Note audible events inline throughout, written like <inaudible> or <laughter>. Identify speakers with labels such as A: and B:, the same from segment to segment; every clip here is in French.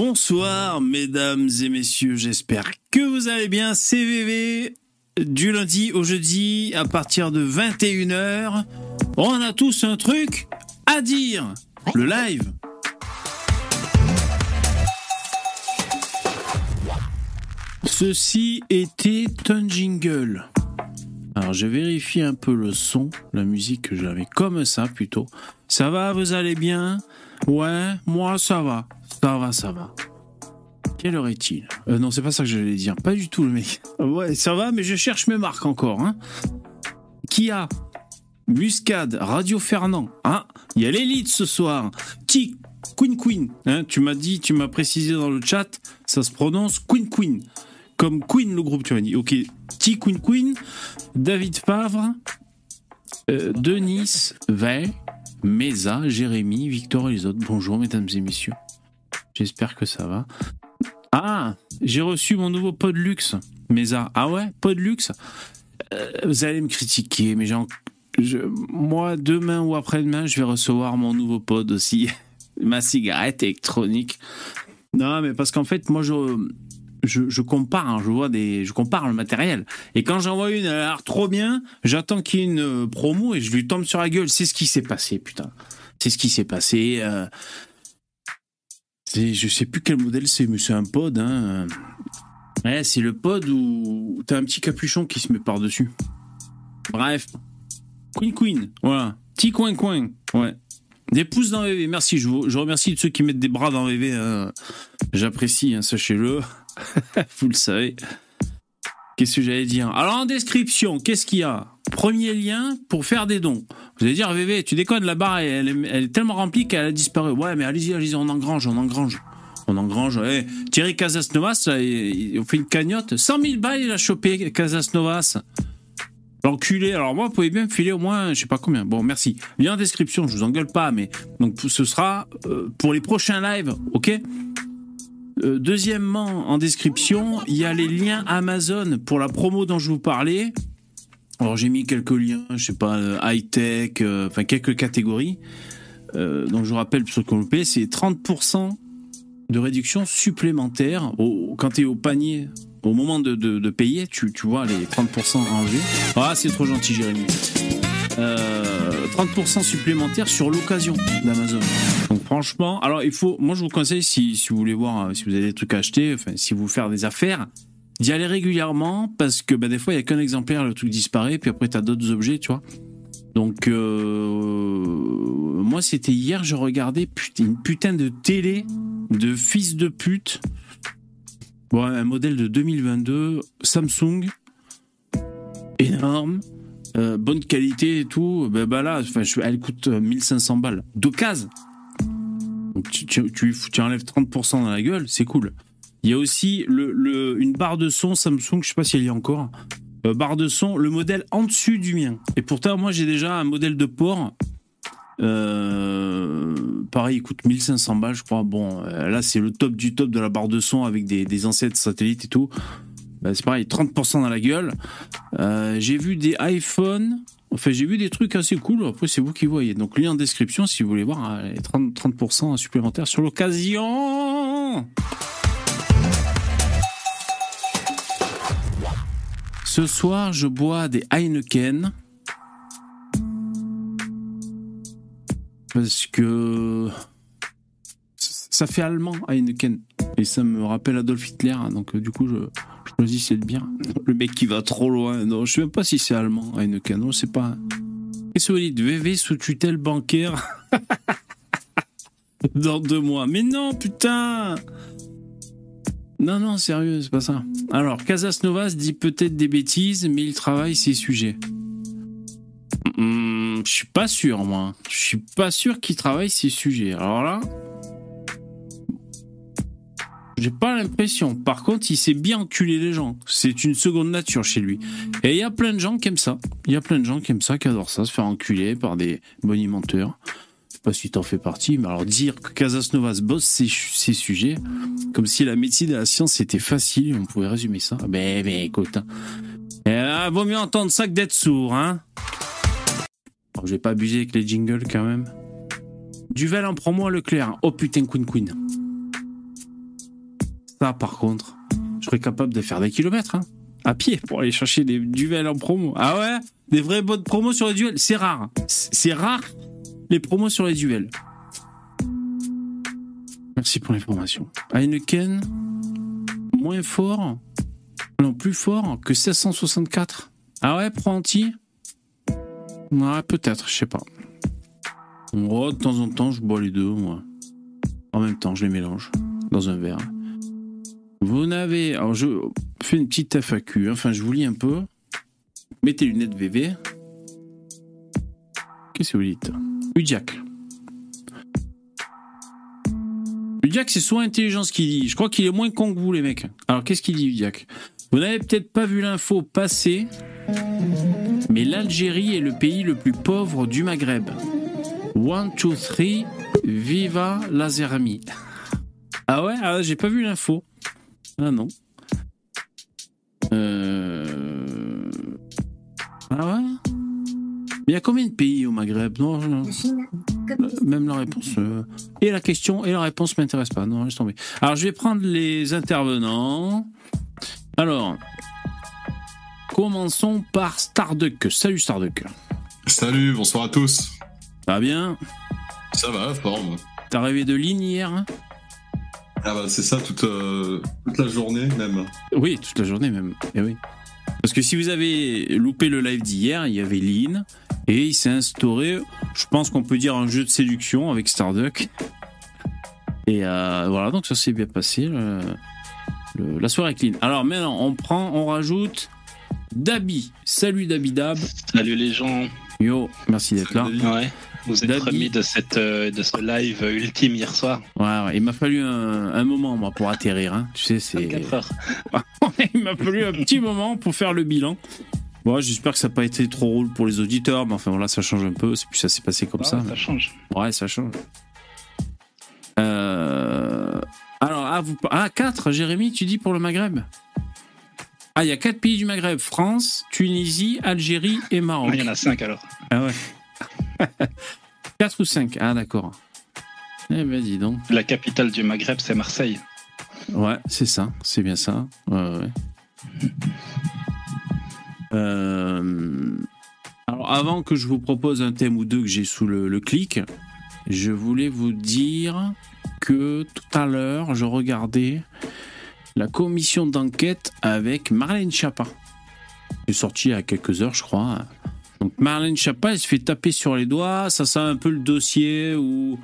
A: Bonsoir mesdames et messieurs, j'espère que vous allez bien. CVV du lundi au jeudi à partir de 21h. On a tous un truc à dire. Le live. Ceci était un jingle. Alors je vérifie un peu le son, la musique que j'avais comme ça plutôt. Ça va, vous allez bien? Ouais, moi ça va. Ça va, ça va. Quelle heure est-il? Euh, Non, c'est pas ça que j'allais dire. Pas du tout, le mec. <laughs> Ouais, ça va, mais je cherche mes marques encore. Hein. Kia, Muscade, Radio Fernand? Ah, il y a l'élite ce soir. Qui? Queen Queen. Hein, tu m'as dit, tu m'as précisé dans le chat, ça se prononce Queen Queen. Comme Queen, le groupe, tu m'as dit. Ok, T Queen Queen, David Favre, euh, Denis Veil, Mesa, Jérémy, Victor et les autres. Bonjour, mesdames et messieurs. J'espère que ça va. Ah, j'ai reçu mon nouveau pod luxe, Mesa. Ah ouais, pod luxe? Euh, Vous allez me critiquer, mais genre, moi, demain ou après-demain, je vais recevoir mon nouveau pod aussi. <laughs> Ma cigarette électronique. Non, mais parce qu'en fait, moi, je, je, compare, hein, je vois des, je compare le matériel. Et quand j'en vois une, elle a l'air trop bien, j'attends qu'il y ait une euh, promo et je lui tombe sur la gueule. C'est ce qui s'est passé, putain. C'est ce qui s'est passé. Euh, je sais plus quel modèle c'est, mais c'est un pod. Hein. Ouais, c'est le pod où t'as un petit capuchon qui se met par-dessus. Bref. Queen Queen, voilà. Petit coin coin, ouais. Des pouces dans VV, merci. Je, vous, remercie de ceux qui mettent des bras dans VV. Hein. J'apprécie, hein, sachez-le. <laughs> vous le savez. Qu'est-ce que j'allais dire? Alors en description, qu'est-ce qu'il y a? Premier lien pour faire des dons. Vous allez dire, VV, tu déconnes, la barre, elle, est, tellement remplie qu'elle a disparu. Ouais, mais allez-y, allez-y, on engrange, on engrange. On engrange. Eh, Thierry Casasnovas, on fait une cagnotte. 100 000 balles, il a chopé Casasnovas. L'enculé. Alors moi, vous pouvez bien me filer au moins, je sais pas combien. Bon, merci. Lien en description, je vous engueule pas, mais donc ce sera euh, pour les prochains lives, ok? Euh, deuxièmement, en description, il y a les liens Amazon pour la promo dont je vous parlais. Alors j'ai mis quelques liens, je sais pas, euh, high tech, enfin quelques catégories. donc je vous rappelle qui ont loupé, c'est 30% de réduction supplémentaire quand tu es au panier au moment de, payer, tu, vois les 30% enlevés. Ah, c'est trop gentil, Jérémy. 30% euh, supplémentaires sur l'occasion d'Amazon. Donc franchement, alors il faut, moi je vous conseille si, si vous voulez voir, euh, si vous avez des trucs à acheter, enfin si vous faire des affaires, d'y aller régulièrement parce que bah, des fois il y a qu'un exemplaire, le truc disparaît, puis après tu as d'autres objets, tu vois. Donc euh, moi c'était hier, je regardais une putain de télé de fils de pute Bon, un modèle de 2022, Samsung, énorme, euh, bonne qualité et tout. Ben, bah là, elle coûte 1500 euh, balles d'occasion. Donc tu, tu, enlèves 30% dans la gueule, c'est cool. Il y a aussi le, une barre de son Samsung, je sais pas si elle y a encore. Euh, barre de son, le modèle en dessus du mien. Et pourtant, moi j'ai déjà un modèle de port euh, pareil, il coûte 1500 balles, je crois. Bon, euh, là, c'est le top du top de la barre de son avec des, des ancêtres satellites et tout. Bah, c'est pareil, 30% dans la gueule. J'ai vu des iPhones. Enfin, j'ai vu des trucs assez cool. Après, c'est vous qui voyez. Donc, lien en description si vous voulez voir 30%, 30 supplémentaires sur l'occasion. Ce soir, je bois des Heineken. parce que ça fait allemand Heineken. Et ça me rappelle Adolf Hitler hein, donc euh, du coup je, choisis cette bière. Le mec qui va trop loin non je sais même pas si c'est allemand Heineken non c'est pas vous dites VV sous tutelle bancaire. <laughs> Dans deux mois. Mais non putain non non sérieux c'est pas ça alors Casas Novas dit peut-être des bêtises mais il travaille ses sujets Hmm, je suis pas sûr, moi. Je suis pas sûr qu'il travaille ces sujets. Alors là, j'ai pas l'impression. Par contre, il sait bien enculer les gens. C'est une seconde nature chez lui. Et il y a plein de gens qui aiment ça. Il y a plein de gens qui aiment ça, qui adorent ça, se faire enculer par des bonimenteurs. Pas si t'en fais partie, mais alors dire que Casasnovas bosse ces, ces, sujets, comme si la médecine et la science c'était facile, on pouvait résumer ça. Ben, ben écoute, hein. Eh, vaut mieux entendre ça que d'être sourd, hein. Je vais pas abuser avec les jingles quand même. Duvel en promo à Leclerc. Oh putain, Queen Queen. Ça, par contre, je serais capable de faire des kilomètres, hein, à pied, pour aller chercher des duels en promo. Ah ouais? Des vraies bonnes promos sur les duels C'est rare. C'est rare, les promos sur les duels. Merci pour l'information. Heineken, moins fort, non, plus fort que 1664. Ah ouais, pro anti Ouais, peut-être, je sais pas. Moi, de temps en temps, je bois les deux, moi. En même temps, je les mélange dans un verre. Vous n'avez. Alors, je fais une petite FAQ, hein. enfin, je vous lis un peu. Mettez lunettes VV. Qu'est-ce que vous dites? Udiac. Udiac, c'est soit intelligence qu'il dit. Je crois qu'il est moins con que vous, les mecs. Alors, qu'est-ce qu'il dit, Udiac Vous n'avez peut-être pas vu l'info passer, mais l'Algérie est le pays le plus pauvre du Maghreb. One, two, three, viva l'Azerami. Ah ouais Ah, j'ai pas vu l'info. Ah non. Euh... Ah ouais? Il y a combien de pays au Maghreb? Non, non. Même la réponse. euh, Et la question et la réponse m'intéressent pas. Non, laisse tomber. Alors, je vais prendre les intervenants. Alors, commençons par Starduck. Salut Starduck.
B: Salut, bonsoir à tous.
A: Ça va bien?
B: Ça va, forme.
A: T'as rêvé de ligne hier?
B: Ah bah c'est ça toute, euh, toute la journée même.
A: Oui, toute la journée même. Eh oui. Parce que si vous avez loupé le live d'hier, il y avait Lynn et il s'est instauré, je pense qu'on peut dire un jeu de séduction avec Starduck. Et euh, voilà, donc ça s'est bien passé le- le- la soirée Lynn. Alors maintenant, on prend, on rajoute Dabi. Salut Dabi Dab.
C: Salut les gens.
A: Yo, merci d'être là.
C: Ouais. Vous êtes
A: Dabi.
C: remis de, cette, euh, de ce live ultime hier soir.
A: Ouais, ouais, il m'a fallu un, un moment moi pour atterrir. Hein. Tu sais, c'est.
C: 24 heures. <laughs>
A: il m'a fallu un petit moment pour faire le bilan. Bon, j'espère que ça n'a pas été trop roule pour les auditeurs, mais enfin voilà, ça change un peu. C'est puis ça s'est passé comme
C: Ouais,
A: ça.
C: ça change.
A: Ouais, ça change. Euh, Alors, ah, vous... ah, 4, Jérémy, tu dis pour le Maghreb? Ah, il y a 4 pays du Maghreb France, Tunisie, Algérie et Maroc.
C: Il y en a 5 alors.
A: Ah ouais. <laughs> 4 ou 5 Ah, d'accord. Eh ben, dis donc.
C: La capitale du Maghreb, c'est Marseille.
A: Ouais, c'est ça, c'est bien ça. Ouais, ouais. Euh, Alors, avant que je vous propose un thème ou deux que j'ai sous le, clic, je voulais vous dire que tout à l'heure, je regardais la commission d'enquête avec Marlène Schiappa. C'est sorti il y a quelques heures, je crois. Donc, Marlène Schiappa, elle se fait taper sur les doigts. Ça sent un peu le dossier où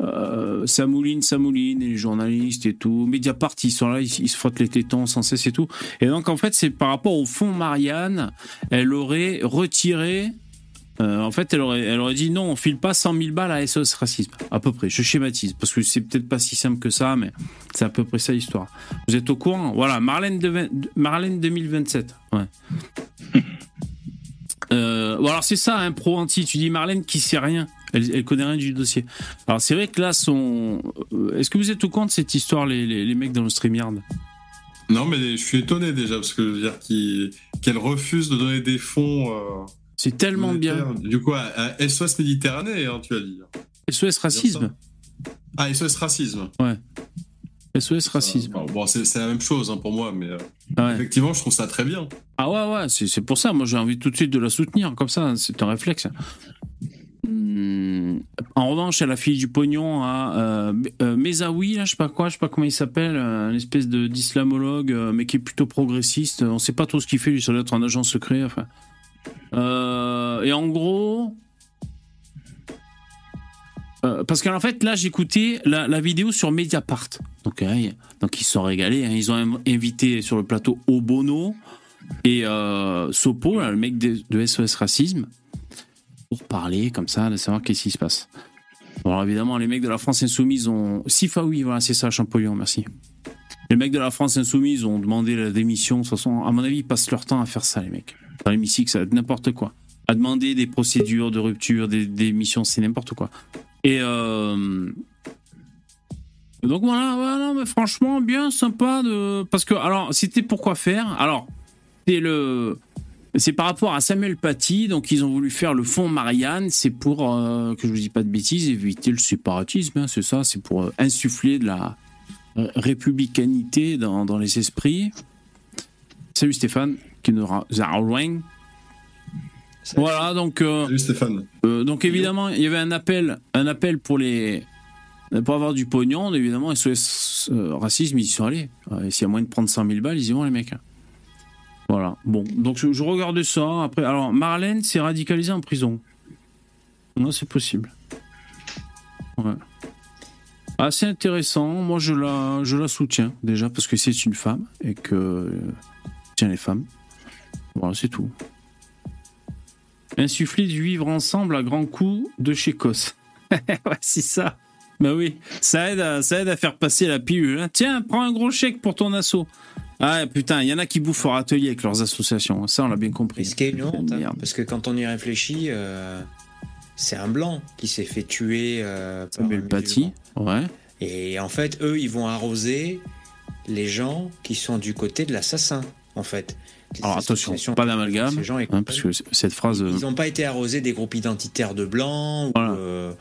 A: euh, ça mouline, ça mouline, les journalistes et tout. Mediapart, ils sont là, ils, se frottent les tétons sans cesse et tout. Et donc, en fait, c'est par rapport au fond Marianne, elle aurait retiré. euh, en fait, elle aurait, dit non, on file pas 100 000 balles à SOS Racisme. À peu près. Je schématise, parce que c'est peut-être pas si simple que ça, mais c'est à peu près ça l'histoire. Vous êtes au courant? Voilà, Marlène, Marlène 2027. Ouais. <laughs> Euh, bon, alors c'est ça, un pro anti. Tu dis Marlène qui sait rien? Elle, elle connaît rien du dossier. Alors c'est vrai que là, son. euh, Est-ce que vous êtes au courant de cette histoire, les, les, les mecs dans le StreamYard?
B: Non mais je suis étonné déjà parce que je veux dire qu'elle refuse de donner des fonds. euh,
A: C'est tellement bien.
B: Du coup, à, à SOS Méditerranée, hein, tu as dit.
A: SOS Racisme.
B: Ah, SOS Racisme.
A: SOS Racisme.
B: Bon, bon, c'est la même chose hein, pour moi, mais euh,
A: Ouais.
B: effectivement, je trouve ça très bien.
A: Ah ouais, ouais, c'est pour ça. Moi, j'ai envie tout de suite de la soutenir, comme ça. C'est un réflexe. Hum, En revanche, elle a fille du pognon à euh, euh, Mezaoui, là, je sais pas quoi, je sais pas comment il s'appelle, euh, une espèce d'islamologue, euh, mais qui est plutôt progressiste. On sait pas trop ce qu'il fait, lui, ça doit être un agent secret. Enfin. Euh, et en gros. Euh, parce qu'en fait, là, j'écoutais la, la vidéo sur Mediapart. Donc, hein, ils sont régalés. hein. Ils ont inv- invité sur le plateau Obono et euh, Sopo, le mec de, SOS Racisme, pour parler comme ça, de savoir qu'est-ce qui se passe. Alors évidemment, les mecs de la France Insoumise ont. Sifaoui, voilà, c'est ça, Champollion, merci. Les mecs de la France Insoumise ont demandé la démission. De toute façon, à mon avis, ils passent leur temps à faire ça, les mecs. Dans l'hémicycle, ça va être n'importe quoi. À demander des procédures de rupture, des démissions, c'est n'importe quoi. Et. Euh... Donc voilà, voilà, mais franchement, bien sympa de. Parce que, alors, c'était pourquoi faire? Alors, c'est le. C'est par rapport à Samuel Paty, donc ils ont voulu faire le fond Marianne, c'est pour, euh, que je vous dis pas de bêtises, éviter le séparatisme, hein, c'est ça, c'est pour euh, insuffler de la, républicanité dans, dans les esprits. Salut Stéphane, qui nous ra- Zarwang. Voilà, donc, euh,
B: Salut Stéphane.
A: euh, donc évidemment, il y avait un appel, un appel pour les. Pour avoir du pognon, évidemment, SOS euh, Racisme, ils y sont allés. Euh, S'il y a moyen de prendre 100 000 balles, ils y vont, les mecs. Voilà. Bon, donc je, je regarde ça. Après, alors, Marlène s'est radicalisée en prison. Non, c'est possible. Ouais. Assez intéressant. Moi, je la, je la soutiens déjà parce que c'est une femme et que tiens les femmes. Voilà, c'est tout. Insuffler du vivre ensemble à grands coups de chez Cos. <laughs> ouais, c'est ça. Bah oui, ça aide à, ça aide à faire passer la pilule. hein. Tiens, prends un gros chèque pour ton assaut. Ah putain, il y en a qui bouffent hors atelier avec leurs associations. Ça, on l'a bien compris.
D: Ce qui est une honte, hein, parce que quand on y réfléchit, euh, c'est un blanc qui s'est fait tuer euh, par
A: Samuel Paty, ouais.
D: Et en fait, eux, ils vont arroser les gens qui sont du côté de l'assassin, en fait.
A: Alors attention, pas d'amalgame, hein, parce que cette phrase. euh,
D: Ils n'ont pas été arrosés des groupes identitaires de blancs
A: Voilà.
D: ou euh,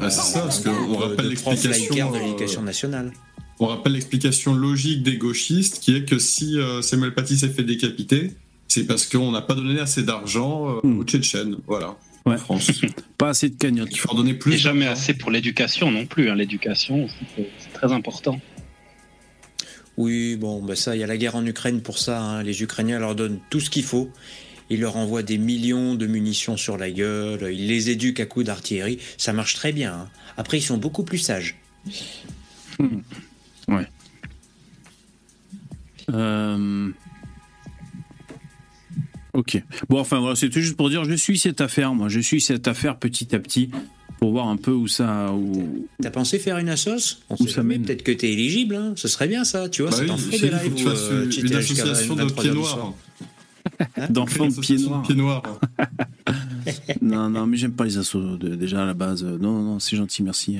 B: Ouais, c'est ça, parce qu'on rappelle l'explication.
D: de
B: euh,
D: l'éducation nationale.
B: On rappelle l'explication logique des gauchistes qui est que si euh, Samuel Paty s'est fait décapiter, c'est parce qu'on n'a pas donné assez d'argent euh,
A: Hmm.
B: aux Tchétchènes. Voilà.
A: Ouais.
B: En France. <laughs>
A: Pas assez de cagnotte.
B: Il faut en donner plus.
C: Et jamais assez pour l'éducation non plus. hein. L'éducation, c'est très important.
D: Oui, bon, ben ça, il y a la guerre en Ukraine pour ça. hein. Les Ukrainiens leur donnent tout ce qu'il faut. Ils leur envoient des millions de munitions sur la gueule. Ils les éduquent à coups d'artillerie. Ça marche très bien. hein. Après, ils sont beaucoup plus sages.
A: Euh, Ok. Bon, enfin voilà, c'était juste pour dire, je suis cette affaire, moi, je suis cette affaire petit à petit pour voir un peu où ça. Où...
D: T'as pensé faire une assos? On
A: Où
D: sait
A: ça mène
D: Peut-être que t'es éligible. hein. Ce serait bien ça. Tu vois,
B: Bah
D: ça
B: oui,
D: t'en ferait des lives
B: tu
D: euh,
B: une,
D: jusqu'à
B: association de
D: 23
B: pieds noirs.
A: D'enfants de pieds noirs.
B: Pieds noirs. <laughs>
A: Non, non, mais j'aime pas les assos de- déjà à la base. Non, non, c'est gentil, merci.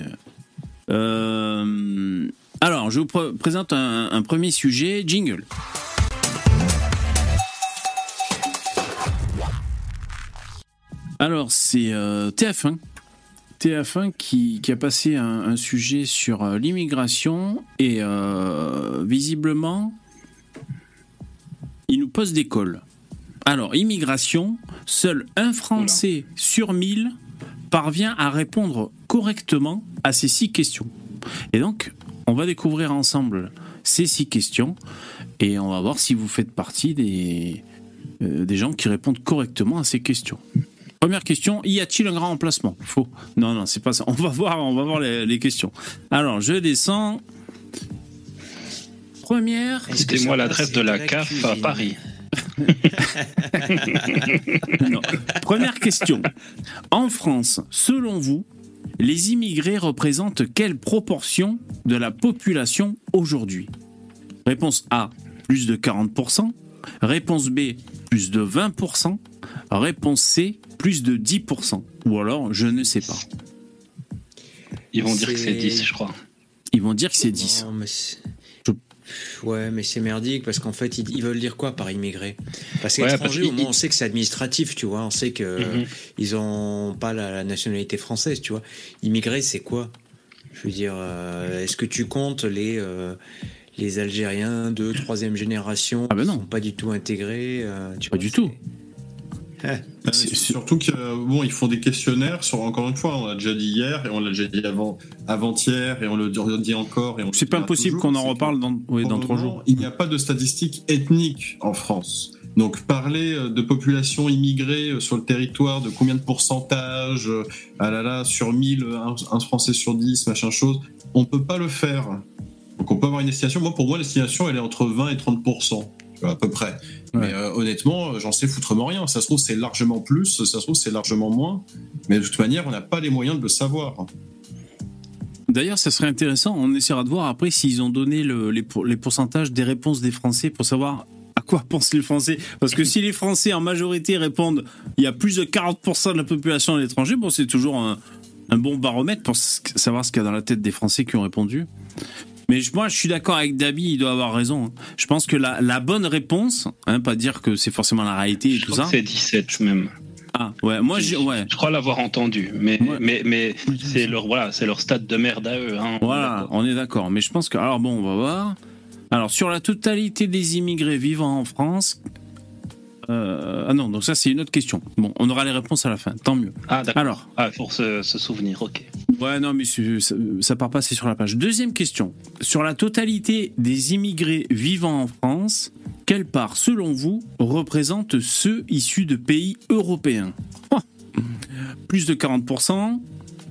A: Euh, alors, je vous pr- présente un, un premier sujet, jingle. Alors, c'est euh, TF1. TF1 qui, qui a passé un, un sujet sur euh, l'immigration et euh, visiblement, il nous pose des cols. Alors, immigration, seul un Français sur mille parvient à répondre correctement à ces six questions. Et donc, on va découvrir ensemble ces six questions et on va voir si vous faites partie des, euh, des gens qui répondent correctement à ces questions. Première question, y a-t-il un grand emplacement? Faux. Non, non, c'est pas ça. On va voir, on va voir les, les questions. Alors, je descends. Première.
C: Citez-moi l'adresse de la CAF à Paris. <laughs>
A: Non. Première question. En France, selon vous, les immigrés représentent quelle proportion de la population aujourd'hui? Réponse A, plus de 40%. Réponse B, plus de 20%. Réponse C, plus de 10%. Ou alors, je ne sais pas.
C: Ils vont dire que c'est
D: C'est-
C: 10, je crois.
A: Ils vont dire que c'est 10.
D: Non, mais Ouais, mais c'est merdique parce qu'en fait, ils, ils veulent dire quoi par immigré? Parce
C: Ouais,
D: qu'étranger, au moins,
C: qu'ils-
D: on sait que c'est administratif, tu vois. On sait que
C: Mhm.
D: ils ont pas la, la nationalité française, tu vois. Immigré, c'est quoi? Je veux dire, euh, est-ce que tu comptes les euh, les Algériens de troisième génération
A: Ah ben
D: qui
A: non.
D: sont pas du tout intégrés euh, tu
A: Pas
D: vois,
A: du tout.
B: Euh, Surtout que bon, ils font des questionnaires sur encore une fois, on l'a déjà dit hier et on l'a déjà dit avant avant-hier et on le dit encore et on
A: C'est pas impossible qu'on en reparle dans, oui, dans trois jours.
B: Il n'y a pas de statistiques ethniques en France. Donc parler euh, de population immigrée euh, sur le territoire, de combien de pourcentage, euh, ah là là, sur 1000, un, un Français sur 10, machin chose, on peut pas le faire. Donc on peut avoir une estimation. Moi, pour moi, l'estimation, elle est entre 20 et 30 tu vois, à peu près.
A: Ouais.
B: Mais euh, honnêtement, j'en sais foutrement rien. Ça se trouve, c'est largement plus, ça se trouve, c'est largement moins. Mais de toute manière, on n'a pas les moyens de le savoir.
A: D'ailleurs, ça serait intéressant. On essaiera de voir après s'ils ont donné le- les, pour- les pourcentages des réponses des Français pour savoir à quoi <laughs> pensent les Français. Parce que si les Français en majorité répondent il y a plus de 40% de la population à l'étranger, bon, c'est toujours un, un bon baromètre pour savoir ce qu'il y a dans la tête des Français qui ont répondu. Mais je- moi, je suis d'accord avec Dabi, il doit avoir raison. hein. Je pense que la, la bonne réponse, hein, pas dire que c'est forcément la réalité et
C: Je
A: tout
C: crois
A: ça,
C: c'est 17 même.
A: Ah, ouais, moi,
C: Je-
A: j'ai. Ouais.
C: Je crois l'avoir entendu, mais,
A: Ouais.
C: mais, mais c'est leur, voilà, c'est leur stade de merde à eux. Hein,
A: Voilà, on est d'accord. Mais je pense que. Alors bon, on va voir. Alors, sur la totalité des immigrés vivant en France. euh, Ah non, donc ça, c'est une autre question. Bon, on aura les réponses à la fin, tant mieux.
C: Ah, d'accord.
A: Alors,
C: Ah, pour se, se souvenir, ok.
A: Ouais, non, mais ça, part pas, c'est sur la page. Deuxième question. Sur la totalité des immigrés vivant en France, quelle part, selon vous, représente ceux issus de pays européens? Plus de 40%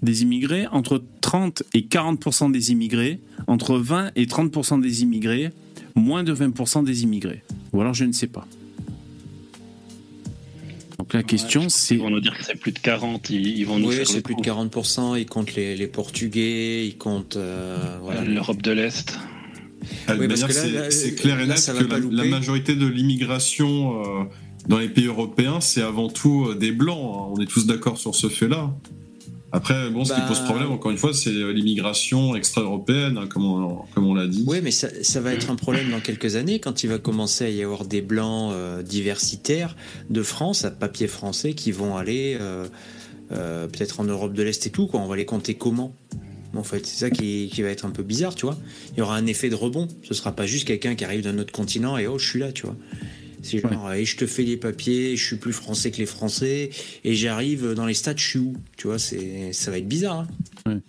A: des immigrés, entre 30 et 40% des immigrés, entre 20 et 30% des immigrés, moins de 20% des immigrés. Ou alors je ne sais pas. Donc la question
C: Ouais,
A: c'est...
C: Ils vont nous dire que c'est plus de 40, ils, ils vont nous
D: Oui,
C: faire
D: c'est plus de
C: coup.
D: 40%. Ils comptent les, les Portugais, ils comptent. euh, voilà.
C: L'Europe de l'Est.
B: Ah, de
D: Oui,
B: c'est- c'est clair et
D: là,
B: net que la, majorité de l'immigration euh, dans les pays européens, c'est avant tout euh, des blancs. hein. On est tous d'accord sur ce fait-là. Après, bon, ce qui
D: Bah-
B: pose problème, encore une fois, c'est l'immigration extra-européenne, hein, comme on, comme on l'a dit.
D: Oui, mais ça, ça va être un problème dans quelques années quand il va commencer à y avoir des blancs euh, diversitaires de France, à papier français, qui vont aller euh, euh, peut-être en Europe de l'Est et tout. Quoi. On va les compter comment? En fait, c'est ça qui, qui va être un peu bizarre, tu vois. Il y aura un effet de rebond. Ce sera pas juste quelqu'un qui arrive d'un autre continent et oh, je suis là, tu vois. C'est genre, et je te fais les papiers, je suis plus français que les Français, et j'arrive dans les stades, je suis où? Tu vois, ça va être bizarre. hein.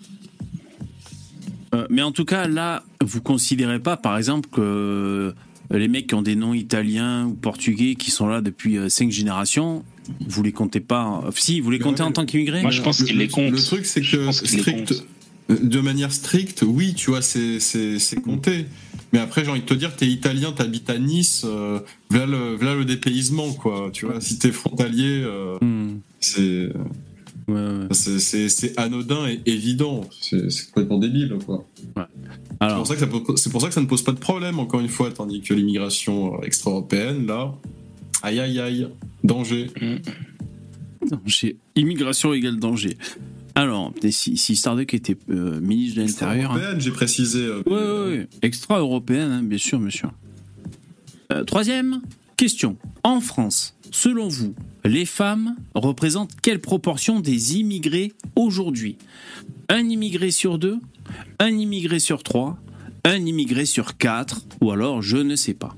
A: Euh, mais en tout cas, là, vous considérez pas, par exemple, que les mecs qui ont des noms italiens ou portugais qui sont là depuis euh, cinq générations, vous les comptez pas. euh, Si, vous les comptez
B: ouais.
A: en tant qu'immigrés
C: Moi, je pense qu'ils
B: le-
C: les comptent.
B: Le truc, c'est que strict, de manière stricte, oui, tu vois, c'est compté. Mais après, j'ai envie de te dire, t'es italien, t'habites à Nice, euh, voilà, le, voilà le dépaysement, quoi. Tu vois, si t'es frontalier, euh,
A: Hmm.
B: c'est
A: Ouais, ouais.
B: c'est- c'est c'est anodin et évident. C'est complètement débile, quoi. C'est
A: Alors,
B: pour, ça que ça pose- c'est pour ça que ça ne pose pas de problème, encore une fois, tandis que l'immigration euh, extra-européenne, là, aïe aïe aïe, danger.
A: j'ai immigration égale danger. Alors, si, si Starduck était euh, ministre de l'Intérieur. hein.
B: Extra-européenne, j'ai précisé. euh,
A: Oui, oui, oui. Extra-européenne, hein, bien sûr, monsieur. Euh, troisième question. En France, selon vous, les femmes représentent quelle proportion des immigrés aujourd'hui? Un immigré sur deux Un immigré sur trois Un immigré sur quatre Ou alors, je ne sais pas.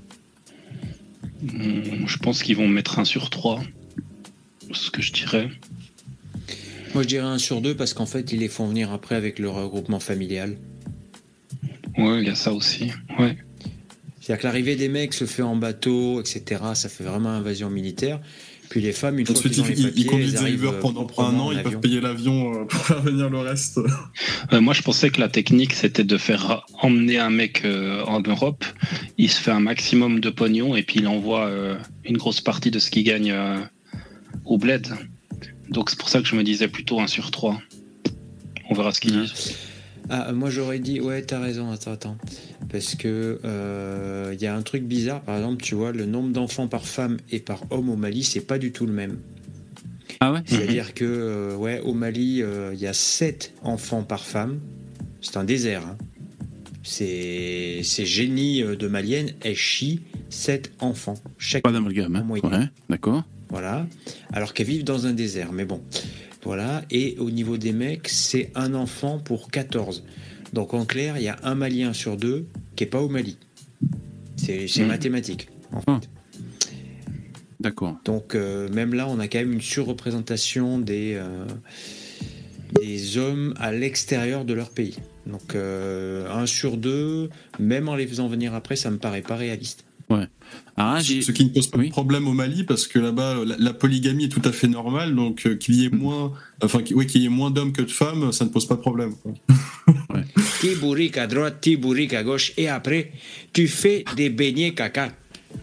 C: Hum, Je pense qu'ils vont mettre un sur 3. Ce que je dirais.
D: Moi, je dirais un sur deux parce qu'en fait, ils les font venir après avec le regroupement familial.
C: Ouais, il y a ça aussi. Ouais.
D: C'est-à-dire que l'arrivée des mecs se fait en bateau, etc. Ça fait vraiment invasion militaire. Puis les femmes, une fois qu'ils ont
B: ils,
D: les papiers,
B: ils conduisent des Uber
D: euh,
B: pendant un an, ils
D: avion.
B: peuvent payer l'avion euh, <laughs> pour faire venir le reste.
C: Euh, moi, je pensais que la technique, c'était de faire emmener un mec euh, en Europe. Il se fait un maximum de pognon et puis il envoie euh, une grosse partie de ce qu'il gagne euh, au bled. Donc c'est pour ça que je me disais plutôt un sur 3. On verra ce qu'ils disent.
D: Ah, moi j'aurais dit, ouais, t'as raison, attends, attends. Parce que euh, il y a un truc bizarre, par exemple, tu vois, le nombre d'enfants par femme et par homme au Mali, c'est pas du tout le même.
A: Ah ouais?
D: C'est-à-dire que, euh, ouais, au Mali, euh, il y a 7 enfants par femme. C'est un désert. Hein. Ces, ces génies euh, de Malienne, elles chient 7 enfants. Chaque
A: Pas d'amalgame, hein. Ouais, d'accord.
D: Voilà. Alors qu'elles vivent dans un désert. Mais bon. Voilà. Et au niveau des mecs, c'est un enfant pour 14. Donc en clair, il y a un Malien sur deux qui n'est pas au Mali. C'est
A: Mhm.
D: mathématique. en fait.
A: Ah. D'accord.
D: Donc euh, même là, on a quand même une surreprésentation des, euh, des hommes à l'extérieur de leur pays. Donc euh, un sur deux, même en les faisant venir après, ça me paraît pas réaliste.
A: Ah.
B: Ce qui ne pose pas
A: Oui.
B: de problème au Mali parce que là-bas la, la polygamie est tout à fait normale donc euh, qu'il y ait
A: Mm.
B: moins enfin qu'il oui, qu'il y ait moins d'hommes que de femmes ça ne pose pas de problème. quoi. <laughs>
D: À droite, tu bourriques à gauche, et après, tu fais des beignets caca.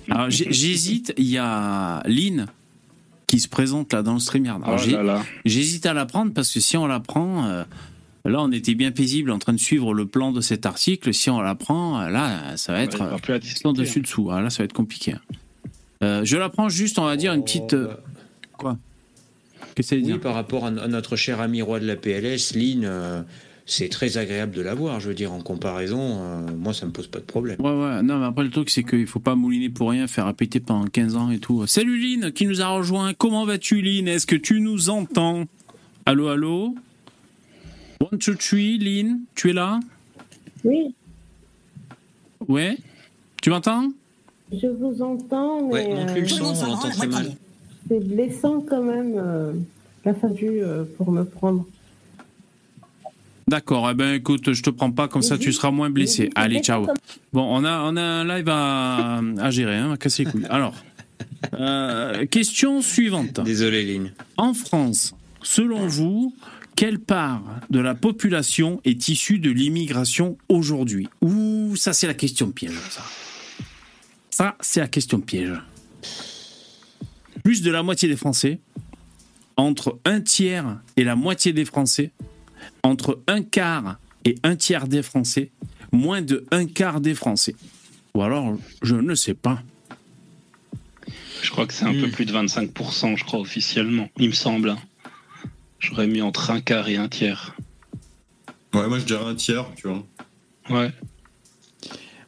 A: Alors, j'hésite. Il y a Lynn qui se présente là dans le StreamYard. Alors,
C: Oh.
A: J'hésite à la prendre parce que si on la prend, euh, là on était bien paisible en train de suivre le plan de cet article. Si on la prend, euh, là ça va être dessus dessous. Ah, là ça va être compliqué. Euh, je la prends juste, on va dire une petite. euh,
D: Oh,
A: Qu'est-ce que ça veut
D: Oui,
A: dire?
D: par rapport à, notre cher ami roi de la PLS, Lynn, euh, c'est très agréable de l'avoir. Je veux dire, en comparaison, euh, moi, ça me pose pas de problème.
A: Ouais, ouais. Non, mais après, le truc, c'est qu'il faut pas mouliner pour rien, faire répéter pendant 15 ans et tout. Salut Lynn, qui nous a rejoint? Comment vas-tu, Lynn? Est-ce que tu nous entends? Allô, allô? One, two, three, Lynn, tu es là?
E: Oui,
A: Ouais Tu m'entends?
E: Je vous entends, mais
D: Ouais, monte-lui le son, on l'entend très mal.
E: c'est blessant quand même. Euh, la fallu euh, pour me prendre.
A: D'accord, eh ben écoute, je te prends pas, comme ça tu seras moins blessé. Allez, ciao. Bon, on a, on a un live à, à gérer, hein, on va casser les couilles. Alors, euh, question suivante.
D: Désolé, Ligne.
A: En France, selon vous, quelle part de la population est issue de l'immigration aujourd'hui? Ouh, ça c'est la question piège, ça. Ça, c'est la question piège. Plus de la moitié des Français, entre un tiers et la moitié des Français, entre un quart et un tiers des Français, moins de un quart des Français. Ou alors, je ne sais pas.
C: Je crois que c'est un peu
D: Hmm.
C: plus de 25%, je crois, officiellement. Il me semble. Hein. J'aurais mis entre un quart et un tiers.
B: Ouais, moi je dirais un tiers, tu vois.
C: Ouais.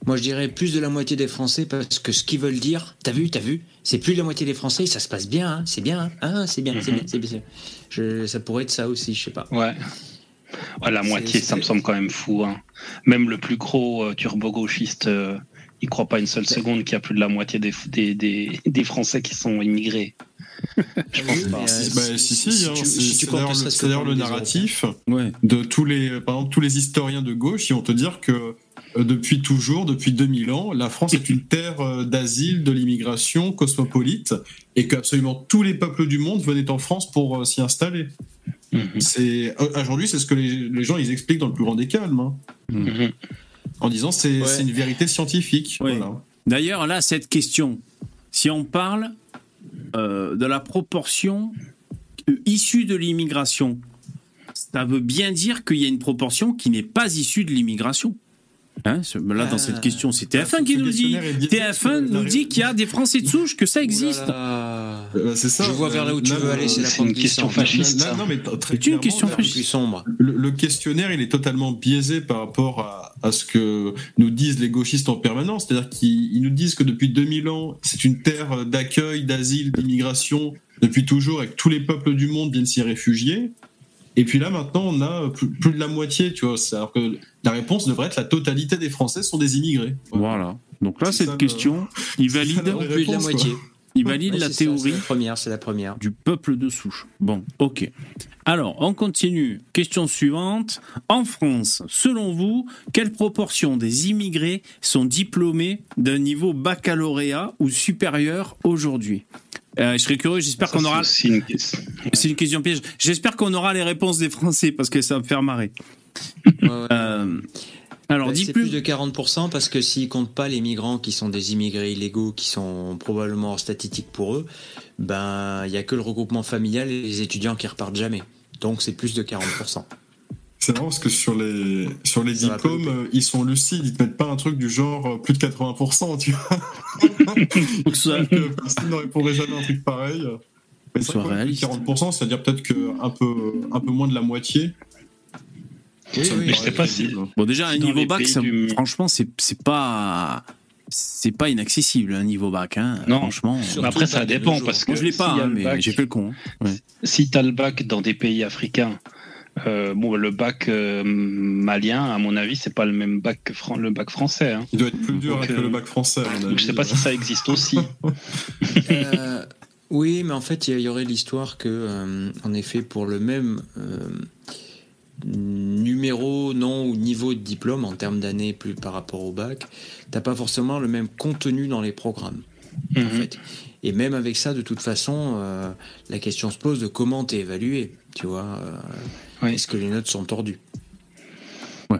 D: Moi, je dirais plus de la moitié des Français parce que ce qu'ils veulent dire, t'as vu, t'as vu, c'est plus de la moitié des Français, ça se passe bien, hein, c'est bien, hein, c'est bien, c'est bien, c'est bien. Je- ça pourrait être ça aussi, je sais pas.
C: Ouais. Ouais, la moitié, ça me semble quand même fou. hein. Même le plus gros euh, turbo-gauchiste, euh, il croit pas une seule seconde qu'il y a plus de la moitié des, des, des, des Français qui sont immigrés. Je pense
D: Oui,
C: pas.
D: mais, euh,
B: Si- bah, si, si,
D: si
B: hein, c'est d'ailleurs le,
D: que
B: narratif
A: Ouais.
B: de tous les, par exemple, tous les historiens de gauche qui vont te dire que euh, depuis toujours, depuis 2000 ans, la France est une terre euh, d'asile, de l'immigration cosmopolite, et qu'absolument tous les peuples du monde venaient en France pour euh, s'y installer.
C: Mhm.
B: C'est aujourd'hui, c'est ce que les, les gens ils expliquent dans le plus grand des calmes, hein,
C: Mhm.
B: en disant c'est
D: Ouais.
B: une vérité scientifique. Voilà.
A: D'ailleurs, là, cette question, si on parle euh, de la proportion issue de l'immigration, ça veut bien dire qu'il y a une proportion qui n'est pas issue de l'immigration. Hein, ce- là, dans
D: Ah.
A: cette question, c'est TF1
B: Ah,
A: qui nous dit.
B: questionnaire est biaisé
A: TF1
B: sur la
A: nous dit qu'il y a des Français de souche, que ça existe.
D: Ouh là là.
B: Euh, c'est ça.
D: Je vois vers là où tu veux
B: le-
D: aller, c'est la
C: c'est
D: pente
C: une question fasciste.
B: Non, mais
A: C'est une question
D: plus sombre.
B: Le, le questionnaire, il est totalement biaisé par rapport à, à ce que nous disent les gauchistes en permanence. C'est-à-dire qu'ils ils nous disent que depuis 2000 ans, c'est une terre d'accueil, d'asile, d'immigration, depuis toujours, et que tous les peuples du monde viennent s'y réfugier. Et puis là, maintenant, on a plus, de la moitié, tu vois. C'est- Alors que la réponse devrait être la totalité des Français sont des immigrés.
A: Voilà. Donc là, cette
B: ça,
A: question, il
B: ça,
A: valide,
B: la
D: plus de moitié.
A: il valide
D: Ouais,
A: la
D: ça,
A: théorie
D: la première, c'est la première.
A: du peuple de souche. Bon, ok. Alors, on continue. Question suivante. En France, selon vous, quelle proportion des immigrés sont diplômés d'un niveau baccalauréat ou supérieur aujourd'hui? Euh, Je serais curieux, j'espère qu'on aura...
C: c'est une question. <laughs>
A: C'est une question piège. J'espère qu'on aura les réponses des Français parce que ça va me faire marrer. Euh, alors,
D: Bah,
A: dis
D: c'est
A: plus.
D: plus de 40% parce que s'ils comptent pas les migrants qui sont des immigrés illégaux qui sont probablement hors statistique pour eux, ben il y a que le regroupement familial et les étudiants qui repartent jamais. Donc c'est plus de 40%.
B: C'est marrant parce que sur les, sur les
D: Ça
B: diplômes, euh, ils sont lucides, ils te mettent pas un truc du genre euh, plus de 80%, tu vois. <laughs>
A: Faut que
B: Personne ne répondrait jamais à un truc pareil. Mais c'est
A: Soit
B: vrai que
A: réaliste.
B: 40%, c'est-à-dire peut-être que un peu, un peu moins de la moitié.
D: Oui,
C: Mais je sais pas si-
B: crédible.
A: Bon, déjà, un niveau bac,
C: pays
A: ça-
C: du-
A: franchement, c'est c'est pas. C'est pas inaccessible, un niveau bac. Hein.
C: Non.
A: Franchement.
C: Mais Après, ça dépend parce que
A: Moi, je l'ai pas, hein, mais
C: bac-
A: j'ai fait le con. hein. Ouais.
C: si tu as le bac dans des pays africains, euh, bon, le bac euh, malien, à mon avis, c'est pas le même bac que Fran- le bac français. hein.
B: Il doit être plus dur
C: Donc,
B: que
C: euh,
B: le bac français. à mon
C: Donc, je sais pas si ça existe aussi. <laughs>
D: Euh, oui, mais en fait, il y aurait l'histoire que, euh, en effet, pour le même euh, numéro, nom ou niveau de diplôme en termes d'années plus par rapport au bac, t'as pas forcément le même contenu dans les programmes. en
C: Mhm.
D: fait. Et même avec ça, de toute façon, euh, la question se pose de comment t'es évalué. Tu vois, euh,
C: Oui.
D: est-ce que les notes sont tordues
C: Ouais.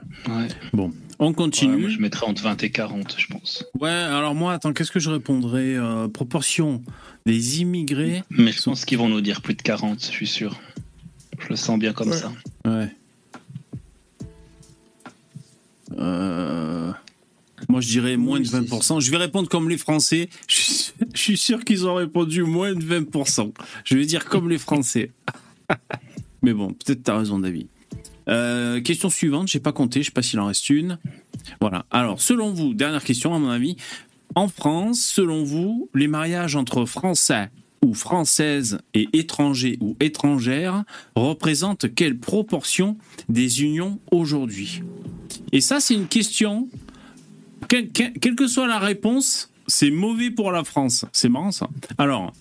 A: Bon, on
C: Ouais,
A: continue.
C: moi, je mettrais entre 20 et 40, je pense.
A: Ouais, alors moi, attends, qu'est-ce que je répondrais Euh, Proportion des immigrés.
C: Mais je pense qu'ils vont nous dire plus de 40, je suis sûr. Je le sens bien comme
D: Ouais.
C: ça.
A: Ouais. Euh, Moi, je dirais moins
D: Oui,
A: de
D: c'est-
A: 20%. Je vais répondre comme les Français. <laughs> Je suis, je suis sûr qu'ils ont répondu moins de 20%. Je vais dire comme les Français. <laughs> Mais bon, peut-être t'as raison, David. Euh, question suivante, j'ai pas compté, je sais pas s'il en reste une. Voilà. Alors, selon vous, dernière question à mon avis, en France, selon vous, les mariages entre Français ou Françaises et étrangers ou étrangères représentent quelle proportion des unions aujourd'hui? Et ça, c'est une question. Quelle, que soit la réponse, c'est mauvais pour la France. C'est marrant ça. Alors,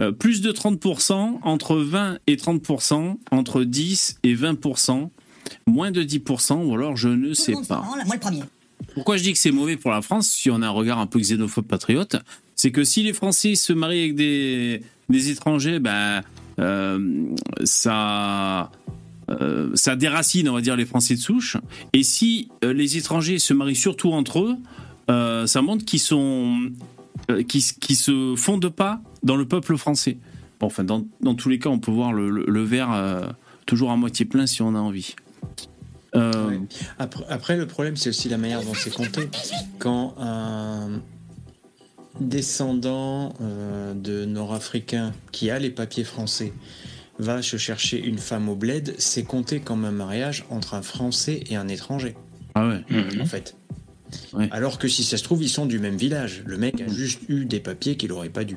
A: euh, plus de 30%, entre 20 et 30%, entre 10 et 20%, moins de 10%, ou alors je ne sais pas.
F: Moi le premier.
A: Pourquoi je dis que c'est mauvais pour la France, si on a un regard un peu xénophobe patriote, c'est que si les Français se marient avec des, des étrangers, ben, euh, ça, euh, ça déracine, on va dire, les Français de souche. Et si euh, les étrangers se marient surtout entre eux, ça montre qu'ils sont, euh, qu'ils, qu'ils se fondent pas dans le peuple français. Bon, enfin, dans, dans tous les cas, on peut voir le, le- le verre euh, toujours à moitié plein si on a envie. Euh,
D: Ouais. Après, après, le problème, c'est aussi la manière dont c'est compté. Quand un descendant euh, de Nord-Africain qui a les papiers français va se chercher une femme au bled, c'est compté comme un mariage entre un Français et un étranger,
A: Ah ouais.
C: Mhm.
D: en fait.
A: Ouais.
D: Alors que si ça se trouve, ils sont du même village. Le mec a juste eu des papiers qu'il n'aurait pas dû.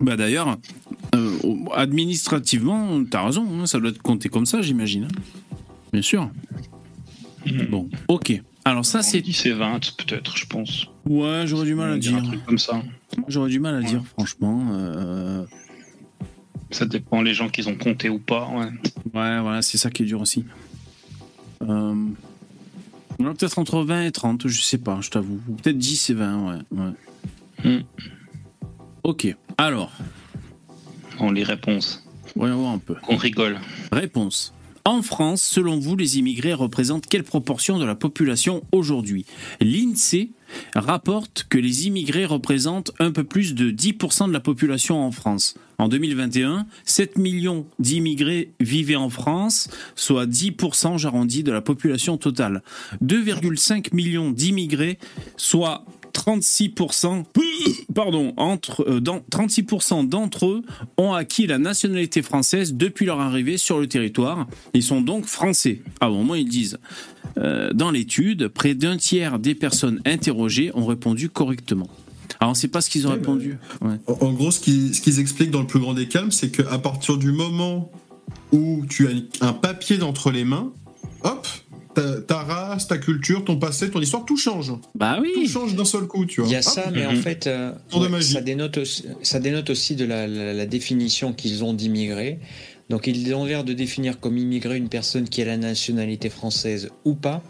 A: Bah d'ailleurs, euh, administrativement, t'as raison, hein, ça doit être compté comme ça, j'imagine. hein. Bien sûr.
C: Mhm.
A: Bon, ok. Alors ça, c'est...
C: 10 et 20 peut-être, je pense.
A: Ouais, j'aurais du mal à dire.
C: Un truc comme ça.
A: J'aurais du mal à dire, franchement. euh,
C: Ça dépend les gens qu'ils ont compté ou pas. Ouais.
A: Ouais, voilà, c'est ça qui est dur aussi. Euh... Peut-être entre 20 et 30, je sais pas, je t'avoue. Ou Peut-être 10 et 20, ouais. ouais.
C: Hmm.
A: Ok, alors,
C: On les réponses.
A: voyons voir un peu.
C: On rigole.
A: Réponse. En France, selon vous, les immigrés représentent quelle proportion de la population aujourd'hui? L'INSEE rapporte que les immigrés représentent un peu plus de 10% de la population en France. En 2021, 7 millions d'immigrés vivaient en France, soit 10%, j'arrondis, de la population totale. 2,5 millions d'immigrés, soit 36%, pardon, entre, euh, dans, 36% d'entre eux ont acquis la nationalité française depuis leur arrivée sur le territoire. Ils sont donc français. Ah bon, moi ils disent. Euh, dans l'étude, près d'un tiers des personnes interrogées ont répondu correctement. Alors on ne sait pas ce qu'ils ont
B: Ouais,
A: répondu. Ouais.
B: En, gros, ce qu'ils ce qu'ils expliquent dans le plus grand des calmes, c'est qu'à partir du moment où tu as un papier d'entre les mains, hop, ta, ta race, ta culture, ton passé, ton histoire, tout change.
A: Bah
B: Tout
A: oui.
B: change d'un seul coup, tu vois.
D: Il y a
B: Hop,
D: ça, mais en
C: Mhm.
D: fait, euh, ouais, ça, dénote aussi, ça dénote aussi de la, la- la définition qu'ils ont d'immigré. Donc, ils ont l'air de définir comme immigré une personne qui a la nationalité française ou pas,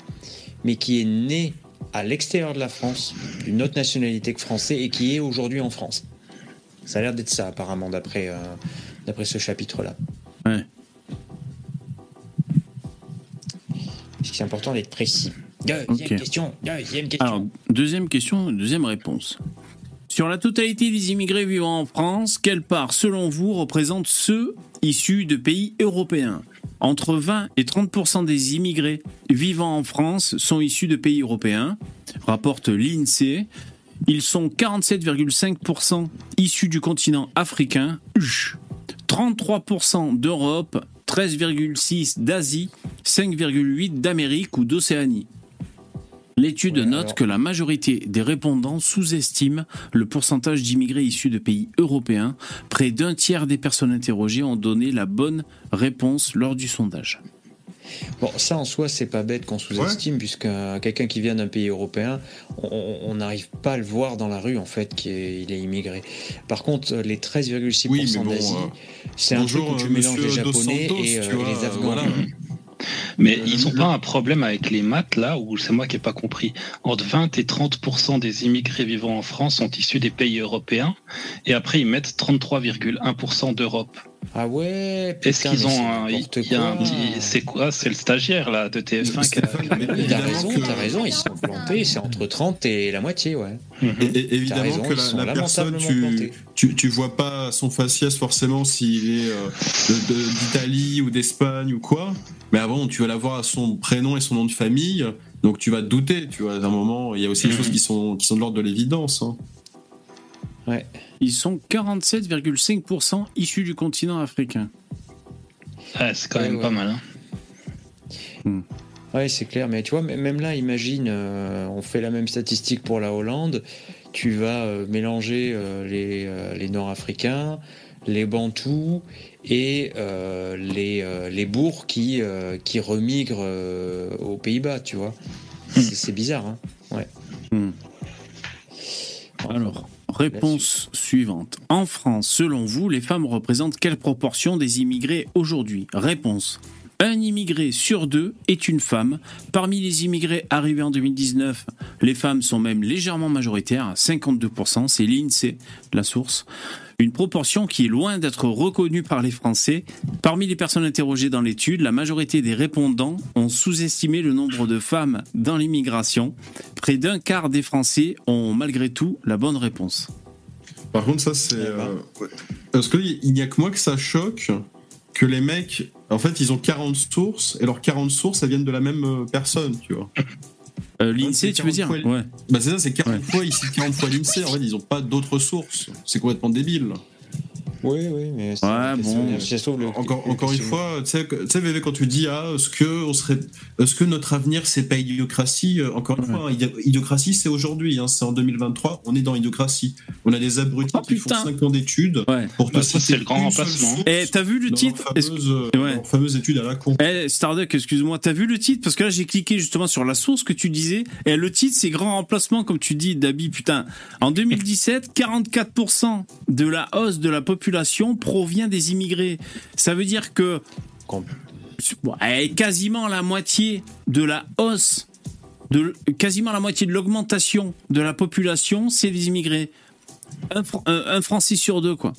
D: mais qui est née à l'extérieur de la France, d'une autre nationalité que français, et qui est aujourd'hui en France. Ça a l'air d'être ça, apparemment, d'après euh, d'après ce chapitre-là.
A: Ouais.
D: C'est important d'être précis. Deuxième question. Deuxième question.
A: Alors, deuxième question, deuxième réponse. Sur la totalité des immigrés vivant en France, quelle part, selon vous, représente ceux issus de pays européens? Entre 20 et 30% des immigrés vivant en France sont issus de pays européens, rapporte l'INSEE. Ils sont 47,5% issus du continent africain, 33% d'Europe, 13,6 d'Asie, 5,8 d'Amérique ou d'Océanie. L'étude
D: Ouais,
A: note
D: alors-
A: que la majorité des répondants sous-estiment le pourcentage d'immigrés issus de pays européens. Près d'un tiers des personnes interrogées ont donné la bonne réponse lors du sondage.
D: Bon, ça en soi, c'est pas bête qu'on sous-estime, puisque euh, quelqu'un qui vient d'un pays européen, on- n'arrive pas à le voir dans la rue, en fait, qu'il est, il est immigré. Par contre, euh, les 13,6%
B: Oui, mais bon,
D: d'Asie,
B: euh,
D: c'est un truc où tu mélanges les Japonais
B: Santos,
D: et, euh, et les Afghans.
B: voilà.
C: Mais
B: Euh,
C: ils n'ont
B: le-
C: pas un problème avec les maths là, ou c'est moi qui n'ai pas compris. Entre 20 et 30% des immigrés vivant en France sont issus des pays européens, et après ils mettent 33,1% d'Europe.
D: Ah ouais,
C: Est-ce qu'ils ont
D: c'est
C: un, il
D: n'importe
C: y a un
D: quoi.
C: petit, c'est quoi? C'est le stagiaire là de TF1 qui a.
D: Raison,
B: que-
D: t'as raison, ils sont plantés, c'est entre 30 et la moitié, ouais.
C: Mhm.
B: Et- et- évidemment
D: raison,
B: que la, la personne, tu,
D: plantés.
B: tu, tu vois pas son faciès forcément s'il est euh, de- de- d'Italie ou d'Espagne ou quoi. Mais avant, tu vas l'avoir à son prénom et son nom de famille. Donc tu vas te douter, tu vois. À un moment, il y a aussi des
C: Mhm.
B: choses qui sont, qui sont de l'ordre de l'évidence.
D: Ouais.
A: Ils sont 47,5% issus du continent africain.
C: Ah, c'est quand
D: Ouais,
C: même
D: ouais.
C: pas mal. hein.
A: Hmm.
D: Ouais, c'est clair. Mais tu vois, même là, imagine, euh, on fait la même statistique pour la Hollande. Tu vas euh, mélanger euh, les, euh, les Nord-Africains, les Bantous et euh, les, euh, les bourgs qui, euh, qui remigrent euh, aux Pays-Bas, tu vois. C'est c'est bizarre, hein.
A: Hmm. Alors, réponse suivante. En France, selon vous, les femmes représentent quelle proportion des immigrés aujourd'hui? Réponse. Un immigré sur deux est une femme. Parmi les immigrés arrivés en 2019, les femmes sont même légèrement majoritaires, 52%, c'est l'INSEE, la source. Une proportion qui est loin d'être reconnue par les Français. Parmi les personnes interrogées dans l'étude, la majorité des répondants ont sous-estimé le nombre de femmes dans l'immigration. Près d'un quart des Français ont malgré tout la bonne réponse.
B: Par contre, ça, c'est.
D: Ben.
B: euh, ouais. Parce qu'il n'y a que moi que ça choque que les mecs, en fait, ils ont 40 sources et leurs 40 sources, elles viennent de la même euh, personne, tu vois.
A: Euh, L'INSEE, tu veux dire
B: 40 fois-
A: Ouais.
B: Bah, c'est ça, c'est 40
A: Ouais.
B: fois ici, 40 fois l'INSEE. En fait, ils n'ont pas d'autres sources. C'est complètement débile.
D: Oui, oui, mais c'est
A: Ouais,
D: une question-
A: bon.
D: si ça se trouve, le-
B: Encore,
D: le
B: encore une fois, tu sais, Vévé, quand tu dis, ah, est-ce que, on serait, est-ce que notre avenir, c'est pas idiocratie euh, Encore une
A: Ouais.
B: fois, idi- idiocratie, c'est aujourd'hui, hein, c'est en 2023, on est dans idiocratie. On a des abrutis
A: Oh,
B: qui font
A: putain.
B: 5 ans d'études
A: Ouais.
B: pour
C: Bah, ça, c'est le grand remplacement.
A: Eh, t'as vu le titre
B: leur
A: que-
B: fameuse, euh, leur fameuse étude à la con.
A: Eh, Starduck, excuse-moi, t'as vu le titre? Parce que là, j'ai cliqué justement sur la source que tu disais. Et le titre, c'est grand remplacement, comme tu dis, Dabi. Putain, en 2017, 44% de la hausse de la population provient des immigrés. Ça veut dire que quasiment la moitié de la hausse, de, quasiment la moitié de l'augmentation de la population, c'est des immigrés. Un, Fran- un- Français sur deux, quoi.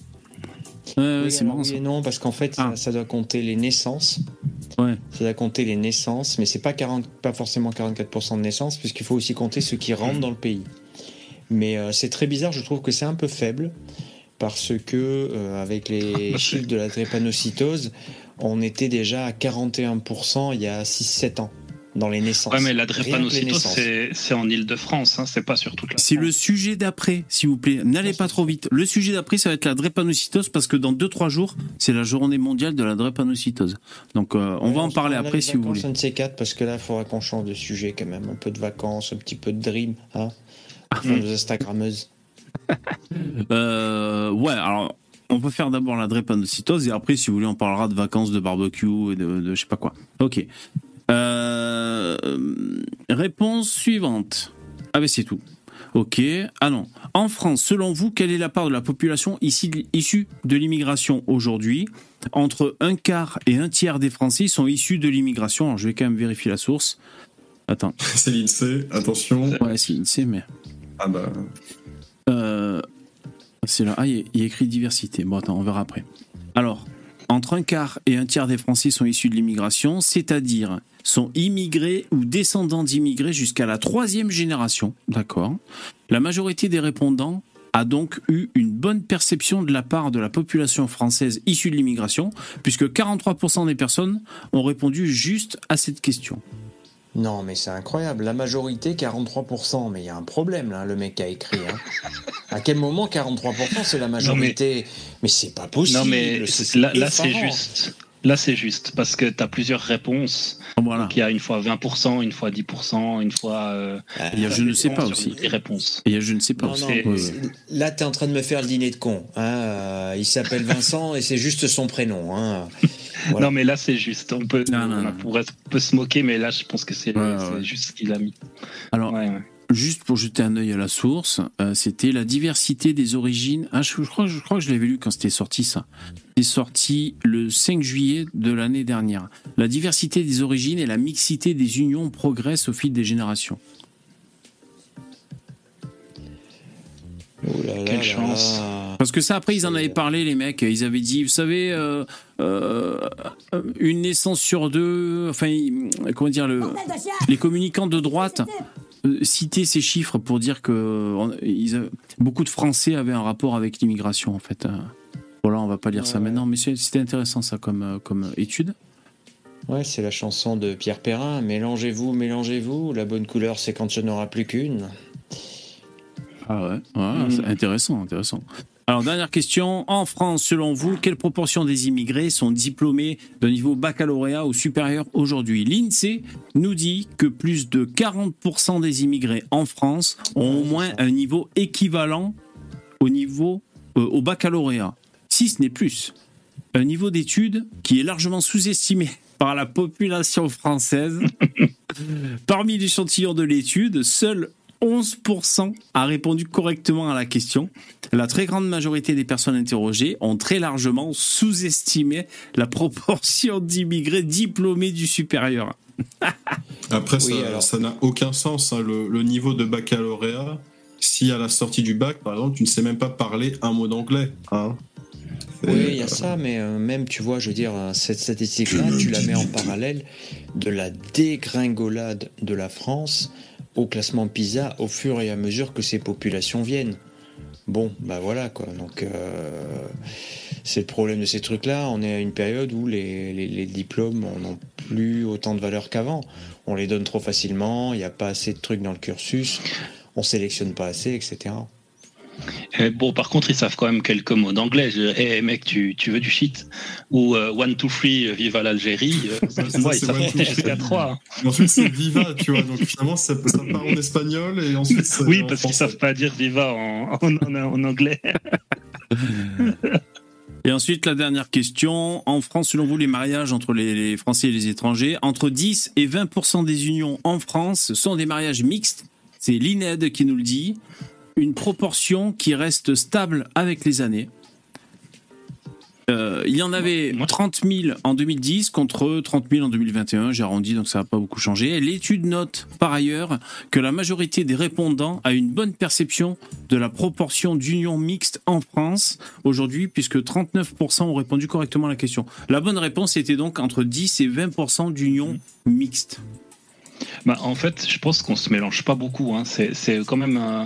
D: Oui,
A: c'est
D: alors
A: marrant
D: oui
A: ça.
D: et non, parce qu'en fait,
A: Ah.
D: ça, ça doit compter les naissances.
A: Ouais.
D: Ça doit compter les naissances, mais c'est pas 40, pas forcément 44% de naissances, puisqu'il faut aussi compter ceux qui rentrent dans le pays. Mais euh, c'est très bizarre, je trouve que c'est un peu faible, parce que euh, avec les <laughs> chiffres de la drépanocytose, on était déjà à 41% il y a 6-7 ans dans les naissances.
C: Ouais, mais la drépanocytose, c'est c'est en Ile-de-France, hein, c'est pas sur toute la
A: C'est le sujet d'après, s'il vous plaît. N'allez pas trop vite. Le sujet d'après, ça va être la drépanocytose parce que dans 2-3 jours, c'est la journée mondiale de la drépanocytose. Donc, euh, on va en parler après si vous voulez.
D: De ces quatre, parce que là, il faudra qu'on change de sujet quand même. Un peu de vacances, un petit peu de dream. Hein <laughs> Enfin,
A: Mm.
D: nos Instagrammeuses.
A: Euh, ouais, alors, on peut faire d'abord la drépanocytose et après, si vous voulez, on parlera de vacances, de barbecue et de, de je sais pas quoi. Ok. Euh, réponse suivante. Ah ben c'est tout. Ok. Ah non. En France, selon vous, quelle est la part de la population ici- issue de l'immigration aujourd'hui? Entre un quart et un tiers des Français sont issus de l'immigration. Alors je vais quand même vérifier la source. Attends. <laughs>
B: C'est l'INSEE, attention.
A: Ouais, c'est l'INSEE, mais.
B: Ah bah.
A: Euh, c'est là. Ah, il y a- écrit diversité. Bon, attends, on verra après. Alors, entre un quart et un tiers des Français sont issus de l'immigration, c'est-à-dire sont immigrés ou descendants d'immigrés jusqu'à la troisième génération. D'accord. La majorité des répondants a donc eu une bonne perception de la part de la population française issue de l'immigration, puisque 43% des personnes ont répondu juste à cette question.
D: Non, mais c'est incroyable. La majorité, 43%. Mais il y a un problème, là, le mec a écrit. hein. à quel moment 43% c'est la majorité? Mais... c'est pas possible.
C: Non, mais là, là, c'est juste. Là, c'est juste parce que tu as plusieurs réponses.
A: Voilà.
C: Donc, il y a une fois 20%, une fois 10%, une fois. euh,
D: Ah,
A: Il y a je ne sais pas aussi.
C: Les réponses.
A: Et il y a je ne sais pas
D: Non,
A: aussi.
D: non,
C: c'est-
A: Ouais, ouais.
D: c'est- Là, t'es en train de me faire le dîner de con. hein. Euh, il s'appelle Vincent et c'est juste son prénom. hein. Voilà.
C: Non, mais là, c'est juste. On peut,
A: Non, non,
C: on
A: non.
C: pourrait- peut se moquer, mais là, je pense que c'est
A: Ouais,
C: c'est
A: ouais.
C: juste ce qu'il a mis.
A: Alors,
C: Ouais, ouais.
A: Juste pour jeter un œil à la source, euh, c'était la diversité des origines. Ah, je, je crois, je crois que je l'avais lu quand c'était sorti ça. C'est sorti le 5 juillet de l'année dernière. La diversité des origines et la mixité des unions progressent au fil des générations.
D: Oh là là
C: Quelle
D: là
C: chance.
D: là.
A: Parce que ça, après, ils en avaient parlé, les mecs. Ils avaient dit, vous savez, euh, euh, une naissance sur deux. Enfin, comment dire, le, les communicants de droite euh, citaient ces chiffres pour dire que on- ils avaient- beaucoup de Français avaient un rapport avec l'immigration, en fait. Euh, Voilà, on va pas lire ça
D: Ouais.
A: maintenant, mais c'était intéressant, ça, comme, euh, comme étude.
D: Ouais, c'est la chanson de Pierre Perrin. Mélangez-vous, mélangez-vous. La bonne couleur, c'est quand il n'y en aura plus qu'une.
A: Ah ouais, ouais
C: Mm.
A: intéressant, intéressant. Alors, dernière question. En France, selon vous, quelle proportion des immigrés sont diplômés de niveau baccalauréat ou supérieur aujourd'hui? L'INSEE nous dit que plus de 40% des immigrés en France ont au moins un niveau équivalent au niveau euh, au baccalauréat, si ce n'est plus. Un niveau d'études qui est largement sous-estimé par la population française. <laughs> Parmi l'échantillon de l'étude, seul 11% a répondu correctement à la question. La très grande majorité des personnes interrogées ont très largement sous-estimé la proportion d'immigrés diplômés du supérieur. <laughs>
B: Après,
D: Oui,
B: ça-
D: alors-
B: ça n'a aucun sens. hein, le, le niveau de baccalauréat, si à la sortie du bac, par exemple, tu ne sais même pas parler un mot d'anglais. Hein.
D: Oui, il y a ça, mais euh, même, tu vois, je veux dire, euh, cette statistique-là, tu la mets en parallèle de la dégringolade de la France au classement PISA au fur et à mesure que ces populations viennent. Bon, bah voilà, quoi. Donc, euh, c'est le problème de ces trucs-là. On est à une période où les, les- les diplômes n'ont plus autant de valeur qu'avant. On les donne trop facilement, il n'y a pas assez de trucs dans le cursus, on sélectionne pas assez, etc.
C: Eh, bon, par contre, ils savent quand même quelques mots d'anglais. Je- Eh mec, tu, tu veux du shit Ou euh, one, two, three, euh, vive à l'Algérie. Euh,
B: Ça,
C: moi, ils savent jusqu'à 3.
B: Et ensuite, c'est Viva, tu vois. Donc finalement, ça, ça part en espagnol et ensuite.
C: Oui,
B: en
C: parce qu'ils
B: français.
C: savent pas dire viva en, en, en- en anglais. <laughs>
A: Et ensuite, la dernière question. En France, selon vous, les mariages entre les, les Français et les étrangers, entre 10 et 20% des unions en France sont des mariages mixtes. C'est l'INED qui nous le dit. Une proportion qui reste stable avec les années. Euh, il y en avait
C: Moi-
A: 30 000 en 2010 contre 30 000 en 2021. J'ai arrondi, donc ça n'a pas beaucoup changé. L'étude note par ailleurs que la majorité des répondants a une bonne perception de la proportion d'unions mixtes en France aujourd'hui, puisque 39% ont répondu correctement à la question. La bonne réponse était donc entre 10 et 20% d'unions mixtes.
C: Bah, en fait, je pense qu'on se mélange pas beaucoup. hein. C'est quand même euh,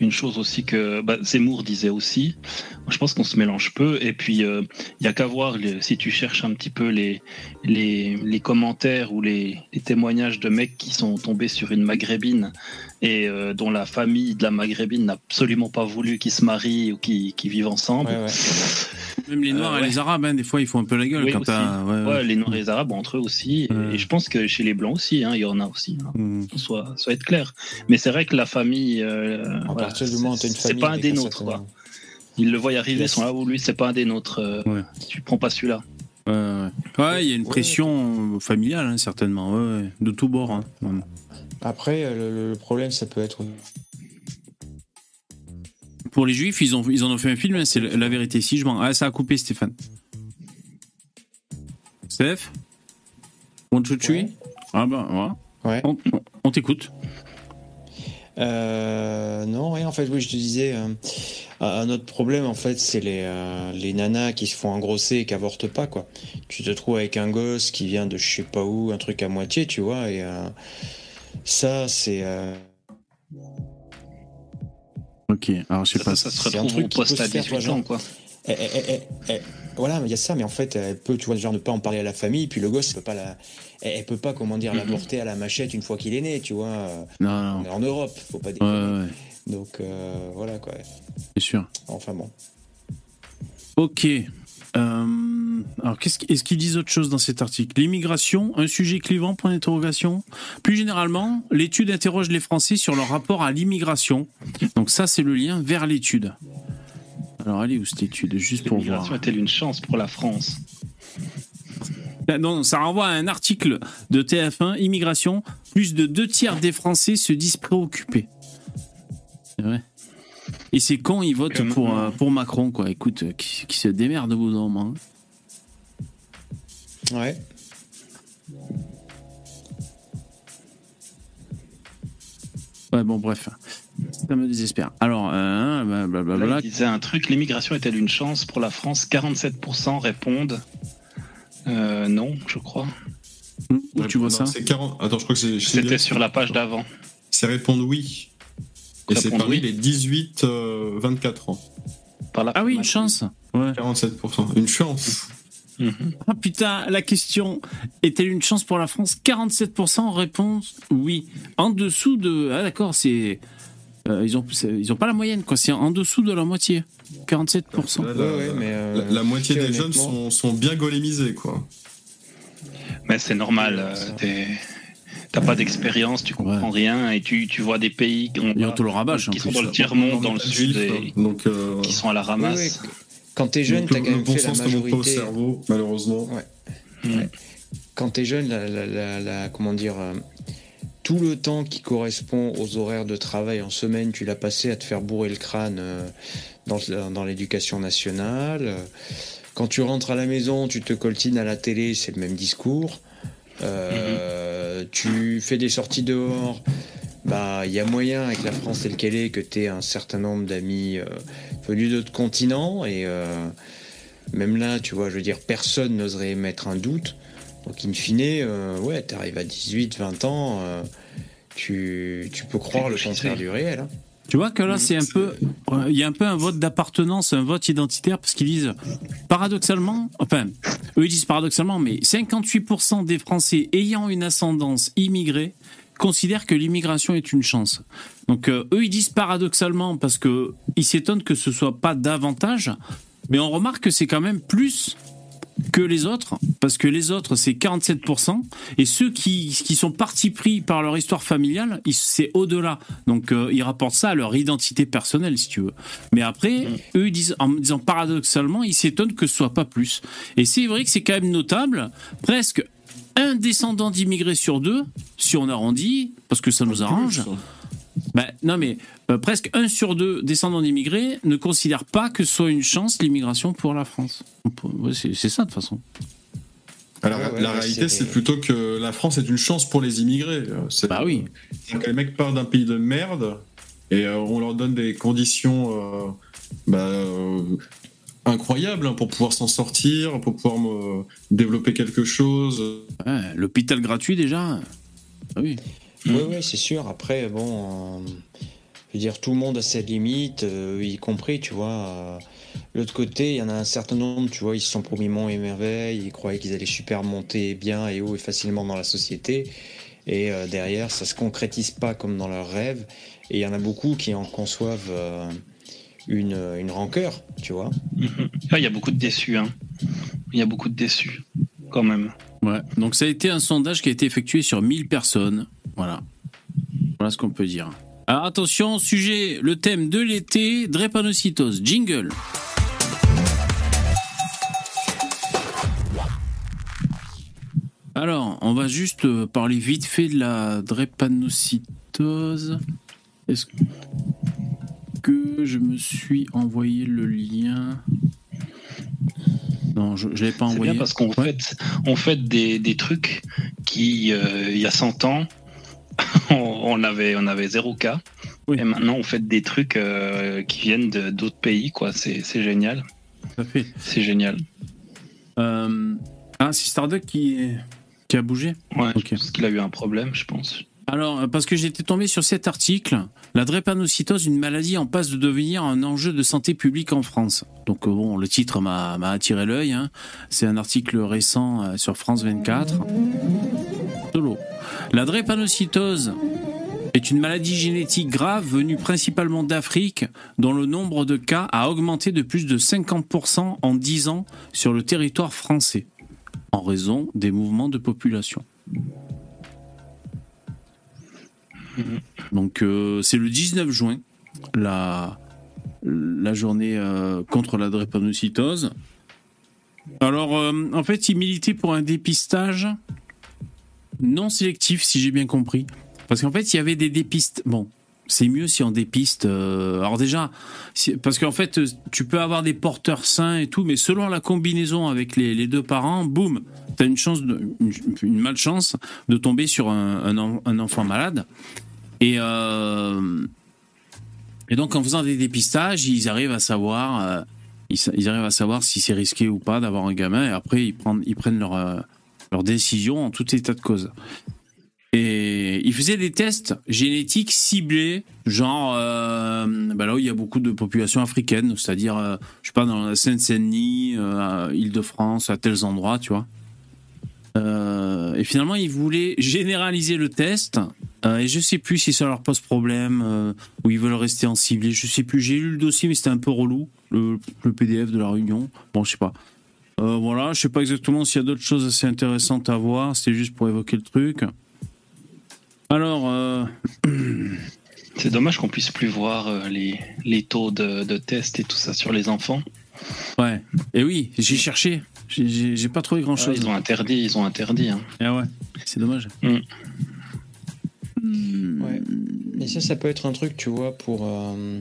C: une chose aussi que bah, Zemmour disait aussi. Je pense qu'on se mélange peu. Et puis, il y a qu'à voir si tu cherches un petit peu les, les, les commentaires ou les, les témoignages de mecs qui sont tombés sur une maghrébine et euh, dont la famille de la maghrébine n'a absolument pas voulu qu'ils se marient ou qu'ils vivent ensemble.
D: Ouais, ouais. <laughs>
A: Même les Noirs
C: Euh,
A: et
C: ouais.
A: les Arabes, hein, des fois, ils font un peu la gueule
C: Oui,
A: quand
C: aussi.
A: t'as. ouais, ouais.
C: Ouais, les Noirs et les Arabes entre eux aussi. Et-
A: Ouais.
C: Et je pense que chez les Blancs aussi, hein, il y en a aussi. hein.
A: Mm.
C: soit, soit être clair. Mais c'est vrai que la famille, euh, voilà,
D: partir du moment
C: c'est pas un des nôtres. Quoi. Ils le voient arriver, ils sont là où lui, c'est pas un des nôtres. euh. Tu prends pas celui-là.
A: Ouais, ouais. Ouais, il y a une
D: Ouais.
A: pression familiale, hein, certainement, ouais, ouais, de tous bords. Ouais.
D: Après, le, le problème, ça peut être.
A: Pour les Juifs, ils, ont, ils en ont fait un film, hein, c'est la vérité. Si je mens. Ah, ça a coupé, Stéphane. Steph? On te tue
D: Ouais.
A: Ah ben.
D: Ouais.
A: On, on- on t'écoute.
D: Euh, non, rien. En fait, oui, je te disais, euh, un autre problème, en fait, c'est les, euh, les nanas qui se font engrosser et qui avortent pas, quoi. Tu te trouves avec un gosse qui vient de je sais pas où, un truc à moitié, tu vois, et euh, ça, c'est. euh,
A: Ok, alors je sais
C: Ça,
A: pas.
C: ça se
D: c'est un
C: retrouve
D: truc se
C: à
D: faire, tu vois,
C: 18 ans,
D: genre.
C: quoi.
D: eh, eh, eh, eh, eh, voilà, il y a ça, mais en fait, elle peut, tu vois, genre ne pas en parler à la famille, puis le gosse, elle peut pas la, elle, elle peut pas, comment dire,
C: Mhm.
D: l'avorter à la machette une fois qu'il est né, tu vois.
A: Non,
D: On
A: non.
D: est en Europe, faut pas
A: Ouais,
D: déconner.
A: ouais, ouais,
D: Donc euh, voilà quoi.
A: c'est sûr.
D: Enfin bon.
A: Ok. Euh, alors, qu'est-ce, qu'- est-ce qu'ils disent autre chose dans cet article? L'immigration, un sujet clivant, point d'interrogation. Plus généralement, l'étude interroge les Français sur leur rapport à l'immigration. Donc ça, c'est le lien vers l'étude. Alors, allez où cette étude? Juste pour voir.
C: L'immigration est-elle une chance pour la France?
A: Ah, Non, ça renvoie à un article de TF1, Immigration. Plus de deux tiers des Français se disent préoccupés. C'est vrai? Et c'est con, ils votent pour, euh, pour Macron, quoi. Écoute, euh, qui, qui se démerde au bout d'un moment.
D: Ouais.
A: Ouais, bon, bref. Ça me désespère. Alors, euh,
C: Là,
A: blablabla.
C: il disait un truc, l'immigration est-elle une chance pour la France? 47% répondent euh, non, je crois.
A: Où tu vois
B: Non,
A: ça?
B: C'est 40. Attends, je crois que c'est.
C: C'était sur la page d'avant.
B: C'est répondre oui. Et c'est parmi les 18-24 ans.
C: Par la
A: Ah oui, une chance. Ouais.
B: 47%. Une chance.
C: Mhm.
A: Ah putain, la question est-elle une chance pour la France? 47% réponse oui. En dessous de. Ah d'accord, c'est. euh, ils ont ils ont pas la moyenne quoi. C'est en dessous de la moitié, 47%.
B: Là,
D: Ouais,
B: la,
D: ouais, mais, euh,
B: la- la moitié des jeunes sont, sont bien golémisés, quoi.
C: Mais c'est normal. euh, T'as pas d'expérience, tu comprends rien et tu, tu vois des pays qui, ont-
A: le rabâche
C: qui sont
A: plus.
C: dans le tiers-monde, dans le sud, et
B: Donc, euh,
C: qui sont à la ramasse.
D: oui. Quand t'es jeune, t'as quand
B: le
D: même
B: bon
D: fait la
B: sens pas au
D: majorité.
B: cerveau, malheureusement.
D: Quand t'es jeune, la, la- la- la- comment dire, euh, tout le temps qui correspond aux horaires de travail en semaine, tu l'as passé à te faire bourrer le crâne euh, dans, dans l'éducation nationale. Quand tu rentres à la maison, tu te coltines à la télé, c'est le même discours. Euh, Tu fais des sorties dehors. Bah, il y a moyen avec la France telle qu'elle est que tu aies un certain nombre d'amis euh, venus d'autres continents et euh, même là, tu vois, je veux dire, personne n'oserait mettre un doute. Donc, in fine, ouais, tu arrives à 18, 20 ans, euh, tu, tu peux croire le contraire du réel. hein.
A: Tu vois que là, c'est un peu, euh, il y a un peu un vote d'appartenance, un vote identitaire, parce qu'ils disent, paradoxalement, enfin, eux ils disent paradoxalement, mais 58% des Français ayant une ascendance immigrée considèrent que l'immigration est une chance. Donc euh, eux ils disent paradoxalement parce que ils s'étonnent que ce soit pas davantage, mais on remarque que c'est quand même plus que les autres, parce que les autres, c'est 47%, et ceux qui, qui sont partis pris par leur histoire familiale, c'est au-delà. Donc, euh, ils rapportent ça à leur identité personnelle, si tu veux. Mais après, eux, ils disent, en disant paradoxalement, ils s'étonnent que ce soit pas plus. Et c'est vrai que c'est quand même notable, presque un descendant d'immigrés sur deux, si on arrondit, parce que ça nous arrange, ben, non, mais euh, presque un sur deux descendants d'immigrés ne considèrent pas que ce soit une chance l'immigration pour la France. Ouais, c'est ça de toute façon.
B: Alors,
D: Ouais, ouais,
B: la réalité,
D: c'est-
B: plutôt que la France est une chance pour les immigrés. Euh,
A: Bah oui.
B: que les mecs partent d'un pays de merde et euh, on leur donne des conditions euh, bah, euh, incroyables hein, pour pouvoir s'en sortir, pour pouvoir euh, développer quelque chose.
A: Ouais, L'hôpital gratuit déjà. Ah oui.
C: Mm.
D: Oui, oui, c'est sûr. Après, bon, euh, je veux dire, tout le monde a ses limites, euh, y compris, tu vois. euh, L'autre côté, il y en a un certain nombre, tu vois, ils se sont promis monts et merveilles, ils croyaient qu'ils allaient super monter bien et haut et facilement dans la société. Et derrière, ça se concrétise pas comme dans leurs rêves. Et il y en a beaucoup qui en conçoivent une, une rancœur, tu vois. <laughs>
C: Ah, Il y a beaucoup de déçus. hein. Il y a beaucoup de déçus, quand même.
A: Ouais. Donc ça a été un sondage qui a été effectué sur 1000 personnes. Voilà. Voilà ce qu'on peut dire. Alors attention, sujet, le thème de l'été, drépanocytose. Jingle. Alors, on va juste euh, parler vite fait de la drépanocytose. Est-ce que je me suis envoyé le lien? Non, je ne l'ai pas envoyé.
C: bien parce qu'on fait, on fait des, des trucs qui, euh, il y a 100 ans, <laughs> on, avait, on avait zéro cas.
A: Oui.
C: Et maintenant, on fait des trucs euh, qui viennent d'autres pays, quoi. C'est génial.
A: Fait.
C: C'est génial.
A: Euh, Ah, c'est Starduck qui, qui a bougé.
C: Ouais, pense qu'il a eu un problème, je pense.
A: Alors, euh, parce que j'étais tombé sur cet article, la drépanocytose, une maladie en passe de devenir un enjeu de santé publique en France. Donc euh, bon, le titre m'a attiré l'œil. hein. C'est un article récent euh, sur France 24. Solo. La drépanocytose est une maladie génétique grave venue principalement d'Afrique, dont le nombre de cas a augmenté de plus de 50% en 10 ans sur le territoire français, en raison des mouvements de population. Donc euh, c'est le 19 juin, la, journée euh, contre la drépanocytose. Alors euh, en fait, il militait pour un dépistage non sélectif, si j'ai bien compris. Parce qu'en fait, il y avait des dépistes. Bon, c'est mieux si on dépiste. Alors déjà, parce qu'en fait, tu peux avoir des porteurs sains et tout, mais selon la combinaison avec les, deux parents, boum, tu as une chance, une, malchance de tomber sur un enfant malade. Et, euh, et donc, en faisant des dépistages, ils arrivent à savoir, euh, ils, arrivent à savoir si c'est risqué ou pas d'avoir un gamin. Et après, ils prennent, ils prennent leur, euh, décision en tout état de cause. Et ils faisaient des tests génétiques ciblés, genre bah là où il y a beaucoup de populations africaines, c'est-à-dire, je sais pas, dans la Seine-Saint-Denis, Île-de-France, à tels endroits, tu vois. Et finalement, ils voulaient généraliser le test Euh, et je sais plus si ça leur pose problème euh, ou ils veulent rester en ciblé. Je sais plus. J'ai lu le dossier, mais c'était un peu relou le, le PDF de la réunion. Bon, je sais pas. Euh, voilà, je sais pas exactement s'il y a d'autres choses assez intéressantes à voir. C'était juste pour évoquer le truc. Alors, <clears throat>
C: C'est dommage qu'on puisse plus voir les, les taux de, de tests et tout ça sur les enfants.
A: ouais. Et oui, j'ai cherché. J'ai- pas trouvé grand
C: Ah,
A: chose.
C: ils ont interdit, ils ont interdit. hein.
A: Ah ouais, c'est dommage.
C: Mm.
A: Hmm.
D: Ouais. Mais ça, ça peut être un truc, tu vois, pour. euh,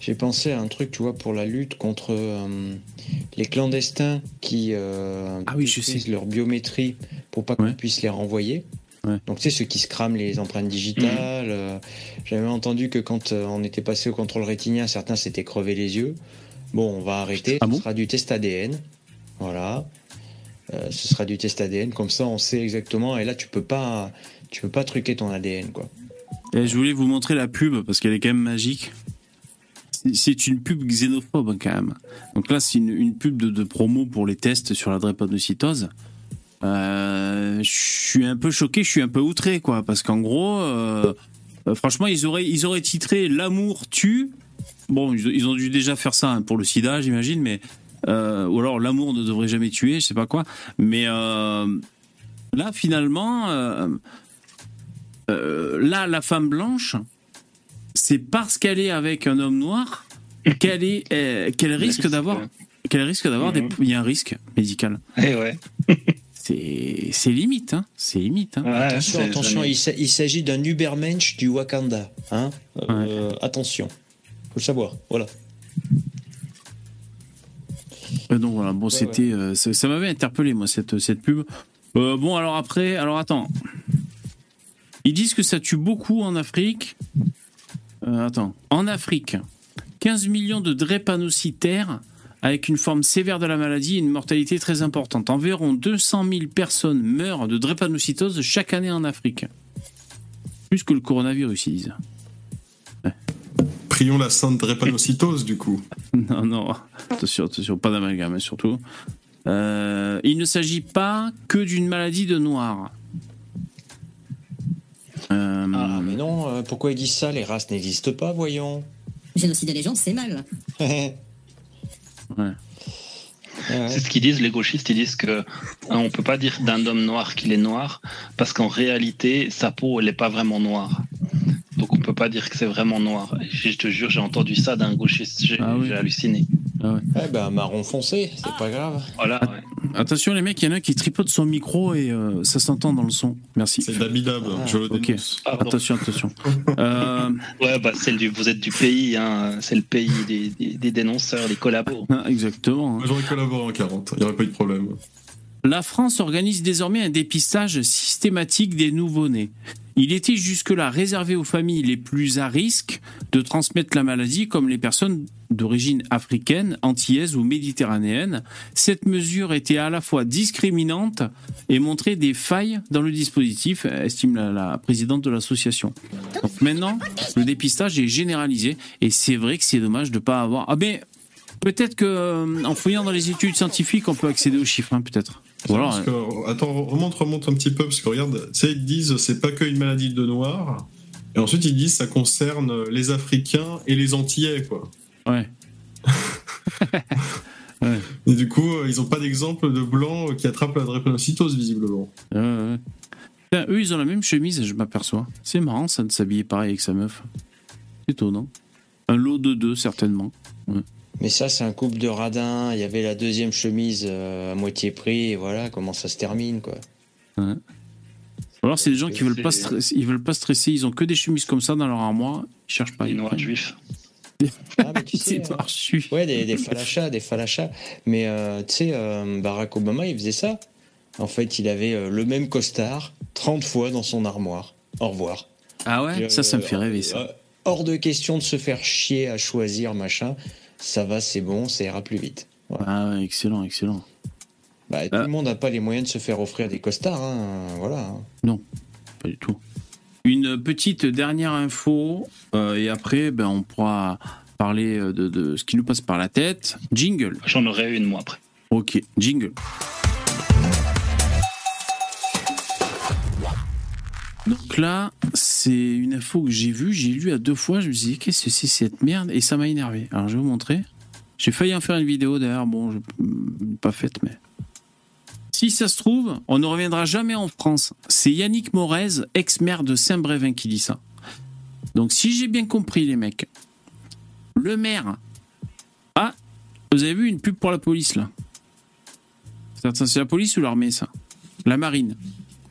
D: J'ai pensé à un truc, tu vois, pour la lutte contre euh, les clandestins qui euh,
A: Ah oui, je
D: utilisent
A: sais.
D: leur biométrie pour pas qu'on
A: Ouais.
D: puisse les renvoyer.
A: Ouais.
D: Donc, tu sais, ceux qui se crament les empreintes digitales. euh, J'avais entendu que quand on était passé au contrôle rétinien, certains s'étaient crevé les yeux. Bon, on va arrêter.
A: Ah
D: ce
A: bon?
D: sera du test ADN. Voilà. Euh, ce sera du test ADN. Comme ça, on sait exactement. Et là, tu peux pas, tu peux pas truquer ton ADN, quoi.
A: Et je voulais vous montrer la pub parce qu'elle est quand même magique. C'est- une pub xénophobe hein, quand même. Donc là, c'est une, pub de, promo pour les tests sur la drépanocytose. Euh, je suis un peu choqué, je suis un peu outré, quoi, parce qu'en gros, euh, franchement, ils auraient, ils auraient titré L'amour tue. Bon, ils, ils ont dû déjà faire ça hein, pour le sida, j'imagine, mais. Euh, ou alors L'amour ne devrait jamais tuer, je sais pas quoi. Mais euh, là, finalement. euh, euh, là, la femme blanche, c'est parce qu'elle est avec un homme noir qu'elle est, euh, qu'elle risque d'avoir,
C: ouais.
A: qu'elle risque d'avoir des, il y a un risque médical.
C: Eh ouais. <laughs>
A: C'est, c'est limite, hein. C'est limite, hein.
C: Ouais,
D: Attention,
C: c'est
D: attention,
C: jamais-
D: il, sa- il s'agit d'un Ubermensch du Wakanda. Hein Euh, Attention, faut le savoir. Voilà.
A: Donc voilà, bon, c'était, euh, ça, ça m'avait interpellé moi cette cette pub. Euh, bon, alors après, alors attends, ils disent que ça tue beaucoup en Afrique. Euh, attends, en Afrique, 15 millions de drépanocytaires avec une forme sévère de la maladie et une mortalité très importante. Environ 200 000 personnes meurent de drépanocytose chaque année en Afrique. Plus que le coronavirus, ils disent.
B: Prions la sainte drépanocytose, du coup. <laughs>
A: Non, non, attention, attention, pas d'amalgame, hein, surtout. Euh, il ne s'agit pas que d'une maladie de noir. Euh,
D: Ah, mais non, euh, pourquoi ils disent ça Les races n'existent pas, voyons.
F: Génocider les gens, c'est mal. <laughs>
D: ouais.
C: C'est ce qu'ils disent, les gauchistes, ils disent que hein, on peut pas dire d'un homme noir qu'il est noir, parce qu'en réalité, sa peau, elle n'est pas vraiment noire. Donc on peut pas dire que c'est vraiment noir. Et je te jure, j'ai entendu ça d'un gauchiste, j'ai
A: Ah oui.
C: J'ai halluciné.
D: Eh ben, marron foncé, c'est pas grave.
C: Voilà, ouais.
A: Attention les mecs, il y en a un qui tripote son micro et euh, ça s'entend dans le son. Merci.
B: C'est Dabidab,
D: Ah,
B: je le.
C: Pardon.
A: Attention, attention. <laughs> Euh,
C: Ouais, bah, c'est le du, vous êtes du pays, hein, c'est le pays des, des, des dénonceurs, des collabos.
A: ah, exactement.
B: Moi, J'aurais collaboré en 40, il n'y aurait pas eu de problème.
A: La France organise désormais un dépistage systématique des nouveau-nés. Il était jusque-là réservé aux familles les plus à risque de transmettre la maladie, comme les personnes d'origine africaine, antillaise ou méditerranéenne. Cette mesure était à la fois discriminante et montrait des failles dans le dispositif, estime la, présidente de l'association. Donc maintenant, le dépistage est généralisé et c'est vrai que c'est dommage de ne pas avoir. Ah ben, peut-être que euh, en fouillant dans les études scientifiques, on peut accéder aux chiffres, hein, peut-être. Voilà.
B: Parce que- attends, remonte, remonte un petit peu, parce que regarde, tu sais, ils disent c'est pas qu'une maladie de noir, et ensuite ils disent ça concerne les Africains et les Antillais, quoi.
A: Ouais. <laughs>
B: Et du coup, euh, ils ont pas d'exemple de blanc qui attrape la drépanocytose, visiblement.
A: Euh, ouais. Tiens, eux, ils ont la même chemise, je m'aperçois. C'est marrant, ça, de s'habiller pareil avec sa meuf. C'est étonnant. Un lot de deux, certainement.
D: Mais ça, c'est un couple de radins. Il y avait la deuxième chemise euh, à moitié prix, et voilà comment ça se termine, quoi.
A: Alors, c'est des gens qui veulent pas, ils veulent pas stresser. Ils ont que des chemises comme ça dans leur armoire. Ils cherchent pas.
C: Les noirs juifs.
D: Ah, mais tu <laughs> sais,
A: suis.
D: Ouais, des, des falachas, des falachas. Mais euh, tu sais, euh, Barack Obama, il faisait ça. En fait, il avait euh, le même costard 30 fois dans son armoire. Au revoir.
A: Ah ouais? Ça, ça me fait rêver, ça.
D: euh, hors de question de se faire chier à choisir, machin. Ça va, c'est bon, ça ira plus vite.
A: Ah ouais, excellent, excellent.
D: Bah, tout
A: Ah.
D: le monde n'a pas les moyens de se faire offrir des costards, hein, voilà. hein.
A: Pas du tout. Une petite dernière info, euh, et après, ben, on pourra parler euh, de, de ce qui nous passe par la tête. Jingle.
C: J'en aurais une, moi, après.
A: Ok, jingle. Donc là, c'est une info que j'ai vue, j'ai lu à deux fois, je me suis dit, qu'est-ce que c'est cette merde? Et ça m'a énervé. Alors je vais vous montrer. J'ai failli en faire une vidéo d'ailleurs, bon, je, pas faite, mais. Si ça se trouve, on ne reviendra jamais en France. C'est Yannick Morez, ex-maire de Saint-Brévin, qui dit ça. Donc si j'ai bien compris, les mecs, le maire. Ah, vous avez vu une pub pour la police là? C'est la police ou l'armée ça? La marine.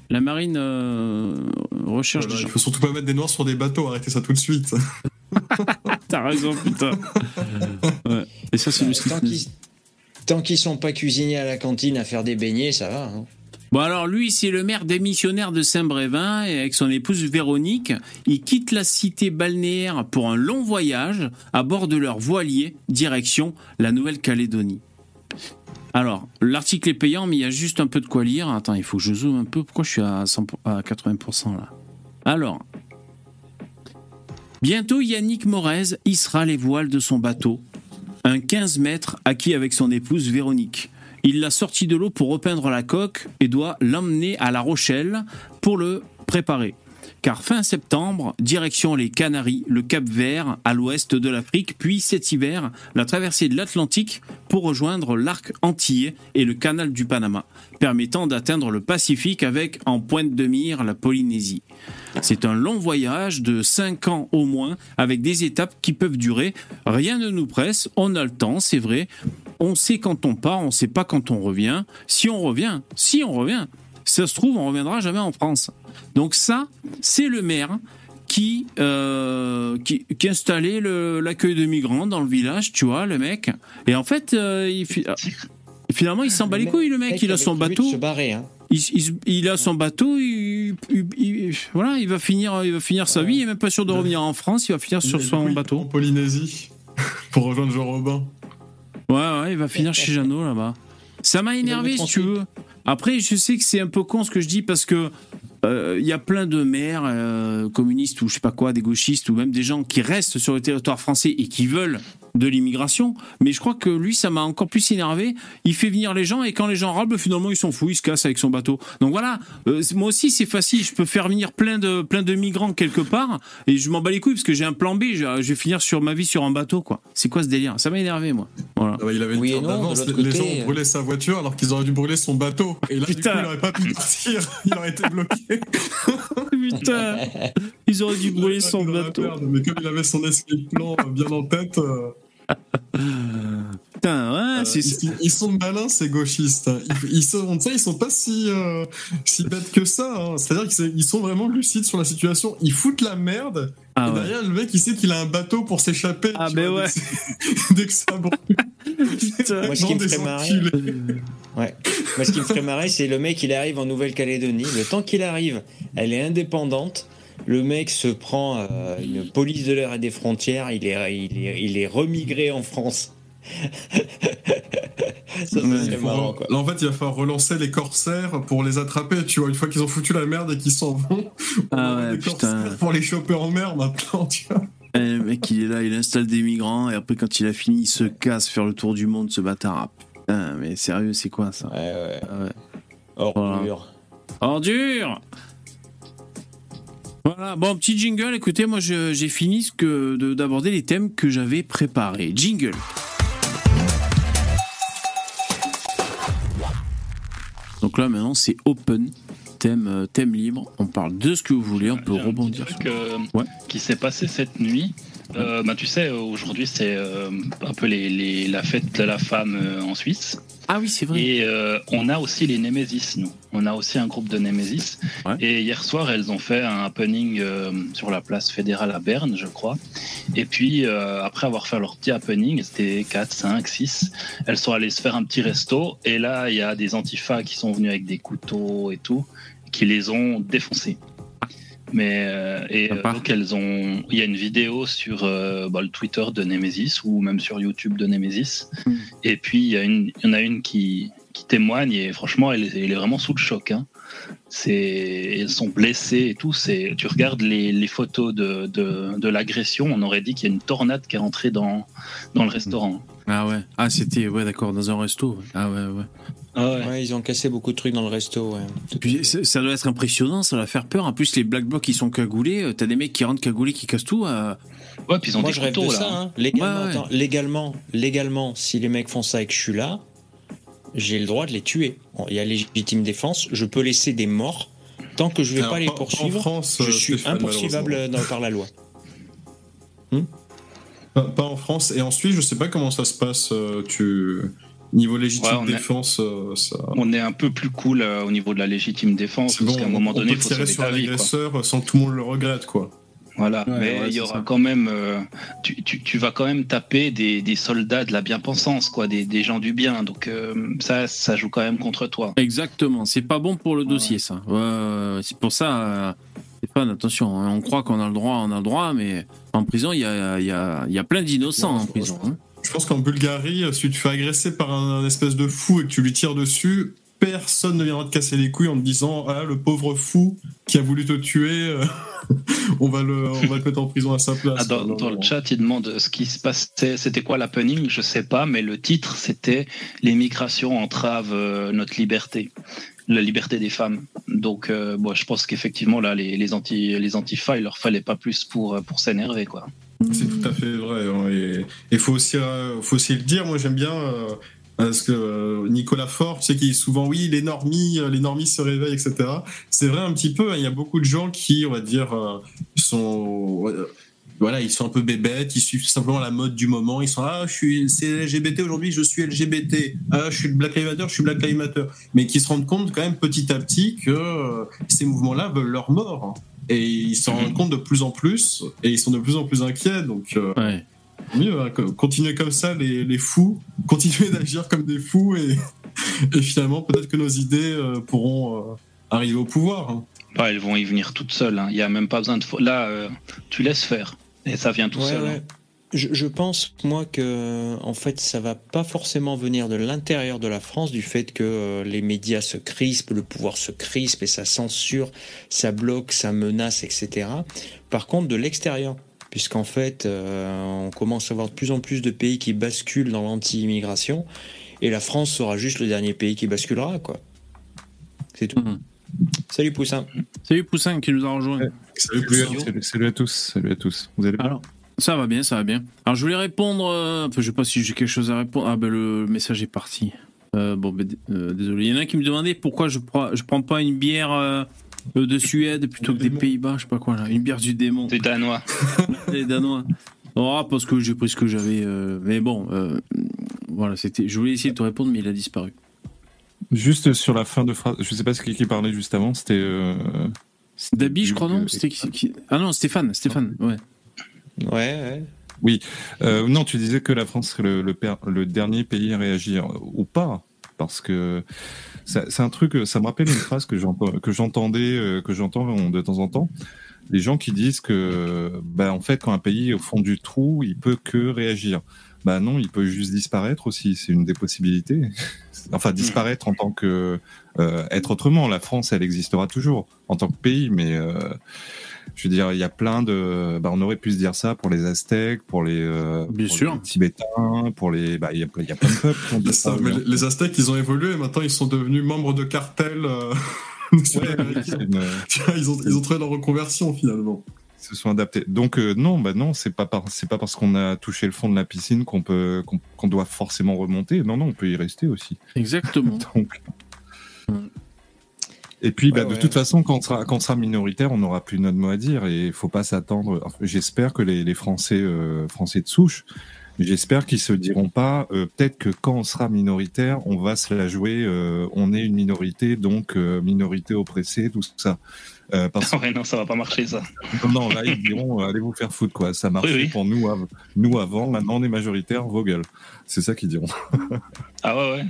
A: La marine euh, recherche
B: Voilà,
A: des gens.
B: il faut surtout pas mettre des noirs sur des bateaux, arrêtez ça tout de suite. <laughs>
A: T'as raison, putain. <laughs> Ouais. Et ça, c'est le
D: Tant qu'ils tant qu'ils sont pas cuisinés à la cantine à faire des beignets, ça va. hein.
A: Bon, alors lui, c'est le maire démissionnaire de Saint-Brévin et avec son épouse Véronique, il quitte la cité balnéaire pour un long voyage à bord de leur voilier, direction la Nouvelle-Calédonie. Alors, l'article est payant, mais il y a juste un peu de quoi lire. Attends, il faut que je zoome un peu. Pourquoi je suis à, 100 à 80% là? Alors, bientôt Yannick Morez hissera les voiles de son bateau, un 15 mètres acquis avec son épouse Véronique. Il l'a sorti de l'eau pour repeindre la coque et doit l'emmener à La Rochelle pour le préparer. Car fin septembre, direction les Canaries, le Cap Vert à l'ouest de l'Afrique, puis cet hiver, la traversée de l'Atlantique pour rejoindre l'arc antillais et le canal du Panama, permettant d'atteindre le Pacifique avec en pointe de mire la Polynésie. C'est un long voyage de 5 ans au moins, avec des étapes qui peuvent durer. Rien ne nous presse, on a le temps, c'est vrai. On sait quand on part, on sait pas quand on revient. Si on revient, si on revient, ça se trouve, on reviendra jamais en France. Donc ça, c'est le maire qui, euh, qui, qui installait l'accueil de migrants dans le village, tu vois, le mec. Et en fait, euh, il, finalement, il s'en bat les couilles, le mec. Il a son bateau.
D: Se barrer, hein.
A: Il, il- il a son bateau, il, il- il- voilà, il va finir, il va finir sa vie. Il est même pas sûr de revenir en France. Il va finir sur son bateau.
B: En Polynésie. <laughs> pour rejoindre Jean Robin.
A: Ouais, ouais, il va finir chez Jeannot là-bas. Ça m'a énervé, si tu veux. Après, je sais que c'est un peu con ce que je dis parce que euh, y a plein de maires euh, communistes ou je sais pas quoi, des gauchistes ou même des gens qui restent sur le territoire français et qui veulent de l'immigration. Mais je crois que lui, ça m'a encore plus énervé. Il fait venir les gens et quand les gens râlent, finalement, ils s'en foutent, ils se cassent avec son bateau. Donc voilà, euh, moi aussi, c'est facile. Je peux faire venir plein de, plein de migrants quelque part et je m'en bats les couilles parce que j'ai un plan B. Je, je vais finir sur ma vie sur un bateau, quoi. C'est quoi ce délire? Ça m'a énervé, moi. Voilà.
B: Ah bah, il avait une
D: Oui non, l'autre
B: Les
D: côté,
B: gens
D: euh,
B: ont brûlé sa voiture alors qu'ils auraient dû brûler son bateau. Et là, du coup, il aurait pas pu partir. Il aurait été bloqué. <laughs>
A: Putain, ils auraient dû brûler son bateau.
B: Mais comme il avait son escape plan euh, bien en tête, euh, <laughs>
A: Putain, ouais,
B: euh, ils, ils sont malins ces gauchistes. hein. Ils, ils sont, ils pas si euh, si bêtes que ça. hein. C'est-à-dire qu'ils sont- vraiment lucides sur la situation. Ils foutent la merde.
A: Ah
B: et
A: ouais.
B: derrière, le mec, il sait qu'il a un bateau pour s'échapper.
A: Ah,
B: tu
A: ben
B: vois,
A: ouais.
B: dès que- <laughs> ça brûle.
A: Putain.
D: Moi, ce qui me ferait marrer-. Ouais. Moi, ce qui me ferait marrer, c'est le mec, il arrive en Nouvelle-Calédonie. Le temps qu'il arrive, elle est indépendante. Le mec se prend euh, une police de l'air et des frontières. Il est, il est, il est remigré en France. <laughs> Ça,
A: Ouais,
D: marrant.
B: Là, en fait, il va falloir relancer les corsaires pour les attraper. Tu vois, une fois qu'ils ont foutu la merde et qu'ils s'en vont, on
A: Ah ouais, <laughs> putain.
B: corsaires pour les choper en mer maintenant. Tu vois.
A: Eh, Le mec, il est là, il installe des migrants et après, quand il a fini, il se casse faire le tour du monde, ce bâtard. Ah, putain, mais sérieux, c'est quoi ça?
D: Ouais, ouais.
A: Ah ouais.
D: Ordure.
A: Ordure Voilà, bon, petit jingle, écoutez, moi je- j'ai fini ce que d'aborder les thèmes que j'avais préparés. Jingle. Donc là maintenant c'est open, thème, euh, thème libre, on parle de ce que vous voulez, on peut rebondir.
C: truc,
A: sur-
C: euh,
A: Ouais.
C: qui s'est passé cette nuit. Euh, bah, tu sais, aujourd'hui, c'est euh, un peu les, les- la fête de la femme euh, en Suisse.
A: Ah oui c'est vrai.
C: Et euh, on a aussi les Némésis, nous. On a aussi un groupe de Némésis.
A: Ouais.
C: Et hier soir, elles ont fait un happening sur la place fédérale à Berne, je crois. Et puis, après avoir fait leur petit happening, c'était 4, 5, 6, elles sont allées se faire un petit resto. Et là, il y a des antifas qui sont venus avec des couteaux et tout, qui les ont défoncés. Mais euh, et euh, donc elles ont, il y a une vidéo sur euh, bah, le Twitter de Nemesis ou même sur YouTube de Nemesis.
A: Mm.
C: Et puis il y a une, il y en a une qui qui témoigne et franchement, est, il est vraiment sous le choc. Hein. C'est, ils sont blessés et tout. C'est, tu regardes les, les photos de, de, de l'agression, on aurait dit qu'il y a une tornade qui est rentrée dans, dans le restaurant.
A: Ah ouais. Ah, c'était, ouais, d'accord, dans un resto. Ah ouais, ouais.
C: Ah ouais.
D: Ouais, ils ont cassé beaucoup de trucs dans le resto. ouais.
A: Puis ça doit être impressionnant, ça doit faire peur. En plus, les black blocs, ils sont cagoulés. Euh, T'as des mecs qui rentrent cagoulés, qui cassent tout. euh.
C: Ouais, puis ils ont
D: Moi,
C: des
D: je rêve
C: couteaux
D: de
C: là.
D: ça. hein. Légalement,
A: Ouais, ouais.
D: attends, légalement, légalement, si les mecs font ça et que je suis là, j'ai le droit de les tuer. Bon, Il y a légitime défense. Je peux laisser des morts tant que je vais
B: Alors,
D: pas les
B: pas- en
D: poursuivre.
B: France,
D: je
B: euh,
D: suis dans- par la loi.
B: Pas, pas en France. Et ensuite, je sais pas comment ça se passe. euh, tu niveau légitime
C: Ouais, est-
B: défense, euh, ça.
C: On est un peu plus cool euh, au niveau de la légitime défense, parce
B: bon,
C: qu'à un moment
B: on
C: donné, il faut
B: tirer sur l'agresseur sans que tout le monde le regrette, quoi.
C: Voilà,
A: Ouais,
C: mais
A: ouais,
C: il y aura
A: ça.
C: quand même, euh, tu, tu, tu vas quand même taper des, des soldats de la bien-pensance, quoi, des, des gens du bien. Donc euh, ça, ça joue quand même contre toi.
A: Exactement. C'est pas bon pour le dossier, ça. C'est pour ça. Euh, Stéphane, attention. hein, On croit qu'on a le droit, on a le droit, mais en prison, il y a, il y a, il y a plein d'innocents
B: Ouais,
A: en prison. hein.
B: Je pense qu'en Bulgarie, si tu te fais agresser par un, espèce de fou et que tu lui tires dessus, personne ne viendra te casser les couilles en te disant Ah, le pauvre fou qui a voulu te tuer, euh, <laughs> on, va le, mettre en prison à sa place.
C: Ah, dans, le chat, il demande ce qui se passait, c'était quoi l'happening? Je sais pas, mais le titre, c'était L'immigration entrave euh, notre liberté, la liberté des femmes. Donc, euh, je pense qu'effectivement, là, les, les, anti, les antifa, il leur fallait pas plus pour, euh, pour s'énerver, quoi.
B: C'est tout à fait vrai. hein, et il faut aussi, euh, faut aussi le dire. Moi, j'aime bien. euh, parce que euh, Nicolas Faure, tu sais, souvent, oui, les normies, euh, se réveillent, etc. C'est vrai un petit peu. hein, Il y a beaucoup de gens qui, on va dire, sont. voilà, ils sont un peu bébêtes, ils suivent simplement la mode du moment. Ils sont ah, je suis c'est LGBT aujourd'hui, je suis LGBT. Ah, je suis Black Lives Matter, je suis Black Lives Matter. Mais qui se rendent compte quand même petit à petit que ces mouvements-là veulent leur mort. Et ils s'en rendent compte de plus en plus, et ils sont de plus en plus inquiets. Donc, euh,
A: Ouais.
B: mieux, hein, co- continuer comme ça, les, les fous, <laughs> continuer d'agir comme des fous, et, et finalement, peut-être que nos idées euh, pourront euh, arriver au pouvoir. hein.
C: Bah, elles vont y venir toutes seules. hein. Il y a même pas besoin de. Là, euh, tu laisses faire. Et ça vient tout
D: Ouais,
C: seul.
D: ouais. Je, je pense, moi, que en fait, ça va pas forcément venir de l'intérieur de la France, du fait que euh, les médias se crispent, le pouvoir se crispe et ça censure, ça bloque, ça menace, etc. Par contre, de l'extérieur, puisqu'en fait, euh, on commence à voir de plus en plus de pays qui basculent dans l'anti-immigration, et la France sera juste le dernier pays qui basculera, quoi. C'est tout.
A: Mhm.
D: Salut Poussin.
A: Salut Poussin qui nous a rejoint.
B: Salut,
G: Salut,
B: Poussin.
G: salut- salut à tous. Salut à tous. Vous allez bien?
A: Alors, ça va bien, ça va bien. Alors, je voulais répondre. euh, enfin, je sais pas si j'ai quelque chose à répondre. Ah, ben le message est parti. Euh, bon, ben, euh, désolé. Il y en a qui me demandaient pourquoi je prends, je prends pas une bière euh, de Suède plutôt que des. Pays-Bas, je sais pas quoi là. Une bière du démon.
C: C'est danois. <laughs>
A: des Danois. Oh, parce que j'ai pris ce que j'avais. euh, mais bon, euh, voilà, c'était. Je voulais essayer de te répondre, mais il a disparu.
G: Juste sur la fin de phrase, je sais pas ce qui, qui parlait juste avant, c'était. Euh,
A: Dabi, je crois, non C'était qui, qui- Ah non, Stéphane, Stéphane, ouais.
D: Ouais, ouais.
G: euh, non, tu disais que la France serait le, dernier pays à réagir, ou pas parce que c'est un truc, ça me rappelle une phrase que j'entendais, euh, que j'entends de temps en temps. Les gens qui disent que, bah, en fait, quand un pays est au fond du trou, il peut que réagir. Bah non, il peut juste disparaître aussi. C'est une des possibilités. <laughs> enfin, disparaître en tant que euh, être autrement. La France, elle existera toujours en tant que pays, mais je veux dire, il y a plein de. Bah, on aurait pu se dire ça pour les Aztèques, pour les, euh,
A: Bien
G: pour
A: sûr.
G: les Tibétains, pour les. Bah, il y, a, il y a plein de peuples qui ont dit
B: Ça, mais les Aztèques, ils ont évolué, et maintenant ils sont devenus membres de cartels. euh, <laughs>
G: Ouais, <laughs> une- <laughs>
B: vois, ils, ont, ils ont trouvé leur reconversion finalement.
G: ils se sont adaptés. Donc euh, non, bah non, c'est pas par- c'est pas parce qu'on a touché le fond de la piscine qu'on peut qu'on qu'on doit forcément remonter. Non, non, on peut y rester aussi.
A: Exactement.
G: Donc. Et puis, bah,
D: Ouais,
G: de
D: ouais.
G: toute façon, quand on, sera, quand on sera minoritaire, on n'aura plus notre mot à dire et il faut pas s'attendre. enfin, J'espère que les, les Français, euh, Français de souche, j'espère qu'ils se diront pas. euh, Peut-être que quand on sera minoritaire, on va se la jouer. euh, on est une minorité, donc euh, minorité oppressée, tout ça. Parce <laughs>
C: ouais, non, ça va pas marcher, ça.
G: non, là, ils diront allez vous faire foutre quoi. Ça marchait
C: Oui, oui.
G: pour nous, av- nous avant. Maintenant, on est majoritaire. Vos gueules. C'est ça qu'ils diront.
C: Ah ouais, ouais.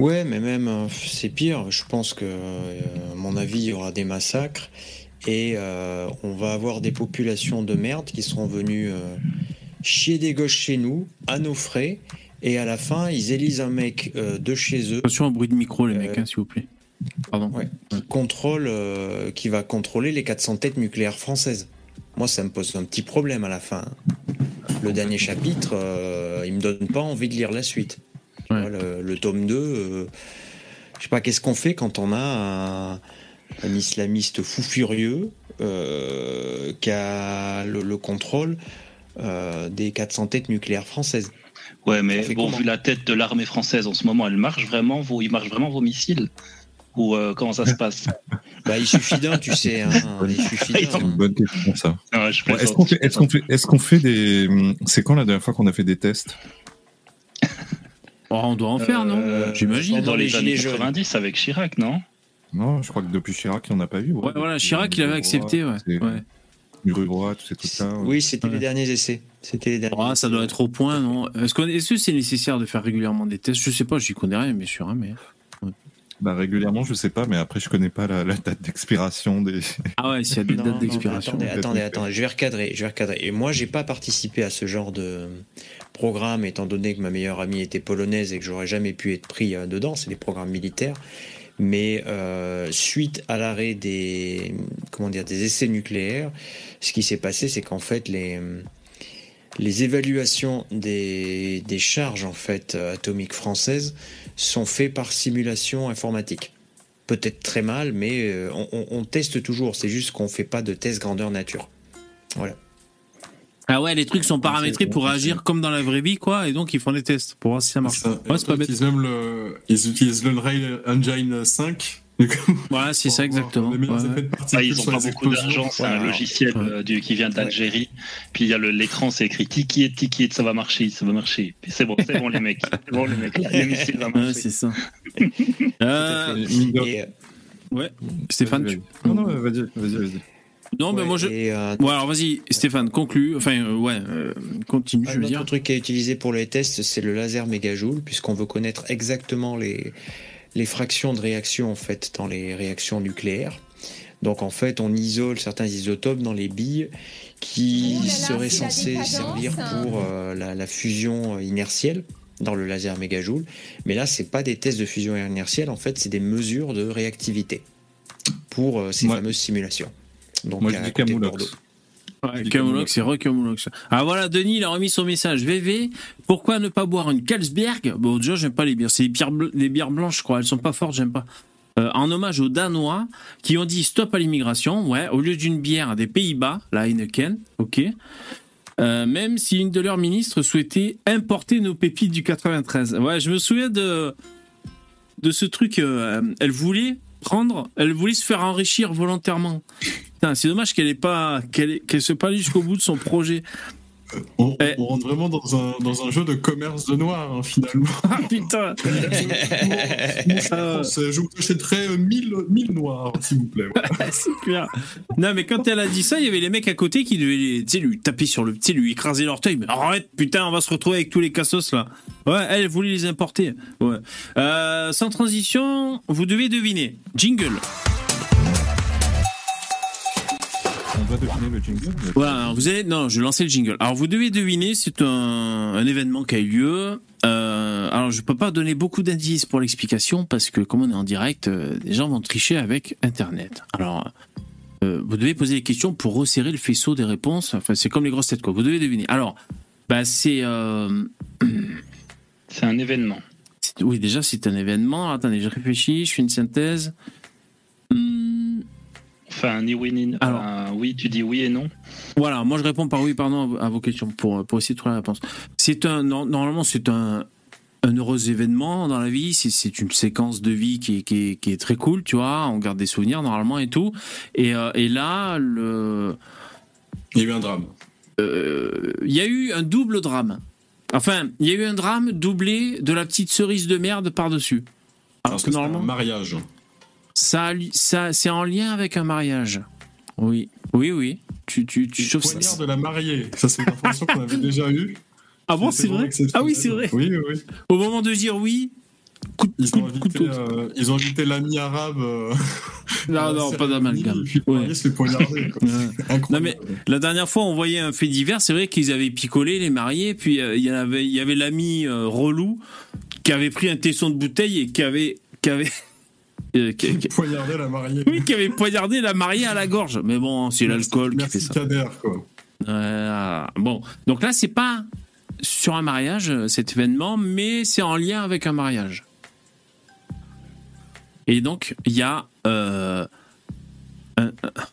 D: Ouais, mais même, euh, c'est pire. Je pense que, euh, à mon avis, il y aura des massacres et euh, on va avoir des populations de merde qui seront venues euh, chier des gauches chez nous, à nos frais, Et à la fin, ils élisent un mec euh, de chez eux
A: Attention au bruit de micro, les mecs, hein, s'il vous plaît. Pardon.
D: Ouais. qui contrôle, qui va contrôler les 400 têtes nucléaires françaises. Moi, ça me pose un petit problème à la fin. Le dernier chapitre, il me donne pas envie de lire la suite. Tu
A: Ouais.
D: vois, le, le tome 2, euh, je sais pas, qu'est-ce qu'on fait quand on a un, un islamiste fou furieux euh, qui a le, le contrôle euh, des 400 têtes nucléaires françaises?
C: Ouais, mais bon, vu la tête de l'armée française en ce moment, elle marche vraiment vos, ils marchent vraiment vos missiles? Ou euh, comment ça se passe? <laughs>
D: Bah, Il suffit d'un, tu sais. Hein, il suffit
C: Ils
D: d'un.
C: sont
G: C'est une bonne question, ça. Qu'on fait, fait, est-ce qu'on fait des. C'est quand la dernière fois qu'on a fait des tests?
A: Oh, on doit en faire, non
D: Euh,
A: J'imagine.
C: plaisante. Dans les
D: les
C: années
D: Gilets jaunes.
C: 90 avec Chirac, non
G: Non, je crois que depuis Chirac, il n'y en a pas eu.
A: Ouais, voilà, Chirac, il avait accepté, ouais.
G: Ces trucs-là.
D: Oui, c'était
A: Ouais.
D: les derniers essais. C'était les derniers.
A: Oh, ça doit être au point, non est-ce que c'est nécessaire de faire régulièrement des tests? Je sais pas, j'y connais rien, bien sûr, hein, mais.
G: Bah, régulièrement, je sais pas, mais après, je connais pas la, la date d'expiration des. <laughs>
A: Ah ouais, s'il y a des
D: Non,
A: dates d'expiration.
D: Attendez, attendez, attendez, je vais recadrer, je vais recadrer. Et moi, j'ai pas participé à ce genre de programme, étant donné que ma meilleure amie était polonaise et que j'aurais jamais pu être pris euh, dedans. C'est des programmes militaires. Mais euh, suite à l'arrêt des comment dire des essais nucléaires, ce qui s'est passé, c'est qu'en fait les les évaluations des, des charges en fait euh, atomiques françaises sont faites par simulation informatique. Peut-être très mal, mais euh, on, on- on teste toujours. C'est juste qu'on fait pas de test grandeur nature. Voilà.
A: Ah ouais, les trucs sont paramétrés
G: bon,
A: pour réagir comme dans la vraie vie, quoi, et donc ils font des tests pour voir si ça marche.
B: Ça.
A: Ouais, c'est pas
B: Ils
A: bête.
B: utilisent même le, ils utilisent l'Unreal Engine 5.
A: Voilà, c'est ça exactement. Ouais, ouais.
C: Ah, ils ont pas beaucoup d'argent, c'est un logiciel
A: Ouais.
C: euh, du, qui vient d'Algérie. Puis il y a le- l'écran, c'est écrit Ticket, Ticket, ça va marcher, ça va marcher. Puis c'est bon, c'est bon les mecs, c'est bon les mecs, missile va
A: Ouais,
C: marcher.
A: c'est ça. <laughs> Euh,
G: Et
D: euh,
A: ouais, Stéphane, tu...
G: Non, non, vas-y, vas-y, vas-y.
A: Non, mais
D: ouais,
A: moi je.
D: euh,
A: Bon, alors vas-y, Stéphane, conclue. Enfin, euh, ouais, euh, continue, je
D: Un
A: veux
D: autre
A: dire.
D: truc qui est utilisé pour les tests, c'est le laser mégajoule, puisqu'on veut connaître exactement les, les fractions de réaction en fait dans les réactions nucléaires. Donc en fait, on isole certains isotopes dans les billes qui
H: Oh là là,
D: seraient censés servir pour euh, la, la fusion euh, inertielle dans le laser mégajoule. Mais là, c'est pas des tests de fusion inertielle, en fait, c'est des mesures de réactivité pour euh, ces
G: Moi-
D: fameuses simulations. Donc,
G: Moi, je
D: à
G: dis
D: côté de
G: Camoulox.
A: Ouais, c'est Camoulox. Ah voilà, Denis, il a remis son message. VV, pourquoi ne pas boire une Carlsberg? Bon, déjà, j'aime pas les bières. C'est les bières, bl- les bières blanches, je crois. Elles sont pas fortes, j'aime pas. Euh, en hommage aux Danois qui ont dit stop à l'immigration, ouais, au lieu d'une bière des Pays-Bas, la Heineken, ok. Euh, même si une de leurs ministres souhaitait importer nos pépites du 93. Ouais, je me souviens de, de ce truc. euh, elle voulait prendre, elle voulait se faire enrichir volontairement. C'est dommage qu'elle ait pas, qu'elle soit pas allée jusqu'au bout de son projet.
B: On,
A: Eh.
B: on rentre vraiment dans un, dans un jeu de commerce de noir, hein, finalement.
A: Ah putain <laughs>
B: Je, euh, je vous achèterai euh, 1000, 1000 noirs, s'il vous plaît. Voilà. <laughs>
A: C'est clair. Non, mais quand elle a dit ça, il y avait les mecs à côté qui devaient lui taper sur le. Sais, lui écraser l'orteil. Mais arrête, putain, on va se retrouver avec tous les cassos là. Ouais, elle voulait les importer. Ouais. Euh, sans transition, vous devez deviner. Jingle.
G: On doit deviner le jingle.
A: Voilà, alors vous allez. Non, je vais lancer le jingle. Alors vous devez deviner, c'est un, un événement qui a eu lieu. Euh, alors je peux pas donner beaucoup d'indices pour l'explication parce que comme on est en direct, euh, les gens vont tricher avec Internet. Alors euh, vous devez poser des questions pour resserrer le faisceau des réponses. Enfin, c'est comme les grosses têtes quoi. Vous devez deviner. Alors, bah c'est. euh,
C: C'est un événement.
A: oui, déjà c'est un événement. Attendez, je réfléchis, je fais une synthèse. Hmm,
C: Enfin, ni oui ni non.
A: Alors.
C: Oui, tu dis oui et non.
A: Voilà, moi je réponds par oui, pardon à vos- à vos questions pour, pour essayer de trouver la réponse. C'est un normalement c'est un un heureux événement dans la vie, c'est- c'est une séquence de vie qui est, qui, est, qui est très cool, tu vois, on garde des souvenirs normalement et tout. Et, euh, et là, le,
B: Il y a eu un drame.
A: euh, il y a eu un double drame. Enfin, il y a eu un drame doublé de la petite cerise de merde par-dessus. Alors
B: Parce
A: que
B: que c'est un
A: normalement,
B: mariage.
A: Ça, ça c'est en lien avec un mariage. Oui, oui, oui. Tu, tu, tu
B: Le
A: chauffes
B: poignard de la mariée. Ça, c'est une information qu'on avait déjà eue.
A: Ah bon, c'est vrai? Ah oui, c'est vrai.
B: Oui, oui, oui.
A: Au moment de dire oui, Coup de-
B: Ils
A: coup
B: ont invité,
A: couteau.
B: euh, ils ont invité l'ami arabe. euh, <laughs>
A: Non, non, <laughs> pas d'amalgame. Ouais. <laughs> Non, mais la dernière fois, on voyait un fait divers. C'est vrai qu'ils avaient picolé les mariés. Puis euh, il y en avait, il y avait l'ami euh, relou qui avait pris un tesson de bouteille et qui avait, qui avait, euh, qui- qui-
B: Poignarder la mariée.
A: oui, qui avait poignardé la mariée à la gorge. Mais bon, c'est l'alcool qui fait ça.
B: Quoi.
A: Euh, bon, donc là, c'est pas sur un mariage euh, cet événement, mais c'est en lien avec un mariage. Et donc, il y a euh, un,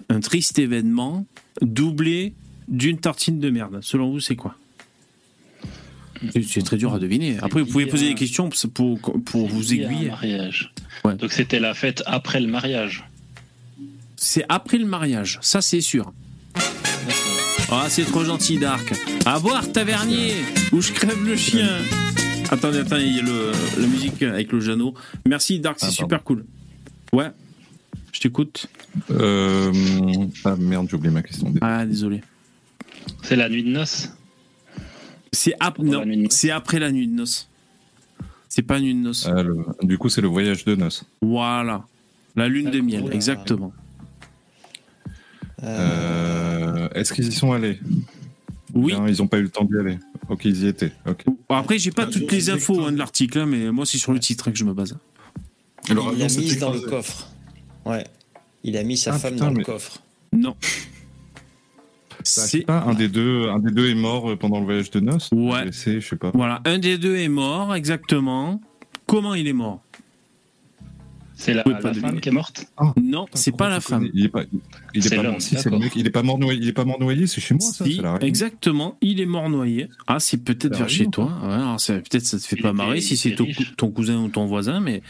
A: un triste événement doublé d'une tartine de merde. Selon vous, c'est quoi? C'est- très dur à deviner. Après, vous pouvez poser
C: à-
A: des questions pour, pour, vous aiguiller.
C: mariage.
A: Ouais.
C: Donc c'était la fête après le mariage.
A: C'est après le mariage, ça c'est sûr. Ah, c'est trop gentil, Dark. À boire, tavernier, ou je crève le chien. Attendez, attendez, il y a le, la musique avec le Jeannot. Merci, Dark, c'est
G: Ah,
A: super cool. Ouais, je t'écoute.
G: Euh, ah merde, j'ai oublié ma question.
A: Ah, désolé.
C: C'est la nuit de noces.
A: C'est ap- non, après la nuit de noces. C'est pas nuit de noces.
G: Ah, le- du coup, c'est le voyage de noces.
A: Voilà. La lune de miel, exactement.
G: Euh, Est-ce qu'ils y sont allés?
A: Oui.
G: Bien, Ils n'ont pas eu le temps d'y aller? Ok, ils y étaient. Ok.
A: Bon, Après, j'ai pas
B: Ah,
A: toutes les infos hein, de l'article, hein, mais moi, c'est sur le titre hein, que je me base.
D: Il l'a mise dans le coffre. Ouais. Il a mis sa
G: Ah,
D: femme
G: putain,
D: dans le coffre.
A: Non.
G: C'est pas un des deux. Un des deux est mort euh, pendant le voyage de noces.
A: Ouais.
G: C'est, je sais pas.
A: Voilà, un des deux est mort, exactement. Comment il est mort?
C: C'est la, femme qui est morte?
A: Non,
G: Putain,
A: c'est pas la femme.
G: Il est pas. Il est
C: C'est
G: pas
C: l'homme,
G: mort. Si, c'est le
C: d'accord.
G: mec. Il est pas mort noyé. Il est pas mort noyé. C'est chez moi ça.
A: Si, exactement, il est mort noyé. Ah, c'est peut-être vers chez
G: Réunion,
A: toi. Ouais, alors ça- peut-être ça te fait
C: Il
A: pas
C: était-
A: marrer si c'est ton, cousin ou ton voisin, mais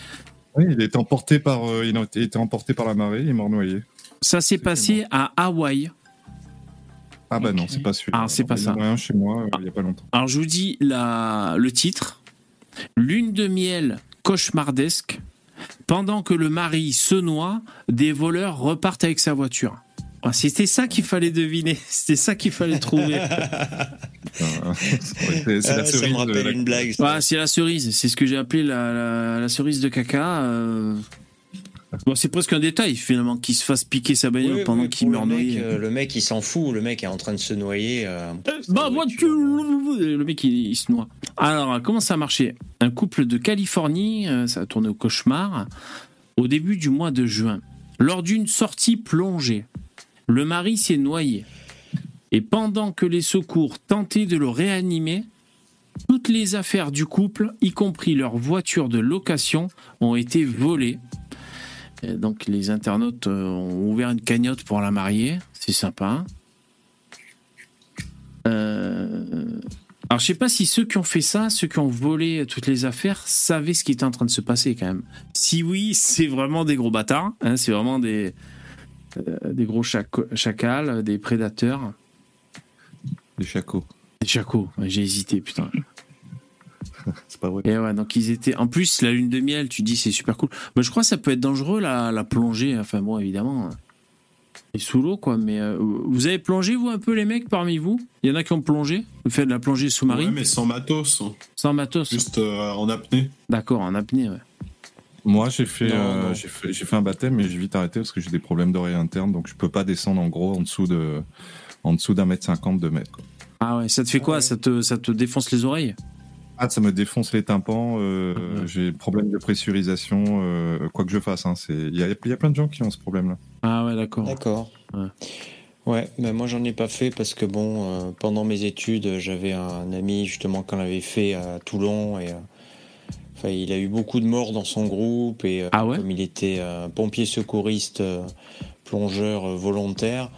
G: Oui, il était emporté par. euh, il a été emporté par la marée. Il est mort noyé.
A: ça s'est passé à Hawaï.
G: Ah bah non, c'est pas celui-là.
A: Ah, c'est pas ça.
G: chez moi euh, il y a pas longtemps.
A: Alors je vous dis la, le titre Lune de miel cauchemardesque. Pendant que le mari se noie, des voleurs repartent avec sa voiture. Ah, C'était ça qu'il fallait deviner. <laughs> C'était ça qu'il fallait trouver. <laughs>
G: C'est
D: Ah,
G: la
D: ça
G: cerise.
D: me rappelle
G: la-
D: une blague. ça.
A: Ah, c'est la cerise. C'est ce que j'ai appelé la, la- la cerise de caca. euh. Bon, c'est presque un détail finalement qu'il se fasse piquer sa bagnole
D: Oui,
A: pendant
D: oui,
A: qu'il meurt
D: le mec,
A: noyé.
D: euh, le mec, il s'en fout. Le mec est en train de se noyer. euh,
A: Bah,
D: sa
A: voiture Le mec, il, il se noie. Alors, comment ça a marché? Un couple de Californie, euh, ça a tourné au cauchemar, au début du mois de juin. Lors d'une sortie plongée, le mari s'est noyé. Et pendant que les secours tentaient de le réanimer, toutes les affaires du couple, y compris leur voiture de location, ont été volées. Et donc les internautes euh, ont ouvert une cagnotte pour la marier, c'est sympa. Euh, Alors je sais pas si ceux qui ont fait ça, ceux qui ont volé toutes les affaires, savaient ce qui était en train de se passer quand même. Si oui, <laughs> c'est vraiment des gros bâtards, hein, c'est vraiment des, euh, des gros chac- chacals, des prédateurs.
G: Les chacos.
A: Des chacos, j'ai hésité, putain.
G: C'est pas vrai.
A: Et ouais, donc ils étaient. En plus, la lune de miel, tu dis, c'est super cool. Mais je crois que ça peut être dangereux, la, la plongée. Enfin, bon, évidemment. Et sous l'eau, quoi. Mais euh, vous avez plongé, vous, un peu, les mecs, parmi vous? Il y en a qui ont plongé? Vous faites de la plongée
B: Ouais,
A: sous-marine
B: mais sans matos. hein.
A: Sans matos?
B: Juste euh, en apnée.
A: D'accord, en apnée, ouais.
G: Moi, j'ai fait, euh, j'ai fait, un baptême, mais j'ai vite arrêté parce que j'ai des problèmes d'oreille interne, donc je peux pas descendre en gros en dessous de, en dessous d'un mètre cinquante, deux mètres. quoi.
A: Ah ouais, ça te fait quoi?
D: Ouais.
A: ça, te, ça te défonce les oreilles?
G: Ah, ça me défonce les tympans. euh,
A: Mhm.
G: J'ai problème de pressurisation, euh, quoi que je fasse. hein, c'est, il y a, il y a plein de gens qui ont ce problème-là.
A: Ah ouais, d'accord.
D: D'accord.
A: Ouais.
D: Ouais, mais moi j'en ai pas fait parce que bon, euh, pendant mes études, j'avais un ami justement qu'on avait fait à Toulon et euh, enfin, il a eu beaucoup de morts dans son groupe et
A: Ah ouais?
D: comme il était euh, pompier secouriste, euh, plongeur euh, volontaire,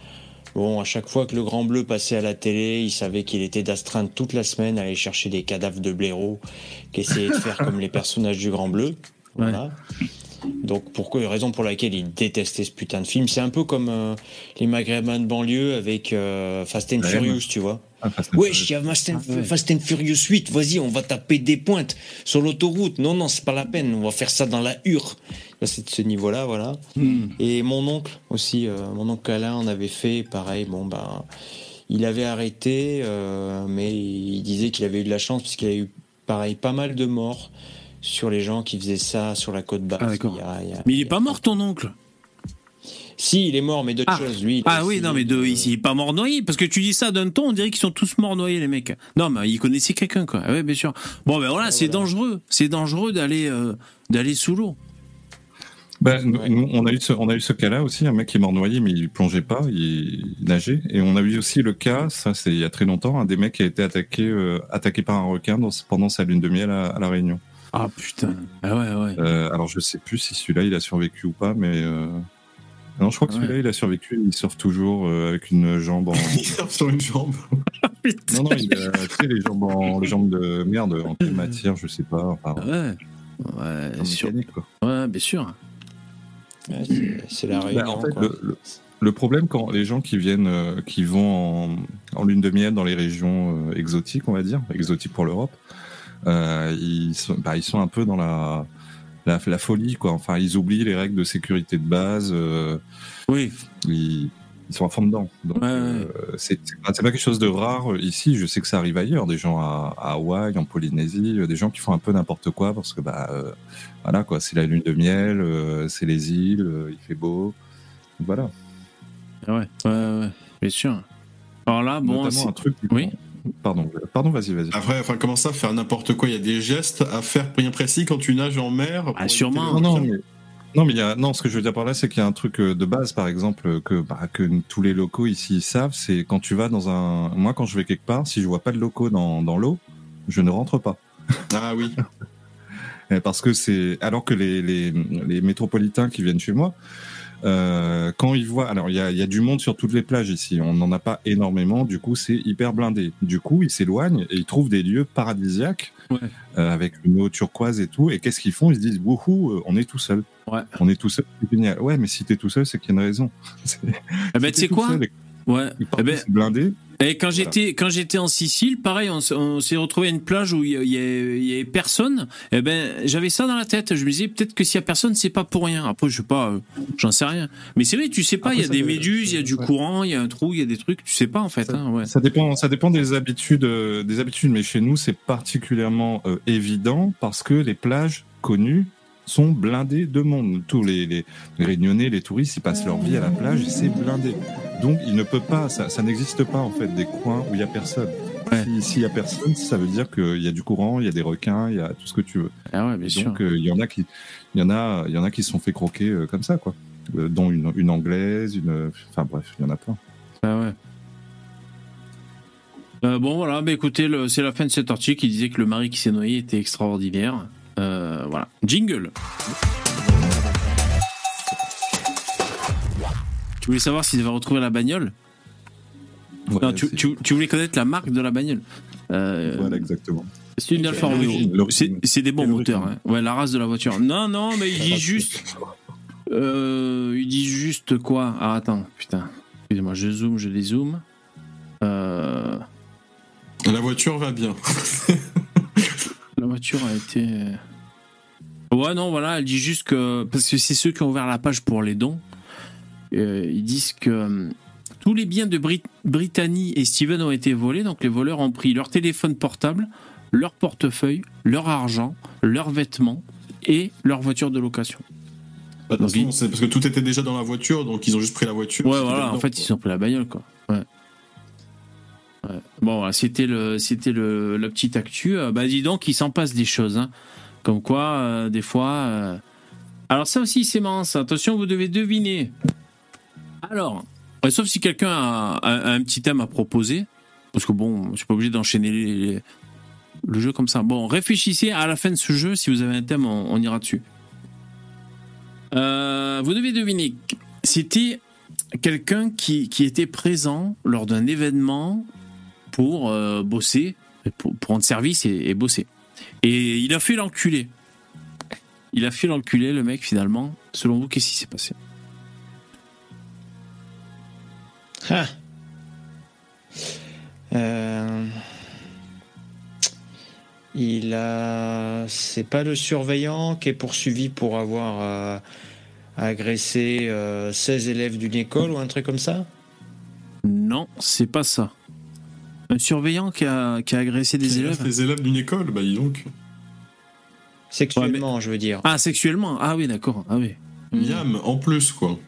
D: bon, à chaque fois que le Grand Bleu passait à la télé, il savait qu'il était d'astreinte toute la semaine à aller chercher des cadavres de blaireaux qui essayaient de faire comme les personnages du Grand Bleu. Voilà. Donc, pourquoi, raison pour laquelle il détestait ce putain de film. C'est un peu comme euh, les maghrébins de banlieue avec euh, Fast and Furious, tu vois.
G: Ah, Fast and
D: Ouais,
G: Furious.
D: il y a Fast and,
A: Ah ouais.
D: Fast and Furious 8, vas-y, on va taper des pointes sur l'autoroute. Non, non, c'est pas la peine, on va faire ça dans la hure. Là, C'est de ce niveau-là, voilà.
A: Hmm.
D: Et mon oncle aussi, euh, mon oncle Alain en avait fait, pareil, bon, ben, il avait arrêté, euh, mais il disait qu'il avait eu de la chance, puisqu'il a eu, pareil, pas mal de morts sur les gens qui faisaient ça sur la côte basse.
A: Ah, d'accord.
D: Il y a- il y a-
A: Mais il
D: y
A: est
D: a-
A: pas mort, ton oncle?
D: Si, il est mort, mais d'autres
A: Ah.
D: choses. Lui,
A: Ah oui, non, mais de, il il est pas mort noyé. Parce que tu dis ça d'un ton, on dirait qu'ils sont tous morts noyés, les mecs. Non, mais il connaissait quelqu'un, quoi. Oui, bien sûr. Bon, ben voilà, c'est
D: voilà.
A: dangereux. C'est dangereux d'aller euh, d'aller sous l'eau.
G: Ben, nous-
D: Ouais.
G: nous, on a eu ce, on a eu ce cas-là aussi, un mec qui est mort noyé, mais il plongeait pas, il, il nageait. Et on a eu aussi le cas, ça c'est il y a très longtemps, un des mecs qui a été attaqué, euh, attaqué par un requin dans- pendant sa lune de miel à, à la Réunion.
A: Ah putain. Ah ouais, ouais.
G: Euh, alors je sais plus si celui-là il a survécu ou pas, mais euh... non, je crois que
A: Ouais.
G: celui-là il a survécu. Il surfe toujours euh, avec une jambe en. <laughs>
B: Il surfe sur une jambe. <laughs>
G: non non, il a, tu sais les jambes en, les jambes de merde en quelle matière, je sais pas. Enfin,
A: Ouais. Ouais, sûr.
G: quoi.
A: ouais, bien sûr.
D: Ouais, c'est- la
G: Bah,
D: réunion.
G: en fait,
D: quoi.
G: le- le- Le problème quand les gens qui viennent, euh, qui vont en, en lune de miel dans les régions euh, exotiques, on va dire, exotiques pour l'Europe, euh, ils, sont, bah, ils sont un peu dans la, la, la folie, quoi. Enfin, ils oublient les règles de sécurité de base. euh,
A: Oui.
G: ils, ils sont à fond dedans. Donc,
A: Ouais,
G: euh, c'est pas, quelque chose de rare ici. Je sais que ça arrive ailleurs, des gens à, à Hawaï, en Polynésie, euh, des gens qui font un peu n'importe quoi parce que bah euh, voilà quoi, c'est la lune de miel, euh, c'est les îles, euh, il fait beau. Donc, Voilà.
A: Ah ouais, ouais, ouais, bien sûr. Alors là, bon,
G: Notamment
A: c'est-
G: un truc.
A: Oui.
G: Pardon, pardon, vas-y, vas-y.
B: Après, enfin, comment ça, faire n'importe quoi? Il y a des gestes à faire bien précis quand tu nages en mer.
A: Ah, sûrement.
G: Non, non, mais, non, mais il y a, non, ce que je veux dire par là, c'est qu'il y a un truc euh, de base, par exemple, que, bah, que tous les locaux ici savent, c'est quand tu vas dans un, moi, quand je vais quelque part, si je vois pas de locaux dans, dans l'eau, je ne rentre pas.
B: Ah oui. <laughs>
G: Parce que c'est, alors que les, les, les métropolitains qui viennent chez moi, euh, quand ils voient, alors il y a, il y a du monde sur toutes les plages ici, on n'en a pas énormément, du coup c'est hyper blindé. Du coup ils s'éloignent et ils trouvent des lieux paradisiaques
A: Ouais.
G: euh, avec une eau turquoise et tout. Et qu'est-ce qu'ils font? Ils se disent wouhou, euh, on est tout seul.
A: Ouais.
G: On est tout seul, c'est génial. Ouais, mais si t'es tout seul, c'est qu'il y a une raison. <laughs> C'est-
A: Eh ben, tu sais quoi?
G: seul et
A: Ouais. Eh
G: partout,
A: ben. Et quand j'étais quand j'étais en Sicile, pareil, on, s'est retrouvé à une plage où il y, y a- personne. Et ben, j'avais ça dans la tête. Je me disais peut-être que s'il y a personne, c'est pas pour rien. Après, je sais pas, euh, j'en sais rien. Mais c'est vrai, tu sais pas. Il y a des méduses, il y a du
G: ouais.
A: courant, il y a un trou, il y a des trucs. Tu sais pas en fait.
G: Ça-
A: hein, ouais.
G: Ça dépend, ça dépend des habitudes, euh, des habitudes. Mais chez nous, c'est particulièrement euh, évident parce que les plages connues sont blindées de monde. Tous les, les Réunionnais, les touristes, ils passent leur vie à la plage et c'est blindé. Donc, il ne peut pas, ça, ça n'existe pas en fait des coins où il y a personne.
A: Ouais.
G: S'il y a personne, ça veut dire qu'il y a du courant, il y a des requins, il y a tout ce que tu veux.
A: Ah ouais, bien sûr.
G: donc, euh, il y en a qui, il y en a, il y en a qui se sont fait croquer euh, comme ça, quoi. Euh, dont une, une anglaise, une, enfin bref, il y en a plein.
A: Ah ouais. Bon voilà, bah écoutez, le- c'est la fin de cet article qui disait que le mari qui s'est noyé était extraordinaire. Voilà. Jingle. Voulais savoir s'ils avaient retrouvé la bagnole
G: Ouais,
A: Non, tu, tu- tu voulais connaître la marque de la bagnole euh,
G: Voilà, exactement.
A: C'est une Alfa Romeo. C'est c'est des bons moteurs. hein. Ouais, la race de la voiture. Non, non, mais il dit juste. Euh, il dit juste quoi? Ah, attends, putain. Excusez-moi, je zoome, je dézoome. Euh,
B: La voiture va bien. <laughs>
A: la voiture a été. Ouais, non, voilà, elle dit juste que. Parce que c'est ceux qui ont ouvert la page pour les dons. Euh, ils disent que. euh, tous les biens de Brit- Brittany et Steven ont été volés, donc les voleurs ont pris leur téléphone portable, leur portefeuille, leur argent, leurs vêtements et leur voiture de location.
B: Bah, de
A: Donc,
B: façon, parce que tout était déjà dans la voiture, donc ils ont juste pris la voiture.
A: Ouais, voilà,
B: dedans,
A: en fait,
B: quoi.
A: ils ont pris la bagnole, quoi. Ouais. Ouais. Bon, voilà, c'était le, c'était le, la petite actu. Euh, bah, dis donc, il s'en passe des choses, hein. Comme quoi, euh, des fois. euh, Alors, ça aussi, c'est marrant, ça. Attention, vous devez deviner. Alors, sauf si quelqu'un a, un petit thème à proposer. Parce que bon, je suis pas obligé d'enchaîner le jeu comme ça. Bon, réfléchissez à la fin de ce jeu. Si vous avez un thème, on, ira dessus. Euh, vous devez deviner. C'était quelqu'un qui, était présent lors d'un événement pour euh, bosser, pour, rendre service et bosser. Et il a fait l'enculé. Il a fait l'enculé, le mec, finalement. Selon vous, qu'est-ce qui s'est passé?
D: Ah. Euh, Il a. C'est pas le surveillant qui est poursuivi pour avoir euh, agressé euh, 16 élèves d'une école ou un truc comme ça?
A: Non, c'est pas ça. Un surveillant qui a, qui a agressé des élèves?
B: Les élèves d'une école, bah dis donc.
D: Sexuellement, je veux dire.
A: Ah, sexuellement Ah oui, d'accord. Ah oui.
B: Miam, en plus, quoi.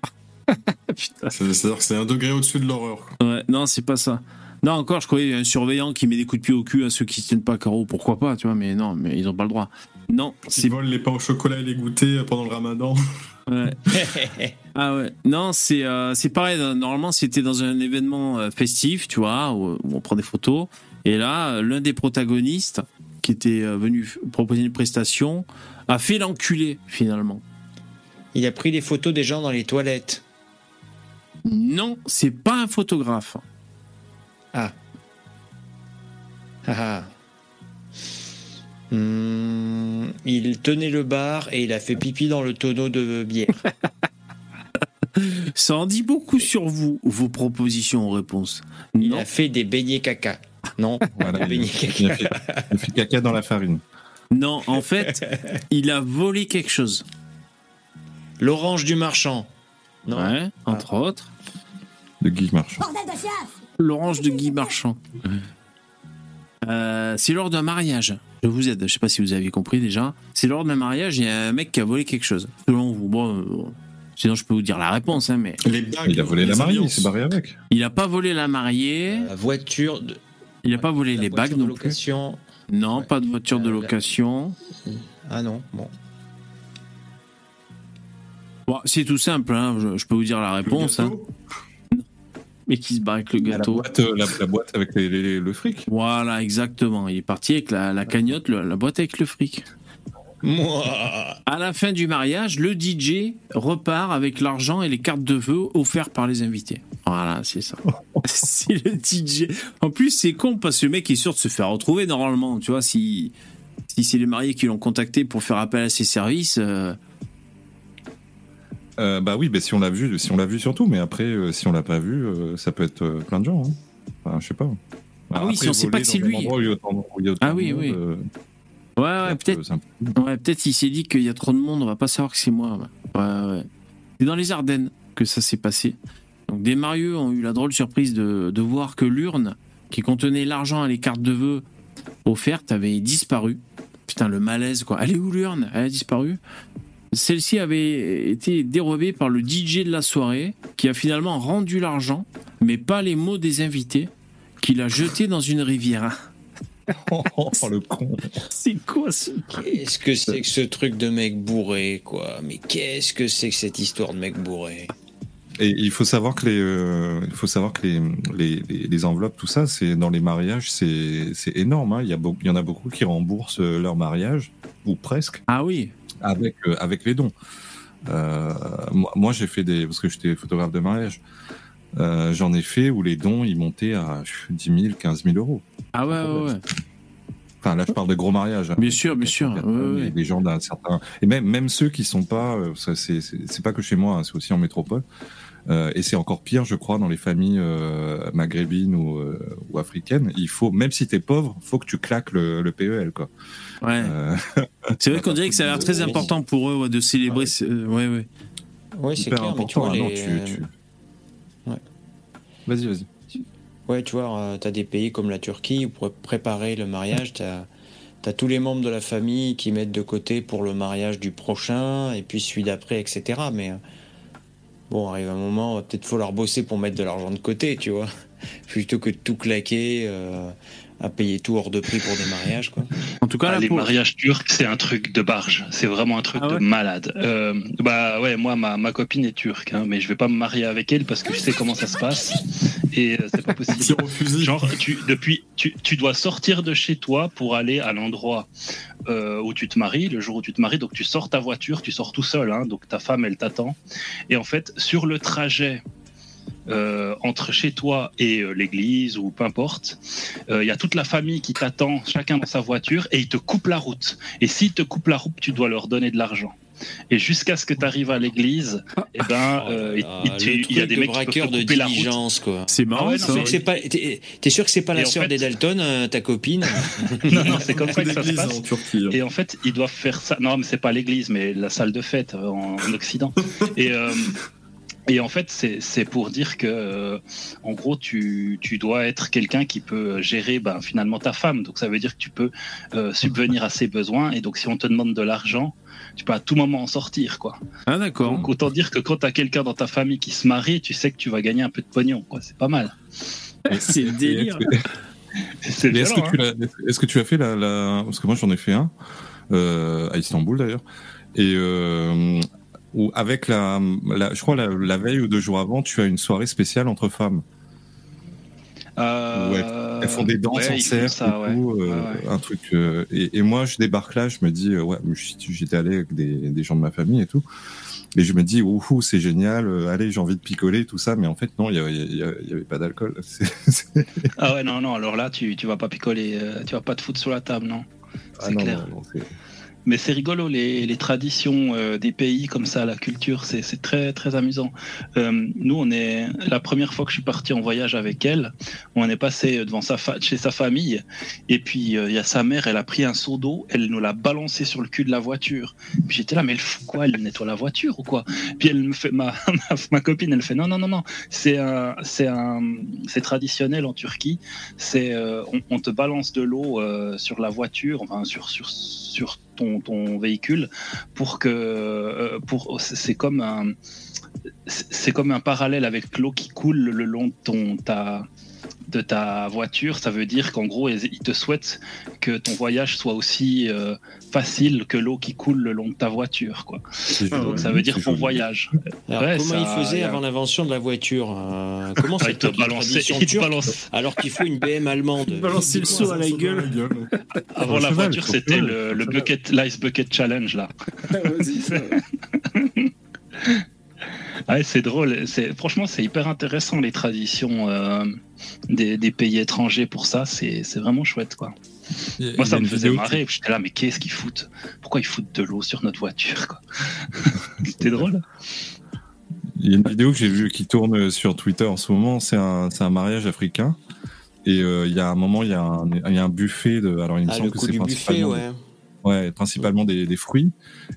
B: <laughs>
A: Putain.
B: C'est- C'est-à-dire que c'est un degré au-dessus de l'horreur.
A: Ouais, non, c'est pas ça. Non, encore, je croyais un surveillant qui met des coups de pied au cul à ceux qui se tiennent pas carreau. Pourquoi pas, tu vois, mais non, mais ils ont pas le droit. Non,
B: Ils
A: c'est
B: volent les pains au chocolat et les goûters pendant le ramadan.
A: Ouais. <laughs> ah ouais. Non, c'est euh, c'est pareil. Normalement, c'était dans un événement euh, festif, tu vois, où, où on prend des photos. Et là, euh, l'un des protagonistes, qui était euh, venu proposer une prestation, a fait l'enculé finalement.
D: Il a pris des photos des gens dans les toilettes.
A: Non, c'est pas un photographe.
D: Ah ah. Hmm, il tenait le bar et il a fait pipi dans le tonneau de bière. <laughs>
A: Ça en dit beaucoup sur vous, vos propositions en réponse.
D: Il
A: Non.
D: a fait des beignets caca. Non, <laughs>
G: Voilà,
D: des
G: il, a
D: caca.
G: fait, il a fait caca dans la farine.
A: Non, en fait, <laughs> il a volé quelque chose.
D: L'orange du marchand. Non.
A: Ouais, entre autres.
G: De Guy Marchand.
A: L'orange de Guy Marchand. Euh, c'est lors d'un mariage. Je vous aide, je sais pas si vous avez compris déjà. C'est lors d'un mariage, il y a un mec qui a volé quelque chose. Selon vous, bon, euh, sinon je peux vous dire la réponse, hein, mais
B: Les bagues.
G: Il a volé la mariée, il s'est barré avec.
A: il a pas volé la mariée,
D: La voiture de,
A: il a pas volé
D: la
A: les bagues
D: de
A: non plus.
D: location.
A: Non,
D: Ouais.
A: pas de voiture de
D: Euh, la-
A: location.
D: Ah non, bon.
A: Bon, c'est tout simple, hein, je, je peux vous dire la
B: Le
A: réponse. Hein, mais qui se barre avec le
G: La
A: gâteau.
G: boîte, euh, la, la boîte avec les- les- le fric.
A: Voilà, exactement. Il est parti avec la, la cagnotte, le- la boîte avec le fric.
D: Moi
A: À la fin du mariage, le DJ repart avec l'argent et les cartes de vœux offertes par les invités. Voilà, c'est ça. <laughs> c'est le DJ. En plus, c'est con parce que le mec est sûr de se faire retrouver normalement. Tu vois, si, si c'est les mariés qui l'ont contacté pour faire appel à ses services, euh,
G: Euh, bah oui, bah si on l'a vu, si on l'a vu surtout, mais après, euh, si on l'a pas vu, euh, ça peut être plein de gens. hein. Enfin, je sais pas.
A: Ah oui, si on sait pas que c'est lui. Ah oui, oui. ouais, ouais, peut-être. Ouais, peut-être il s'est dit qu'il y a trop de monde, on va pas savoir que c'est moi. Ouais, ouais. ouais. C'est dans les Ardennes que ça s'est passé. Donc des marieux ont eu la drôle surprise de, de voir que l'urne qui contenait l'argent et les cartes de vœux offertes avait disparu. Putain, le malaise, quoi. Elle est où l'urne? Elle a disparu? Celle-ci avait été dérobée par le DJ de la soirée, qui a finalement rendu l'argent, mais pas les mots des invités, qu'il a jeté dans une rivière. <laughs>
G: oh, le con.
A: C'est quoi ce
D: Qu'est-ce que c'est que ce truc de mec bourré, quoi? Mais qu'est-ce que c'est que cette histoire de mec bourré?
G: Et il faut savoir que les, euh, il faut savoir que les, les, les- les enveloppes, tout ça, c'est dans les mariages, c'est c'est énorme. hein. Il y a il y en a beaucoup qui remboursent euh, leur mariage ou presque
A: Ah oui,
G: avec euh, avec les dons. Euh, moi, moi, j'ai fait des parce que j'étais photographe de mariage. Euh, J'en ai fait où les dons ils montaient à 10 000, 15 000 euros.
A: ah ouais, ouais, ouais.
G: Enfin, là, je parle de gros mariages. hein.
A: Bien sûr, bien sûr. Ouais, ouais.
G: des gens d'un certain et même même ceux qui sont pas c'est pas que chez moi hein, c'est aussi en métropole Euh, et c'est encore pire je crois dans les familles euh, maghrébines ou, euh, ou africaines il faut même si t'es pauvre faut que tu claques le, le PEL quoi
A: Ouais.
G: Euh, <laughs>
A: C'est vrai qu'on dirait que ça a l'air très
D: Oui. <laughs>
A: important pour eux ouais, de célébrer. ce- euh, ouais, ouais.
D: Oui, c'est
G: hyper
D: clair, mais tu
G: important
D: vois,
G: non,
D: les,
G: tu, tu-
D: Ouais.
G: vas-y vas-y
D: Ouais, tu vois, t'as des pays comme la Turquie où pour préparer le mariage, t'as as tous les membres de la famille qui mettent de côté pour le mariage du prochain et puis celui d'après, etc. Mais euh, bon, arrive un moment, peut-être falloir bosser pour mettre de l'argent de côté, tu vois, <laughs> plutôt que de tout claquer euh, à payer tout hors de prix pour des mariages, quoi.
A: En tout cas,
C: Ah,
A: là,
C: les
A: pour-
C: mariages turcs, c'est un truc de barge. C'est vraiment un truc
A: Ah ouais
C: de malade. Euh, bah ouais, moi, ma, ma copine est turque, hein, mais je vais pas me marier avec elle parce que je sais comment ça se passe. Et euh, c'est pas possible. Genre, tu, depuis, tu, tu dois sortir de chez toi pour aller à l'endroit euh, où tu te maries, le jour où tu te maries. Donc, tu sors ta voiture, tu sors tout seul. Hein, donc, ta femme, elle t'attend. Et en fait, sur le trajet euh, entre chez toi et euh, l'église ou peu importe, euh, il y a toute la famille qui t'attend, chacun dans sa voiture, et ils te coupent la route. Et s'ils te coupent la route, tu dois leur donner de l'argent. Et jusqu'à ce que tu arrives à l'église, eh ben, euh, il- il-
D: Ah, le
C: il y a des
D: de
C: mecs qui peuvent te
D: de
C: couper la route.
D: diligence, quoi.
A: c'est marrant
C: Ah ouais, non,
A: ça.
D: Pas- T'es t'es sûr que c'est pas
C: Et
D: la sœur
C: fait-
D: des Dalton, euh, ta copine <laughs>
C: Non, <laughs> non, c'est comme ça que ça se passe.
B: en Turquie. hein.
C: Et en fait, ils doivent faire ça. Non, mais c'est pas l'église, mais la salle de fête euh, en, en Occident. Et, euh, Et en fait, c'est pour dire que, euh, en gros, tu, tu dois être quelqu'un qui peut gérer ben, finalement ta femme. Donc ça veut dire que tu peux euh, subvenir à ses besoins. Et donc si on te demande de l'argent, tu peux à tout moment en sortir. quoi.
A: Ah d'accord.
C: Donc autant dire que quand tu as quelqu'un dans ta famille qui se marie, tu sais que tu vas gagner un peu de pognon. quoi. C'est pas mal. <laughs>
A: C'est le délire.
G: Est-ce que,
C: violent,
G: tu
C: hein.
G: que tu as fait la, la- parce que moi j'en ai fait un euh, à Istanbul d'ailleurs et euh, où avec la, la- je crois la, la veille ou deux jours avant tu as une soirée spéciale entre femmes
C: Euh,
G: elles font des danses
C: ouais,
G: en cercle
C: ça, ouais.
G: euh,
C: Ouais, ouais.
G: un truc euh, et, et moi je débarque là je me dis ouais j'étais allé avec des, des gens de ma famille et tout et je me dis ouhou c'est génial allez j'ai envie de picoler tout ça mais en fait non il y, avait- pas d'alcool <laughs>
C: Ah ouais, non, non, alors là, tu, tu vas pas picoler, tu vas pas te foutre sur la table, non.
G: Ah
C: C'est
G: non,
C: clair.
G: non, non,
C: Mais c'est rigolo, les, les traditions euh, des pays comme ça, la culture, c'est très très amusant. Euh, nous, on est la première fois que je suis parti en voyage avec elle, on est passé devant sa fa- chez sa famille, et puis euh, il y a sa mère, elle a pris un seau d'eau, elle nous l'a balancé sur le cul de la voiture. Puis j'étais là, mais elle fout quoi? Elle nettoie la voiture ou quoi? Puis elle me fait, ma, <laughs> ma, ma copine, elle fait non non non non, c'est un c'est un c'est traditionnel en Turquie, c'est euh, on, on te balance de l'eau euh, sur la voiture, enfin sur sur sur ton, véhicule pour que euh, pour c'est comme un c'est comme un parallèle avec l'eau qui coule le long de ton ta de ta voiture, ça veut dire qu'en gros, ils ils te souhaitent que ton voyage soit aussi euh, facile que l'eau qui coule le long de ta voiture. Quoi.
A: Ah
C: Donc ça veut dire bon voyage.
D: Alors,
C: Ouais,
D: comment
C: ça,
D: il faisait
C: y a-
D: avant l'invention de la voiture euh, Comment <laughs>
C: Ah, il te balance.
D: alors qu'il faut une BM allemande
A: Balancer le seau à la gueule.
C: Avant
G: le
C: la
G: cheval,
C: voiture, c'était le, bucket, l'ice bucket challenge là.
A: Vas-y, ça. <laughs>
C: Ouais, c'est drôle. C'est franchement, c'est hyper intéressant les traditions euh, des, des pays étrangers pour ça. C'est vraiment chouette quoi.
G: A-
C: Moi, ça me faisait marrer. J'étais là, mais qu'est-ce qu'ils foutent? Pourquoi ils foutent de l'eau sur notre voiture quoi? <laughs> C'était drôle.
G: Il y a une vidéo que j'ai vue qui tourne sur Twitter en ce moment, c'est un, mariage africain. Et euh, il y a un moment, il y a un, il y a un buffet de. Alors, il me
D: Ah,
G: semble
D: le
G: que c'est
D: du buffet,
G: principalement,
D: ouais.
G: Ouais, principalement des, des fruits.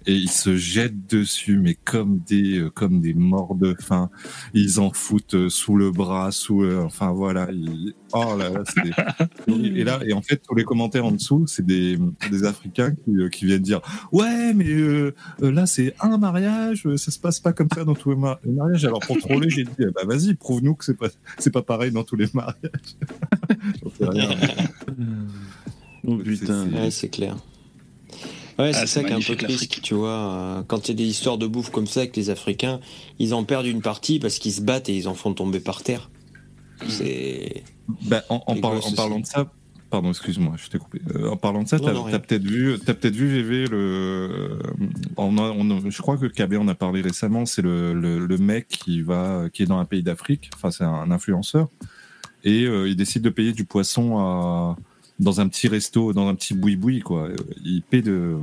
G: Et ils se jettent dessus, mais comme des, euh, comme des morts de faim. Ils en foutent euh, sous le bras, sous. le- enfin, voilà. ils- oh là là, <laughs> et là, et en fait, tous les commentaires en dessous, c'est des, des Africains qui, euh, qui viennent dire Ouais, mais euh, euh, là, c'est un mariage, euh, ça se passe pas comme ça dans tous les, mar- les mariages. Alors, pour troller, j'ai dit eh Bah, vas-y, prouve-nous que c'est pas, c'est pas pareil dans tous les mariages. <laughs> J'en sais rien. <laughs>
A: Oh putain.
G: C'est-
D: Ouais, c'est clair. Ouais, c'est
C: Ah, c'est
D: ça qui est un peu triste, tu vois. euh, Quand il y a des histoires de bouffe comme ça avec les Africains, ils en perdent une partie parce qu'ils se battent et ils en font tomber par terre. C'est.
G: Bah, en, en
D: Les
G: par-
D: gosses
G: en parlant de ça, pardon, excuse-moi, je t'ai coupé. Euh, en parlant de ça, t'as as, peut-être vu, t'as peut-être vu VV le. On a- on a- je crois que KB en a parlé récemment. C'est le, le, le mec qui va, qui est dans un pays d'Afrique. Enfin, c'est un influenceur et euh, il décide de payer du poisson à dans un petit resto, dans un petit boui-boui quoi. Il paie de,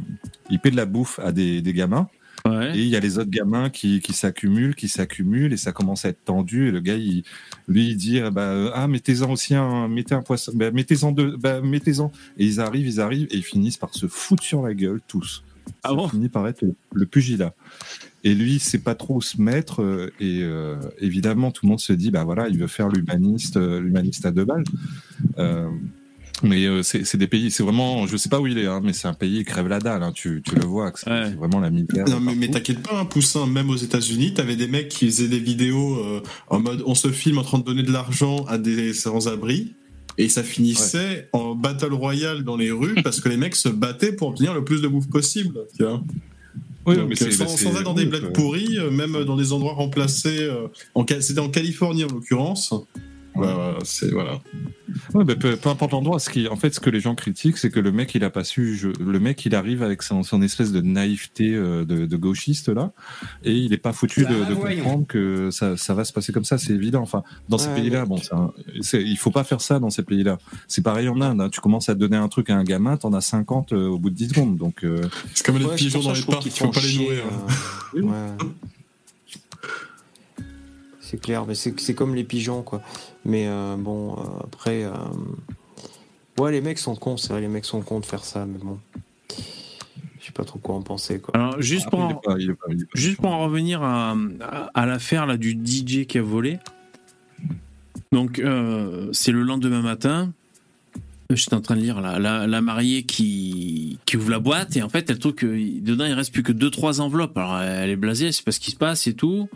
G: il paie de la bouffe à des, des gamins.
A: Ouais.
G: Et il y a les autres gamins qui, qui s'accumulent, qui s'accumulent, et ça commence à être tendu. Et le gars, il, lui, il dit, ah, bah, ah, mettez-en aussi un, mettez un poisson, bah, mettez-en deux, bah, mettez-en. Et ils arrivent, ils arrivent, et ils finissent par se foutre sur la gueule, tous.
A: Ah
G: ça
A: bon
G: finit par être le, le pugilat. Et lui, il sait pas trop où se mettre, euh, et euh, évidemment, tout le monde se dit, bah voilà, il veut faire l'humaniste, euh, l'humaniste à deux balles. Euh, mais euh, c'est des pays, c'est vraiment, je sais pas où il est, hein, mais c'est un pays qui crève la dalle. Hein, tu, tu le vois, c'est
A: Ouais.
G: vraiment la misère.
B: Non, mais, mais t'inquiète pas, un poussin, même aux États-Unis, t'avais des mecs qui faisaient des vidéos euh, en mode on se filme en train de donner de l'argent à des sans-abri. Et ça finissait en battle royale dans les rues parce que les mecs se battaient pour obtenir le plus de bouffe possible. Tu vois
G: Oui,
B: Donc,
G: mais c'est-
B: sans,
G: c'est-
B: sans être dans des blagues
G: euh,
B: pourries, euh, même dans des endroits remplacés. euh, C'était en Californie en l'occurrence. C'est voilà.
G: Ouais, bah, peu, peu importe l'endroit. Ce qui, en fait, ce que les gens critiquent, c'est que le mec, il a pas su. je- le mec, il arrive avec son, son espèce de naïveté euh, de, de gauchiste là, et il est pas foutu de,
D: Bah,
G: de comprendre que ça, ça va se passer comme ça. C'est évident. Enfin, dans ces
D: Ouais,
G: pays-là, bon, c'est un- il faut pas faire ça dans ces pays-là. C'est pareil en Inde. hein. Tu commences à donner un truc à un gamin, t'en as 50 euh, au bout de 10 secondes. Donc, euh,
B: C'est comme les
D: Ouais,
B: pigeons dans les parcs, il faut
D: font
B: pas les nourrir. <laughs>
D: euh, ouais. C'est clair, mais c'est c'est comme les pigeons, quoi. Mais euh, bon, euh, après. euh, Ouais, les mecs sont cons, c'est vrai, les mecs sont cons de faire ça, mais bon. Je sais pas trop quoi en penser. Quoi.
A: Alors, juste pour, en,
G: pas- pas- pas
A: juste pour en revenir à, à, à l'affaire là, du DJ qui a volé. Donc, euh, c'est le lendemain matin. J'étais en train de lire la, la, la mariée qui, qui ouvre la boîte et en fait, elle trouve que dedans il reste plus que deux trois enveloppes. Alors, elle est blasée, c'est pas ce qui se passe et tout.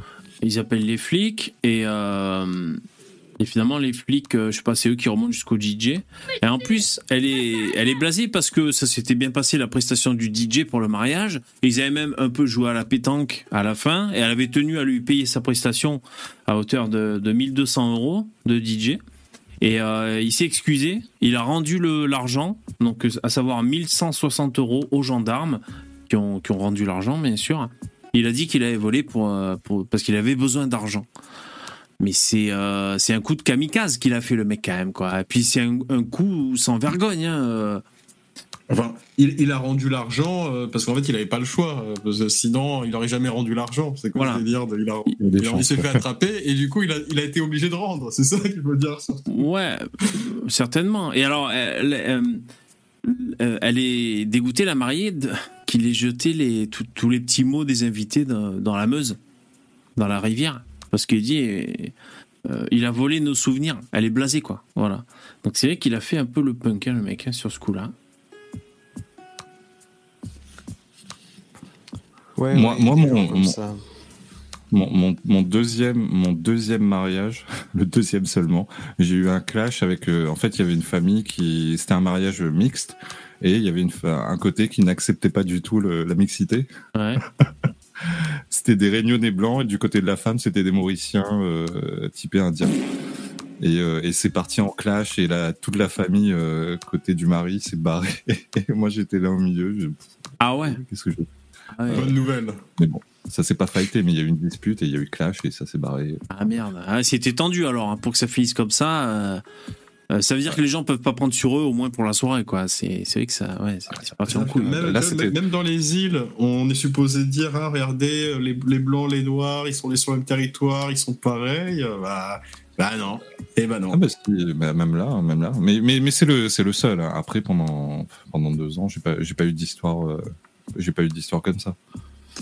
A: Ils appellent les flics et, euh, et finalement, les flics, euh, je sais pas, c'est eux qui remontent jusqu'au DJ. Et en plus, elle est, elle est blasée parce que ça s'était bien passé la prestation du DJ pour le mariage. Ils avaient même un peu joué à la pétanque à la fin. Et elle avait tenu à lui payer sa prestation à hauteur de, de 1200 euros de DJ. Et euh, il s'est excusé. Il a rendu l'argent, donc à savoir 1160 euros aux gendarmes qui ont, qui ont rendu l'argent, bien sûr. Il a dit qu'il avait volé pour, euh, pour, parce qu'il avait besoin d'argent. Mais c'est euh, c'est un coup de kamikaze qu'il a fait le mec quand même quoi. Et puis c'est un, un coup sans vergogne. hein, euh.
B: Enfin, il, il a rendu l'argent euh, parce qu'en fait, il n'avait pas le choix. euh, parce que sinon, il n'aurait jamais rendu l'argent. C'est quoi
A: Voilà.
B: le délire de- il, a, s'est fait attraper et du coup, il a, il a été obligé de rendre. C'est ça qu'il faut dire. surtout.
A: Ouais, certainement. Et alors, elle, euh, euh, elle est dégoûtée, la mariée, de- qu'il ait jeté les, tout- tous les petits mots des invités dans, dans la Meuse, dans la rivière. Parce qu'il dit, euh, il a volé nos souvenirs. Elle est blasée, quoi. Voilà. Donc c'est vrai qu'il a fait un peu le punk, hein, le mec, hein, sur ce coup-là.
D: Ouais,
G: Moi-
D: ouais,
G: moi,
D: des
G: mon-. Mon, mon, mon deuxième, mon deuxième mariage, <laughs> le deuxième seulement, j'ai eu un clash avec. euh, en fait, il y avait une famille qui, c'était un mariage mixte, et il y avait une, un côté qui n'acceptait pas du tout le- la mixité.
A: Ouais. <laughs>
G: C'était des réunionnais blancs, et du côté de la femme, c'était des Mauriciens euh, typés indiens. Et, euh, et c'est parti en clash, et là, toute la famille euh, côté du mari s'est barrée. <laughs> Et moi, j'étais là au milieu. je-
A: Ah ouais.
G: Qu'est-ce que je
A: ouais.
B: Bonne nouvelle.
G: Mais bon, ça s'est pas fighté, mais il y a eu une dispute et il y a eu clash et ça s'est barré.
A: Ah, merde. Ah, C'était tendu alors, hein, pour que ça finisse comme ça. euh, euh, ça veut dire que les gens peuvent pas prendre sur eux, au moins pour la soirée, quoi. C'est c'est vrai que ça, ouais, c'est parti en couille.
B: Même,
G: Là,
B: même- dans les îles, on est supposé dire ah, regardez, les, les blancs, les noirs, ils sont les sur le même territoire, ils sont pareils. Euh, Bah, bah non. Et bah non.
G: Ah bah, bah, même là, même là. Mais, mais, mais c'est le, c'est le seul. hein. Après, pendant, pendant deux ans, j'ai pas, j'ai pas eu d'histoire, euh, j'ai pas eu d'histoire comme ça.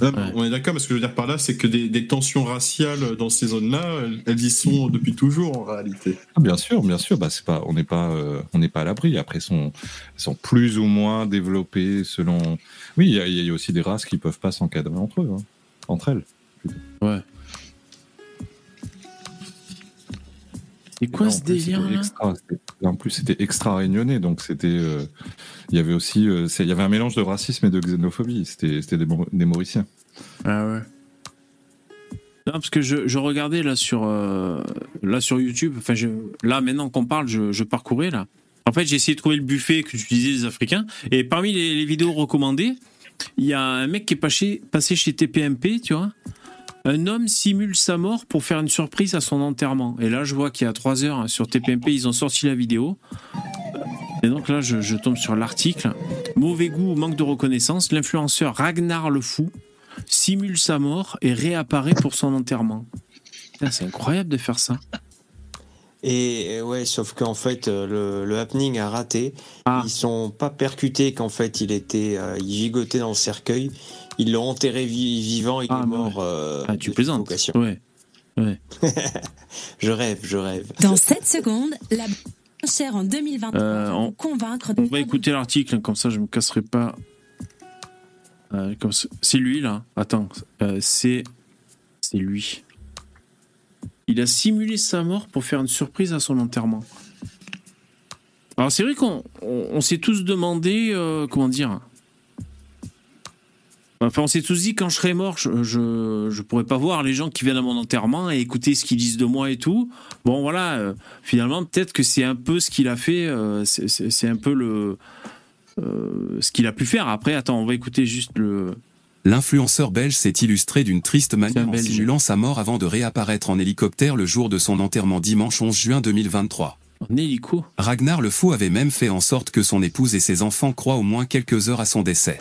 B: Là,
A: Ouais.
B: On est d'accord, mais ce que je veux dire par là, c'est que des, des tensions raciales dans ces zones-là, elles, elles y sont depuis toujours en réalité.
G: Ah, bien sûr, bien sûr. Bah, c'est pas, on n'est pas, euh, on n'est pas à l'abri. Après, sont, sont plus ou moins développées selon. Oui, il y, a- il y a aussi des races qui peuvent pas s'encadrer entre eux, hein, entre elles.
A: Ouais. C'est quoi ce délire
G: En plus, c'était extra réunionnais, donc c'était. euh, Il y avait aussi, euh, il y avait un mélange de racisme et de xénophobie. C'était, c'était des, des Mauriciens.
A: Ah ouais. Non, parce que je, je regardais là sur, euh, là sur YouTube, enfin là maintenant qu'on parle, je, je parcourais là. En fait, j'ai essayé de trouver le buffet que j'utilisais les Africains, et parmi les, les vidéos recommandées, il y a un mec qui est passé, passé chez TPMP, tu vois. Un homme simule sa mort pour faire une surprise à son enterrement. Et là, je vois qu'il y a trois heures hein, sur TPMP, ils ont sorti la vidéo. Et donc là, je, je tombe sur l'article. Mauvais goût ou manque de reconnaissance, l'influenceur Ragnar le Fou simule sa mort et réapparaît pour son enterrement. C'est incroyable de faire ça.
D: Et ouais, sauf qu'en fait, euh, le, le happening a raté.
A: Ah.
D: Ils sont pas percutés qu'en fait, il était, euh, il gigotait dans le cercueil. Ils l'ont enterré vi- vivant. Il
A: Ah,
D: est mort. euh,
A: Ah, tu plaisantes.
D: suffocation.
A: Ouais. <laughs>
D: Je rêve, je rêve.
H: Dans 7 secondes, la chère en 2023
A: Euh,
H: va
A: on-
H: convaincre
A: On va écouter l'article, comme ça je me casserai pas. Euh, comme c'est lui là. Attends, euh, c'est c'est lui. Il a simulé sa mort pour faire une surprise à son enterrement. Alors c'est vrai qu'on on, on s'est tous demandé euh, comment dire. Enfin, on s'est tous dit quand je serai mort, je, je, je pourrais pas voir les gens qui viennent à mon enterrement et écouter ce qu'ils disent de moi et tout. Bon, voilà, euh, finalement, peut-être que c'est un peu ce qu'il a fait, euh, c'est- un peu le euh, ce qu'il a pu faire. Après, attends, on va écouter juste le.
I: L'influenceur belge s'est illustré d'une triste manière en
A: Belge.
I: simulant sa mort avant de réapparaître en hélicoptère le jour de son enterrement dimanche 11 juin 2023.
A: En hélico.
I: Ragnar le Fou avait même fait en sorte que son épouse et ses enfants croient au moins quelques heures à son décès.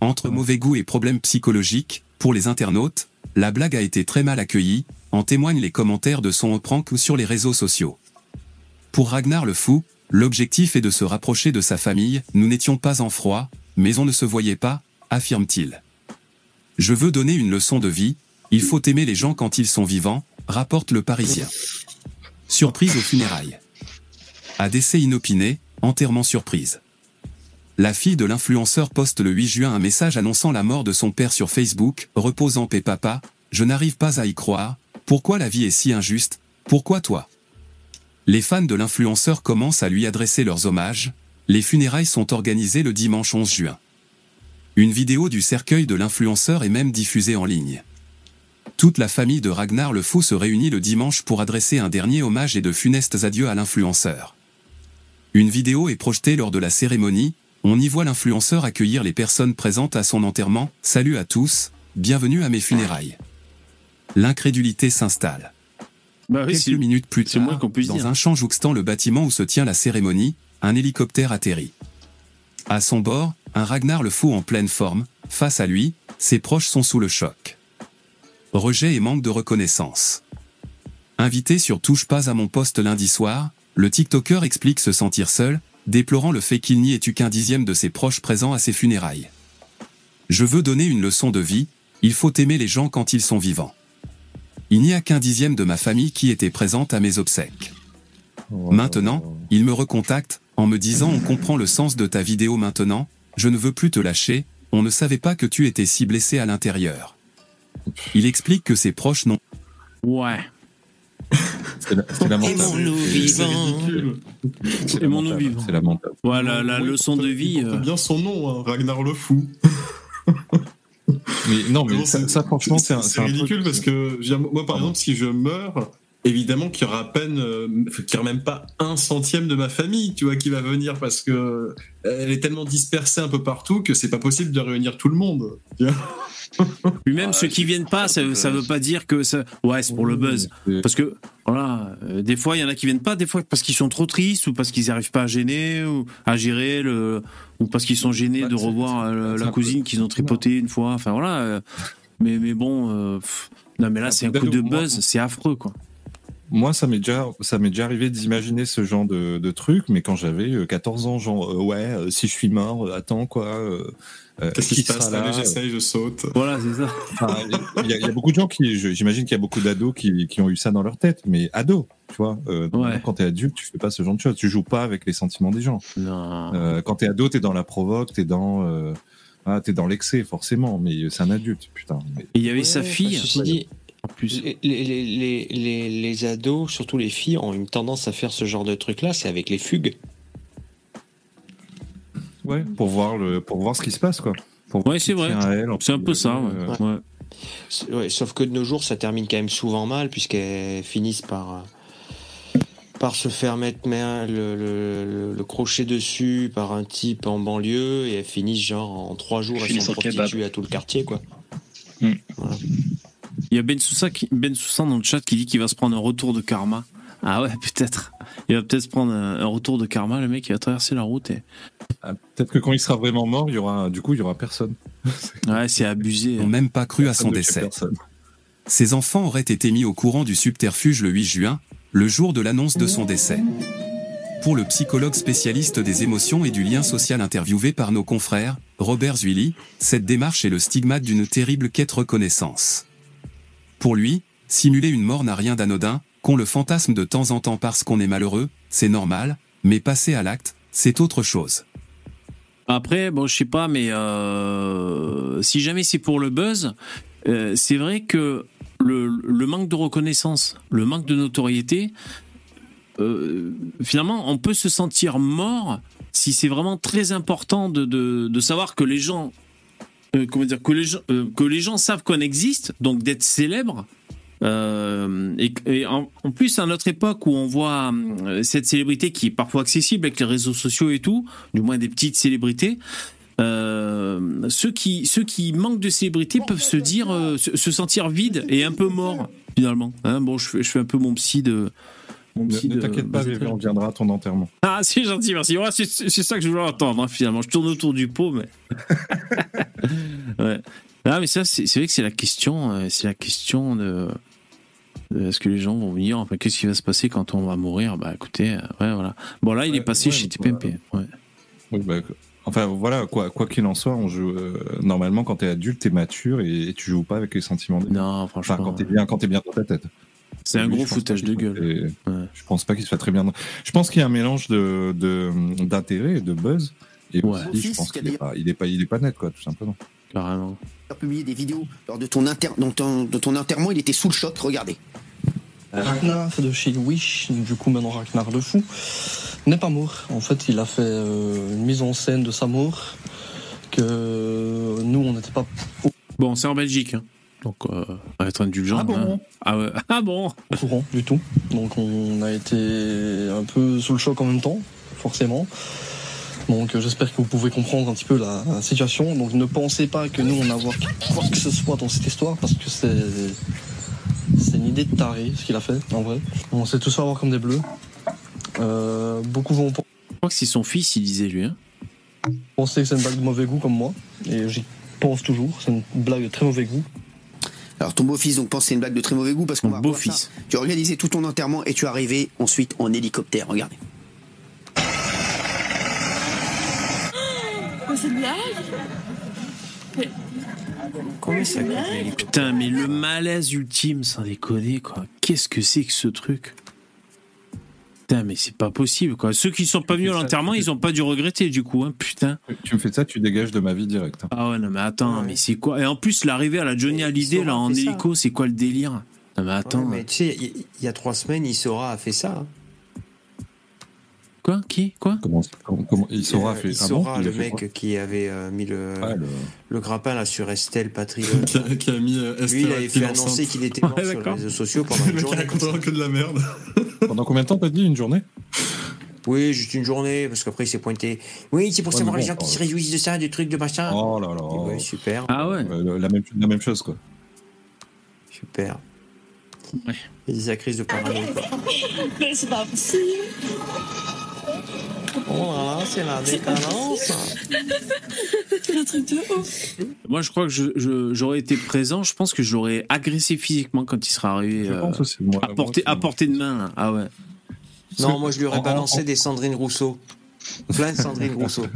I: Entre mauvais goût et problèmes psychologiques, pour les internautes, la blague a été très mal accueillie, en témoignent les commentaires de son prank sur les réseaux sociaux. Pour Ragnar le Fou, l'objectif est de se rapprocher de sa famille, nous n'étions pas en froid, mais on ne se voyait pas, affirme-t-il. Je veux donner une leçon de vie, il faut aimer les gens quand ils sont vivants, rapporte le Parisien. Surprise aux funérailles. Décès inopiné, enterrement surprise. La fille de l'influenceur poste le 8 juin un message annonçant la mort de son père sur Facebook, repose en paix papa, je n'arrive pas à y croire, pourquoi la vie est si injuste, pourquoi toi? Les fans de l'influenceur commencent à lui adresser leurs hommages, les funérailles sont organisées le dimanche 11 juin. Une vidéo du cercueil de l'influenceur est même diffusée en ligne. Toute la famille de Ragnar le Fou se réunit le dimanche pour adresser un dernier hommage et de funestes adieux à l'influenceur. Une vidéo est projetée lors de la cérémonie, on y voit l'influenceur accueillir les personnes présentes à son enterrement, salut à tous, bienvenue à mes funérailles. L'incrédulité s'installe.
A: Bah oui,
I: Quelques minutes plus
A: moins
I: tard,
A: puisse
I: dans
A: dire.
I: un champ jouxtant le bâtiment où se tient la cérémonie, un hélicoptère atterrit. À son bord, un Ragnar le Fou en pleine forme, face à lui, ses proches sont sous le choc. Rejet et manque de reconnaissance. Invité sur Touche pas à mon poste lundi soir, le TikToker explique se sentir seul, déplorant le fait qu'il n'y ait eu qu'un dixième de ses proches présents à ses funérailles. Je veux donner une leçon de vie, il faut aimer les gens quand ils sont vivants. Il n'y a qu'un dixième de ma famille qui était présente à mes obsèques. Maintenant, il me recontacte, en me disant on comprend le sens de ta vidéo maintenant, je ne veux plus te lâcher, on ne savait pas que tu étais si blessé à l'intérieur. Il explique que ses proches n'ont
A: Ouais.
G: C'est la- c'est lamentable.
D: Aimons-nous
B: C'est
D: vivants.
B: ridicule.
G: C'est
A: Aimons-nous
G: lamentable,
A: vivants.
G: C'est lamentable.
A: Voilà, la
B: Oui,
A: leçon de vie.
B: porte
A: euh,
B: bien son nom, hein, Ragnar le Fou.
G: Mais non, mais ça,
B: c'est-
G: ça, franchement, c'est
B: c'est
G: c'est
B: ridicule parce que moi, par exemple, si je meurs, évidemment qu'il y aura à peine, euh, qu'il y aura même pas un centième de ma famille, tu vois, qui va venir parce que elle est tellement dispersée un peu partout que c'est pas possible de réunir tout le monde. tu vois. <laughs>
A: Puis même
B: Ah,
A: ceux qui viennent pas, ça, ça veut pas dire que ça. Ouais, c'est pour le buzz. Parce que, voilà, euh, des fois, il y en a qui viennent pas, des fois parce qu'ils sont trop tristes, ou parce qu'ils n'arrivent pas à gêner, ou à gérer, le, ou parce qu'ils sont gênés de
G: c'est-
A: revoir euh, la cousine qu'ils ont tripotée une fois. Enfin, voilà. euh, mais, mais bon, euh, non, mais là, c'est un coup de buzz, c'est affreux, quoi.
G: Moi, ça m'est déjà, ça m'est déjà arrivé d'imaginer ce genre de, de truc, mais quand j'avais euh, 14 ans, genre, euh, ouais, euh, si je suis mort, euh, attends, quoi. Euh,
B: Qu'est-ce qui se passe
G: là
B: j'essaye, je saute.
A: Voilà, c'est ça.
G: Enfin, Il y, a- il y a beaucoup de gens qui, j'imagine qu'il y a beaucoup d'ados qui, qui ont eu ça dans leur tête, mais ados, tu vois. euh,
A: Ouais.
G: Quand t'es adulte, tu fais pas ce genre de choses. Tu joues pas avec les sentiments des gens.
A: Non.
G: Euh, quand t'es ado, t'es dans la provoque, t'es dans, euh, ah, t'es dans l'excès, forcément, mais c'est un adulte, putain. Mais-
A: Et il y avait
D: Ouais,
A: sa fille,
D: Ceci dit,
A: en plus.
D: les, les, les, les, les ados, surtout les filles, ont une tendance à faire ce genre de truc-là, c'est avec les fugues.
G: Ouais, pour voir le, pour voir ce qui se passe, quoi. Pour
A: Ouais, c'est vrai. C'est un peu ça,
G: euh,
A: ouais. Ouais.
D: C'est- ouais, sauf que de nos jours, ça termine quand même souvent mal, puisqu'elles finissent par, par se faire mettre le, le, crochet dessus par un type en banlieue, et elles finissent genre en trois jours, elles sont prostituées à tout le quartier, quoi.
A: Il y a Ben Sousa, qui, ben Sousa dans le chat qui dit qu'il va se prendre un retour de karma. Ah ouais, peut-être. Il va peut-être se prendre un, un retour de karma, le mec, il va traverser la route et.
G: ah, Peut-être que quand il sera vraiment mort, il y aura, du coup, il y aura personne. <laughs>
A: Ouais, c'est abusé.
I: n'ont même pas cru à son décès. Ses enfants auraient été mis au courant du subterfuge le 8 juin, le jour de l'annonce de son décès. Pour le psychologue spécialiste des émotions et du lien social interviewé par nos confrères, Robert Zuili, cette démarche est le stigmate d'une terrible quête reconnaissance. Pour lui, simuler une mort n'a rien d'anodin, qu'on le fantasme de temps en temps parce qu'on est malheureux, c'est normal, mais passer à l'acte, c'est autre chose.
A: Après, bon, je sais pas, mais euh, si jamais c'est pour le buzz, euh, c'est vrai que le, manque de reconnaissance, le manque de notoriété, euh, finalement, on peut se sentir mort si c'est vraiment très important de, savoir que les gens, comment dire, que les gens savent qu'on existe, donc d'être célèbre. Euh, et, et en, en plus, à notre époque où on voit euh, cette célébrité qui est parfois accessible avec les réseaux sociaux et tout, du moins des petites célébrités, euh, ceux, qui, ceux qui manquent de célébrité peuvent se dire, euh, se, se sentir vides et un peu morts, finalement. Hein, bon, je fais, je fais un peu mon psy de. Mon
G: Ne,
A: psy
G: ne
A: de-
G: t'inquiète pas, on viendra à ton enterrement.
A: Ah, <laughs> c'est gentil, merci. Ouais, c'est c'est ça que je voulais entendre, hein, finalement. Je tourne autour du pot, mais. <laughs> ouais. Ah, mais ça, c'est c'est vrai que c'est la question. euh, C'est la question de. De Est-ce que les gens vont venir? Enfin, qu'est-ce qui va se passer quand on va mourir? Bah, écoutez, euh, ouais, voilà. Bon, là, il est passé
G: ouais,
A: chez
G: voilà.
A: TPMP. Ouais.
G: Oui, bah, Enfin voilà, quoi quoi qu'il en soit, on joue euh, normalement quand t'es adulte, t'es mature et, et tu joues pas avec les sentiments. des-
A: Non, franchement.
G: Enfin quand t'es bien, quand t'es bien dans ta tête.
A: C'est un
G: Lui,
A: gros foutage de gueule. Ouais.
G: Je pense pas qu'il soit très bien. dans- Je pense qu'il y a un mélange de de- d'intérêt et de buzz. Et
A: Ouais.
G: aussi, je pense qu'il est pas, il est pas, il est pas net quoi, tout simplement.
A: Carrément.
J: Publié des vidéos lors de ton, inter... dans ton- de ton enterrement, il était sous le choc, regardez.
K: Ragnar de chez Wish, du coup maintenant Ragnar le fou, n'est pas mort. En fait, il a fait euh, une mise en scène de sa mort que nous, on n'était pas
A: Bon, c'est en Belgique. hein. Donc, euh, on va être indulgent.
K: Ah bon
A: hein. ah, ouais. <laughs> ah bon
K: au courant du tout. Donc on a été un peu sous le choc en même temps, forcément. Donc euh, j'espère que vous pouvez comprendre un petit peu la, la situation. Donc ne pensez pas que nous on a voir quoi que ce soit dans cette histoire parce que c'est c'est une idée de taré ce qu'il a fait en vrai. On s'est tous fait avoir comme des bleus. Euh, beaucoup vont
A: Je crois que c'est son fils, il disait lui. Hein.
K: penser que c'est une blague de mauvais goût comme moi et j'y pense toujours. C'est une blague de très mauvais goût.
J: Alors ton beau-fils donc pense que c'est une blague de très mauvais goût parce qu'on va
A: beau-fils.
J: Tu as organisé tout ton enterrement et tu es arrivé ensuite en hélicoptère, regardez.
L: C'est une blague
D: Combien ça coûte
A: Putain, mais le malaise ultime, sans déconner, quoi. Qu'est-ce que c'est que ce truc Putain, mais c'est pas possible, quoi. Ceux qui sont pas venus à l'enterrement, ils ont pas dû regretter, du coup, hein, putain.
G: Tu me fais ça, tu dégages de ma vie directe. hein.
A: Ah ouais, non, mais attends, mais c'est quoi Et en plus, l'arrivée à la Johnny Hallyday, là, en hélico, c'est quoi le délire Non, mais attends.
D: Ouais, mais tu sais, il il y, a trois semaines, Isora a fait ça. hein.
A: Quoi? Qui? Quoi?
G: Comment, comment, comment- il saura
D: Euh,
G: fait. ah bon, il a
D: le mec qui avait euh, mis le,
G: Ouais, le-
D: le grappin là sur Estelle Patriot. <laughs>
B: qui, a, qui a mis euh,
D: Lui,
B: Esther
D: il avait fait annoncer qu'il était mort
A: Ouais,
D: sur les réseaux sociaux pendant <laughs>
B: Le
D: une journée.
B: racontera que de la merde. <laughs>
G: Pendant combien de temps t'as dit une journée?
D: Oui, juste une journée, parce qu'après il s'est pointé. Oui, c'est pour
G: Ouais,
D: savoir les gens qui
G: euh,
D: se réjouissent de ça, du truc, de machin.
G: Oh là là.
D: Ouais, super,
A: Ah ouais
G: Euh, la, même, la même chose quoi.
D: super.
A: Ouais.
D: Il y a des crises de parano. quoi.
L: Mais c'est pas possible
D: Oh là là, c'est la décadence.
L: C'est <laughs> un truc de ouf
A: Moi, je crois que je- je- j'aurais été présent, je pense que je l'aurais agressé physiquement quand il sera arrivé.
G: Je
A: euh,
G: pense aussi. Moi,
A: à, portée, à portée de main, là. Ah ouais.
D: Non, moi je lui aurais
G: En-
D: balancé
G: en-
D: des Sandrine Rousseau. Plein de Sandrine <laughs> Rousseau.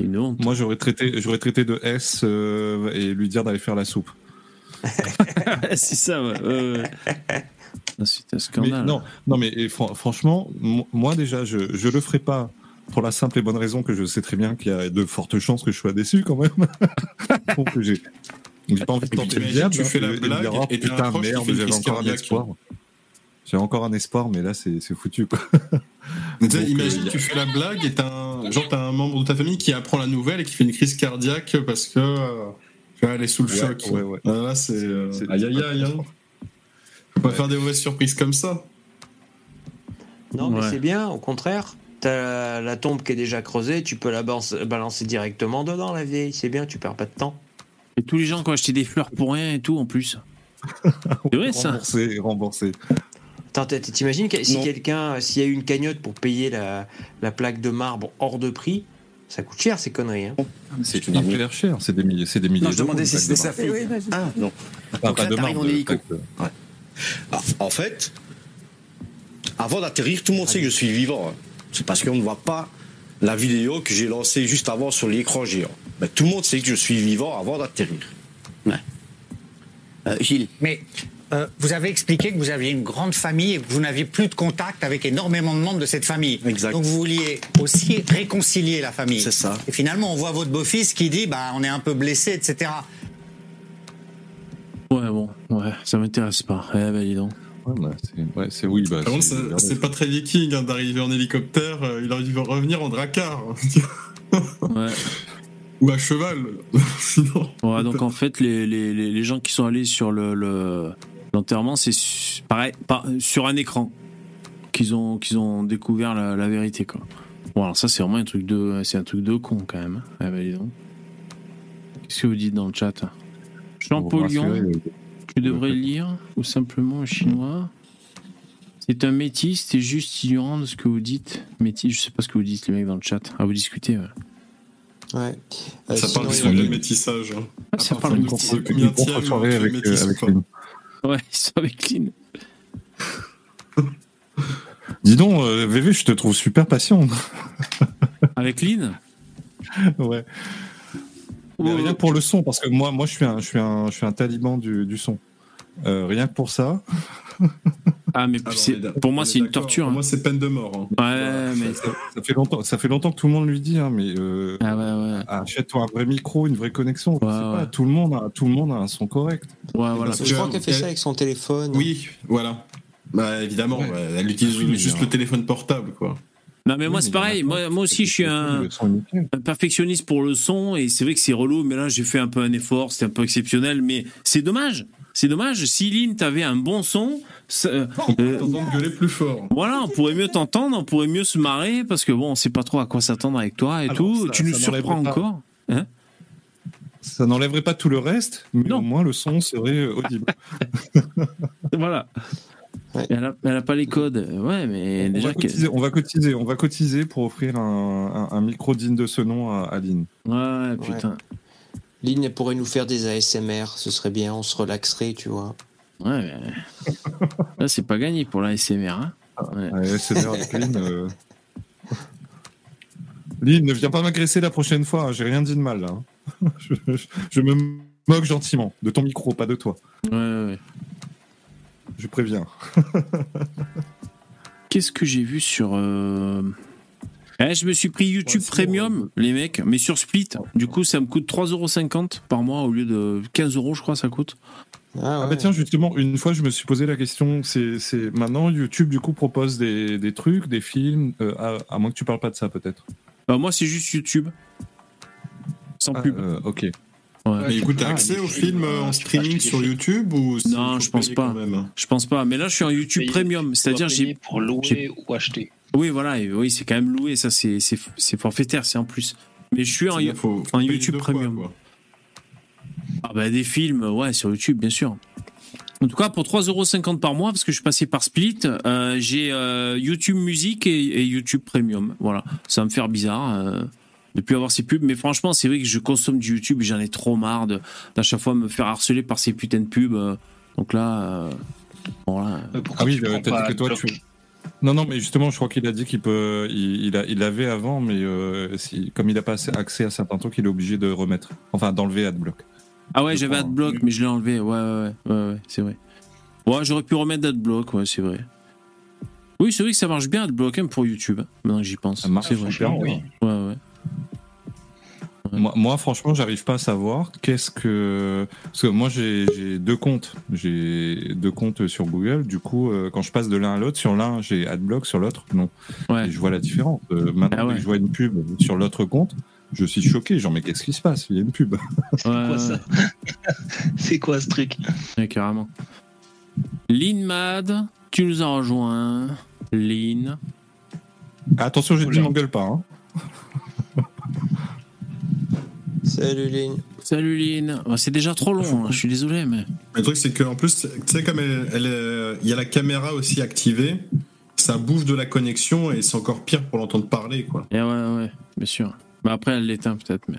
A: Une honte.
G: Moi j'aurais traité, j'aurais traité de S euh, et lui dire d'aller faire la soupe. <laughs>
A: c'est ça, ouais. C'est un
G: Mais
A: scandale.
G: non, non mais fran- franchement, mo- moi déjà je je le ferai pas pour la simple et bonne raison que je sais très bien qu'il y a de fortes chances que je sois déçu quand même. <laughs> Donc j'ai pas envie de
B: Et
G: tenter le diable.
B: tu
G: hein,
B: fais la
G: et
B: blague
G: dire, oh,
B: et
G: putain merde, j'avais encore un espoir. J'ai encore un espoir, mais là c'est c'est foutu quoi. Donc,
B: imagine,
G: euh,
B: tu fais la blague et t'as un, genre, t'as un membre de ta famille qui apprend la nouvelle et qui fait une crise cardiaque parce que euh, elle est sous le
G: Ouais,
B: choc.
G: ouais, ouais.
B: Ah, Là, c'est euh, aïe aïe aïe. Hein. Faut pas faire des mauvaises surprises comme ça.
D: Non, mais c'est bien, au contraire. T'as la tombe qui est déjà creusée, tu peux la balancer, balancer directement dedans, la vieille. C'est bien, tu perds pas de temps.
A: Et tous les gens qui ont acheté des fleurs pour rien et tout, en plus. <laughs> C'est vrai, ça
G: Remboursé, remboursé.
D: T'imagines que si quelqu'un, s'il y a eu une cagnotte pour payer la, la plaque de marbre hors de prix, ça coûte cher ces conneries. Hein.
G: C'est hyper cher, c'est des milliers, c'est des milliers
J: Non, je demandais
G: une
J: si c'était
G: de
J: sa
G: marbre.
J: fille.
L: Oui, vas-y.
J: Ah, non.
G: Enfin,
J: Donc
G: pas
J: là,
G: de marbre, de
M: Ah, en fait, avant d'atterrir, tout le monde sait que je suis vivant. hein. C'est parce qu'on ne voit pas la vidéo que j'ai lancée juste avant sur l'écran géant. Mais tout le monde sait que je suis vivant avant d'atterrir.
J: Euh, Gilles,
N: Mais euh, vous avez expliqué que vous aviez une grande famille et que vous n'aviez plus de contact avec énormément de membres de cette famille.
M: Exact.
N: Donc vous vouliez aussi réconcilier la famille.
M: C'est ça.
N: Et finalement, on voit votre beau-fils qui dit bah, on est un peu blessé, etc.
A: Ouais, bon, ouais, ça m'intéresse pas. Eh ben, dis donc.
G: Ouais, bah, c'est- ouais, c'est oui, bah.
B: Par contre,
G: c'est-
B: c'est- c'est pas très viking hein, d'arriver en hélicoptère. euh, il aurait dû revenir en dracar.
A: Ouais. <laughs>
B: Ou à cheval. <laughs> Sinon.
A: Ouais, donc en fait, les, les, les, les gens qui sont allés sur le, le- l'enterrement, c'est su- pareil, par- sur un écran qu'ils ont, qu'ils ont découvert la, la vérité, quoi. Bon, alors ça, c'est vraiment un truc de, c'est un truc de con, quand même. Ben, dis donc. Qu'est-ce que vous dites dans le chat? Champollion, tu devrais lire, ou simplement un chinois. C'est un métis, c'est juste ignorant de ce que vous dites. Métis, je sais pas ce que vous dites, les mecs, dans le chat. À vous discuter, ouais.
D: Ouais.
B: Ça
D: sinon,
B: parle
D: a-
B: le métissage. hein.
A: Ah, ça parle
B: partir
A: de
B: de combien-
G: avec,
B: métis
G: euh, avec Lynn.
A: Ouais, <laughs> ils sont avec Lynn. <laughs>
G: Dis donc, euh, VV, je te trouve super patient.
A: Avec Lynn? <laughs>
G: Ouais. Mais rien que pour le son, parce que moi, moi je, suis un, je, suis un, je suis un taliban du, du son. Euh, rien que pour ça. <laughs>
A: Ah, mais
B: Alors, est d'a-
A: pour moi, c'est une torture.
B: Pour
A: hein.
B: moi, c'est peine de mort. hein.
A: Ouais, mais.
G: Ça, ça fait longtemps, ça fait longtemps que tout le monde lui dit, hein, mais euh,
A: Ah ouais, ouais.
G: achète-toi un vrai micro, une vraie connexion. Je sais pas,
A: ouais.
G: tout le monde a, tout le monde a un son correct.
A: Ouais, voilà.
B: Parce
D: Je crois
B: que-
D: qu'elle fait ça avec son téléphone.
B: Oui, voilà. Bah, évidemment, elle utilise
G: mais
B: juste le téléphone portable, quoi.
A: Non, mais moi, c'est pareil. Moi, moi aussi, je suis un, perfectionniste pour le son et c'est vrai que c'est relou, mais là, j'ai fait un peu un effort, c'était un peu exceptionnel, mais c'est dommage. C'est dommage. Si Lynn, t'avais un bon son, euh,
B: T'entends gueuler plus fort.
A: voilà, on pourrait mieux t'entendre, on pourrait mieux se marrer parce que bon, on sait pas trop à quoi s'attendre avec toi et
G: Alors,
A: tout.
G: ça-
A: tu nous surprends encore. Hein?
G: Ça n'enlèverait pas tout le reste, mais
A: Non.
G: au moins le son serait audible. <laughs>
A: voilà.
D: Ouais.
A: Elle, a, elle a pas les codes. Ouais, mais
G: on,
A: déjà
G: va
A: que.
G: cotiser, on va cotiser, on va cotiser pour offrir un, un- un micro digne de ce nom à, à Lynn.
A: Ouais, putain.
D: Lynn pourrait nous faire des ASMR, ce serait bien, on se relaxerait, tu vois.
A: Ouais, mais. <laughs> Là, c'est pas gagné pour la SMR. Hein ouais.
G: Avec Lynn. euh. <laughs> Lynn, ne viens pas m'agresser la prochaine fois, hein, j'ai rien dit de mal là. hein. <laughs> je, je- je me moque gentiment, de ton micro, pas de toi.
A: ouais, ouais.
G: Je préviens. <laughs>
A: Qu'est-ce que j'ai vu sur. euh, eh, je me suis pris YouTube
B: Ouais,
A: Premium, les mecs, mais sur Split. Du coup, ça me coûte 3,50€ par mois au lieu de 15 euros, je crois, ça coûte.
D: Ah,
G: Ah bah tiens, justement, une fois, je me suis posé la question, c'est c'est- maintenant YouTube, du coup, propose des, des trucs, des films, euh, à, à moins que tu parles pas de ça, peut-être.
A: Bah, moi, c'est juste YouTube. Sans
G: Ah,
A: pub.
G: euh, ok.
A: Ouais.
B: Mais écoute, t'as
G: Ah,
B: accès aux films euh, en streaming sur YouTube ou
A: Non, je pense pas. Je pense pas. Mais là, je suis en YouTube
C: Payer-
A: Premium. C'est-à-dire, j'ai.
C: pour louer ou acheter.
A: Oui, voilà. et oui, c'est quand même loué. Ça, c'est forfaitaire, c'est en plus. Mais je suis en,
B: faut- faut
A: en
B: payer
A: YouTube
B: fois,
A: Premium.
B: quoi.
A: Ah bah des films, ouais, sur YouTube, bien sûr. En tout cas, pour 3,50€ par mois, parce que je suis passé par Split, euh, j'ai euh, YouTube Musique et, et YouTube Premium. Voilà, ça va me faire bizarre euh, de plus avoir ces pubs, mais franchement, c'est vrai que je consomme du YouTube et j'en ai trop marre de- d'à chaque fois me faire harceler par ces putains de pubs. euh. donc là, euh, voilà.
C: Mais pourquoi
G: Ah oui,
C: tu
G: euh, t'as dit que toi, tu... Non, non, mais justement, je crois qu'il a dit qu'il peut, il, il, a- il l'avait avant, mais euh, si, comme il n'a pas assez- accès à certains trucs, il est obligé de remettre, enfin, d'enlever AdBlock.
A: Ah ouais,
G: Je
A: j'avais. Adblock, mais je l'ai enlevé. Ouais, ouais, ouais, ouais, ouais, c'est vrai. Ouais, j'aurais pu remettre Adblock, ouais, c'est vrai. Oui, c'est vrai que ça marche bien Adblock hein, pour YouTube, hein, maintenant que j'y pense.
G: Ça marche
A: C'est vrai.
G: super bien.
A: Ouais, ouais.
G: Moi, moi, franchement, j'arrive pas à savoir qu'est-ce que. Parce que moi, j'ai deux comptes. J'ai deux comptes sur Google. Du coup, euh, quand je passe de l'un à l'autre, sur l'un, j'ai AdBlock, sur l'autre, non.
A: Ouais.
G: Et je vois la différence. Euh, maintenant,
A: Ah ouais.
G: que je vois une pub sur l'autre compte, je suis choqué. Genre, mais qu'est-ce qui se passe? Il y a une pub. <laughs>
C: C'est quoi ça? C'est quoi ce truc?
A: Carrément. Lynn Mad, tu nous as rejoint. Lynn.
G: Attention, dit
C: Oula.
G: m'engueule pas. Hein.
D: Salut Lynn.
A: Salut Lynn. Ouais, c'est déjà trop long, hein, je suis désolé, mais.
B: Le truc, c'est qu'en plus, tu sais, comme elle, elle est- il y a la caméra aussi activée, ça bouffe de la connexion et c'est encore pire pour l'entendre parler, quoi.
A: Eh ouais, ouais, bien sûr. Bah après, elle l'éteint peut-être, mais.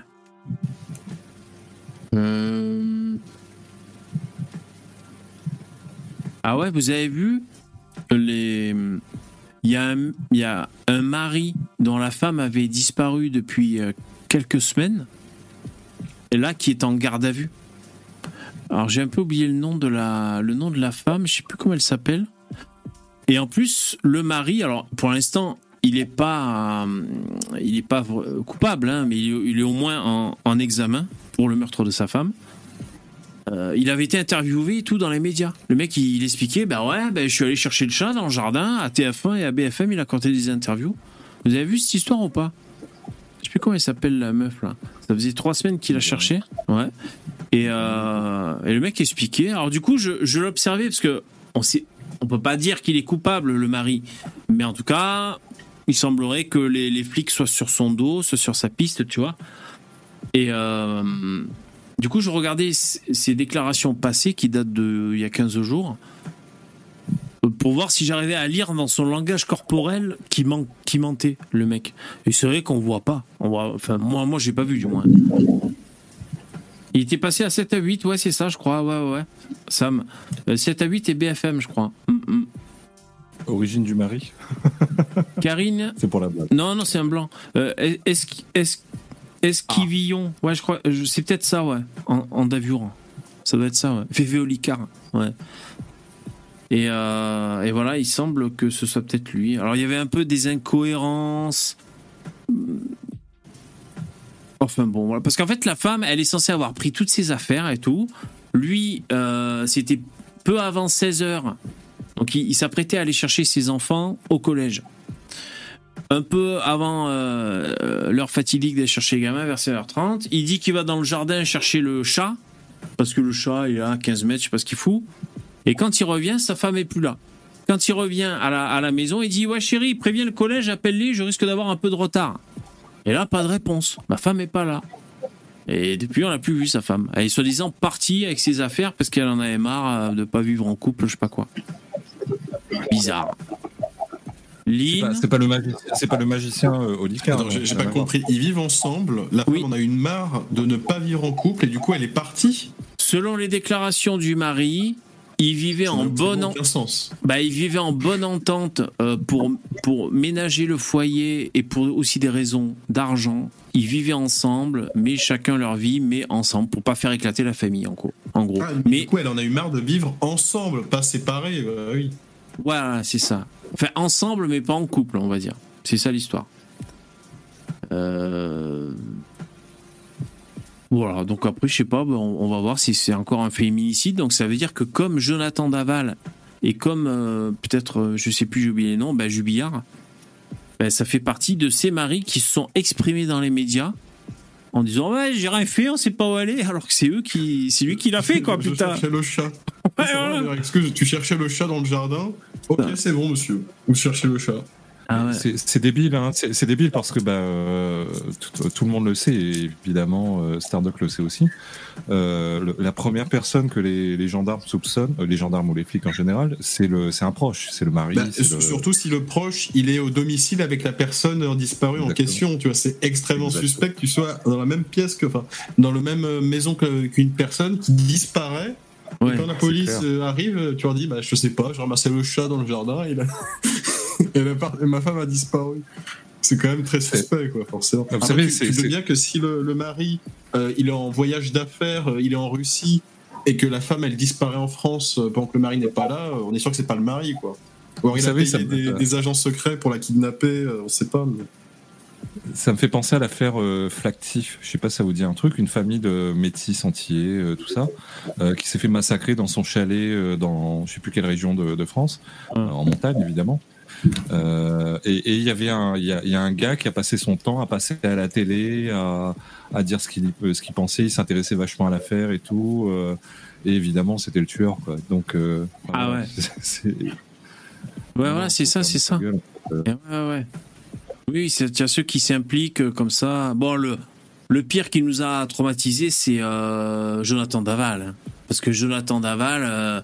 A: Euh, Ah ouais, vous avez vu les. Il y, a un, mari dont la femme avait disparu depuis euh, quelques semaines, et là qui est en garde à vue. Alors j'ai un peu oublié le nom de la, le nom de la femme, je sais plus comment elle s'appelle. Et en plus, le mari, alors pour l'instant, il n'est pas, euh, pas coupable, hein, mais il est, au moins en examen pour le meurtre de sa femme. Euh, il avait été interviewé et tout dans les médias. Le mec, il, expliquait, bah ouais, bah, je suis allé chercher le chat dans le jardin, à TF1 et à BFM, il a compté des interviews. Vous avez vu cette histoire ou pas? Je sais plus comment elle s'appelle la meuf là. Ça faisait trois semaines qu'il a cherché. Ouais. Et, euh, le mec expliquait. Alors du coup, je, l'observais parce que on sait, peut pas dire qu'il est coupable, le mari, mais en tout cas, il semblerait que les, les flics soient sur son dos, soient sur sa piste, tu vois. Et euh, du coup, je regardais ces déclarations passées qui datent de il y a 15 jours euh, pour voir si j'arrivais à lire dans son langage corporel qui, man- qui mentait, le mec. Et c'est vrai qu'on voit pas. On voit, enfin, moi, moi j'ai pas vu du moins. Il était passé à 7 à 8, ouais, c'est ça, je crois. Ouais, ouais. Sam. Euh, 7 à 8 et BFM, je crois. Hum, hum.
G: Origine du mari.
A: Karine <laughs>
G: C'est pour la blague.
A: Non, non, c'est un blanc. Euh, est-ce est-ce Esquivillon. Ouais, je crois. je- C'est peut-être ça, ouais. En, en. Ça doit être ça, ouais. Févé Olicard. Ouais. Et, euh, et voilà, il semble que ce soit peut-être lui. Alors, il y avait un peu des incohérences. Enfin bon, voilà. Parce qu'en fait, la femme, elle est censée avoir pris toutes ses affaires et tout. Lui, euh, c'était peu avant 16 heures. Donc, il, il s'apprêtait à aller chercher ses enfants au collège. Un peu avant euh, euh, l'heure fatidique d'aller chercher les gamins, vers 16h30, il dit qu'il va dans le jardin chercher le chat. Parce que le chat, il est à 15 mètres, je sais pas ce qu'il fout. Et quand il revient, sa femme est plus là. Quand il revient à la, maison, il dit Ouais, chérie, préviens le collège, appelle-les, je risque d'avoir un peu de retard. Et là, pas de réponse. Ma femme est pas là. Et depuis, on l'a plus vu, sa femme. Elle est soi-disant partie avec ses affaires parce qu'elle en avait marre euh, de pas vivre en couple, je sais pas quoi. Bizarre.
G: C'est
A: Lynn,
G: pas, c'est pas le magicien, c'est pas le magicien euh, Olicard.
B: Attends, j'ai j'ai pas compris. Ils vivent ensemble. La femme en a une marre de ne pas vivre en couple et du coup elle est partie.
A: selon les déclarations du mari, il vivait en bonne
B: sens.
A: Bah, il vivait en bonne entente euh, pour, pour ménager le foyer et pour aussi des raisons d'argent. Ils vivaient ensemble, mais chacun leur vie, mais ensemble, pour pas faire éclater la famille, en gros. En gros.
B: Ah, mais du coup elle en a eu marre de vivre ensemble, pas séparés. bah oui.
A: Voilà, c'est ça. Enfin, ensemble, mais pas en couple, on va dire. C'est ça l'histoire. Euh... Voilà, donc après, je sais pas, ben, on, va voir si c'est encore un féminicide. Donc ça veut dire que comme Jonathan Daval et comme euh, peut-être, euh, je sais plus, j'ai oublié les noms, ben, Jubillard, ben, ça fait partie de ces maris qui se sont exprimés dans les médias en disant ouais j'ai rien fait on sait pas où aller <laughs> alors que c'est eux qui c'est lui qui l'a fait quoi
B: Je
A: putain
B: cherchais le chat. <laughs> Excuse, tu cherchais le chat dans le jardin Ok, c'est bon, monsieur. Vous cherchez le chat.
A: Ah
G: C'est c'est débile, hein. c'est débile parce que bah, euh, tout, tout le monde le sait, et évidemment euh, Stardock le sait aussi. Euh, le- la première personne que les, les gendarmes soupçonnent, euh, les gendarmes ou les flics en général, c'est un proche, c'est le mari.
B: Bah,
G: le-
B: Surtout si le proche il est au domicile avec la personne disparue en question, tu vois, c'est extrêmement
G: Exactement.
B: suspect que tu sois dans la même pièce que, enfin, dans le même maison qu'une personne qui disparaît. Et quand la police arrive, tu leur dis, bah je sais pas, je ramassais le chat dans le jardin et, la- <laughs> et la par- et ma femme a disparu. C'est quand même très suspect, quoi, forcément.
G: Vous
B: Après,
G: savez,
B: tu,
G: c'est-
B: tu bien que si le, le mari, euh, il est en voyage d'affaires, euh, il est en Russie, et que la femme, elle disparaît en France euh, pendant que le mari n'est pas là, euh, on est sûr que c'est pas le mari, quoi. Ou alors
G: Vous
B: il a
G: savez,
B: payé
G: ça me-
B: des, des agents secrets pour la kidnapper, euh, on sait pas. mais-
G: Ça me fait penser à l'affaire euh, Flactif. Je sais pas si ça vous dit un truc. Une famille de métis entiers, euh, tout ça, euh, qui s'est fait massacrer dans son chalet euh, dans je sais plus quelle région de, de France, euh, en montagne évidemment. Euh, et il y avait un, il y a, il y a un gars qui a passé son temps à passer à la télé, à, à dire ce qu'il ce qu'il pensait. Il s'intéressait vachement à l'affaire et tout. euh, et évidemment, c'était le tueur. Quoi. Donc, euh,
A: Ah ouais. <laughs>
G: c'est-
A: Ouais, voilà, c'est ça, c'est ça.
G: gueule,
A: ouais, ouais. Oui, il y a ceux qui s'impliquent comme ça. Bon, le, le pire qui nous a traumatisé, c'est Jonathan Daval. hein. Parce que Jonathan Daval,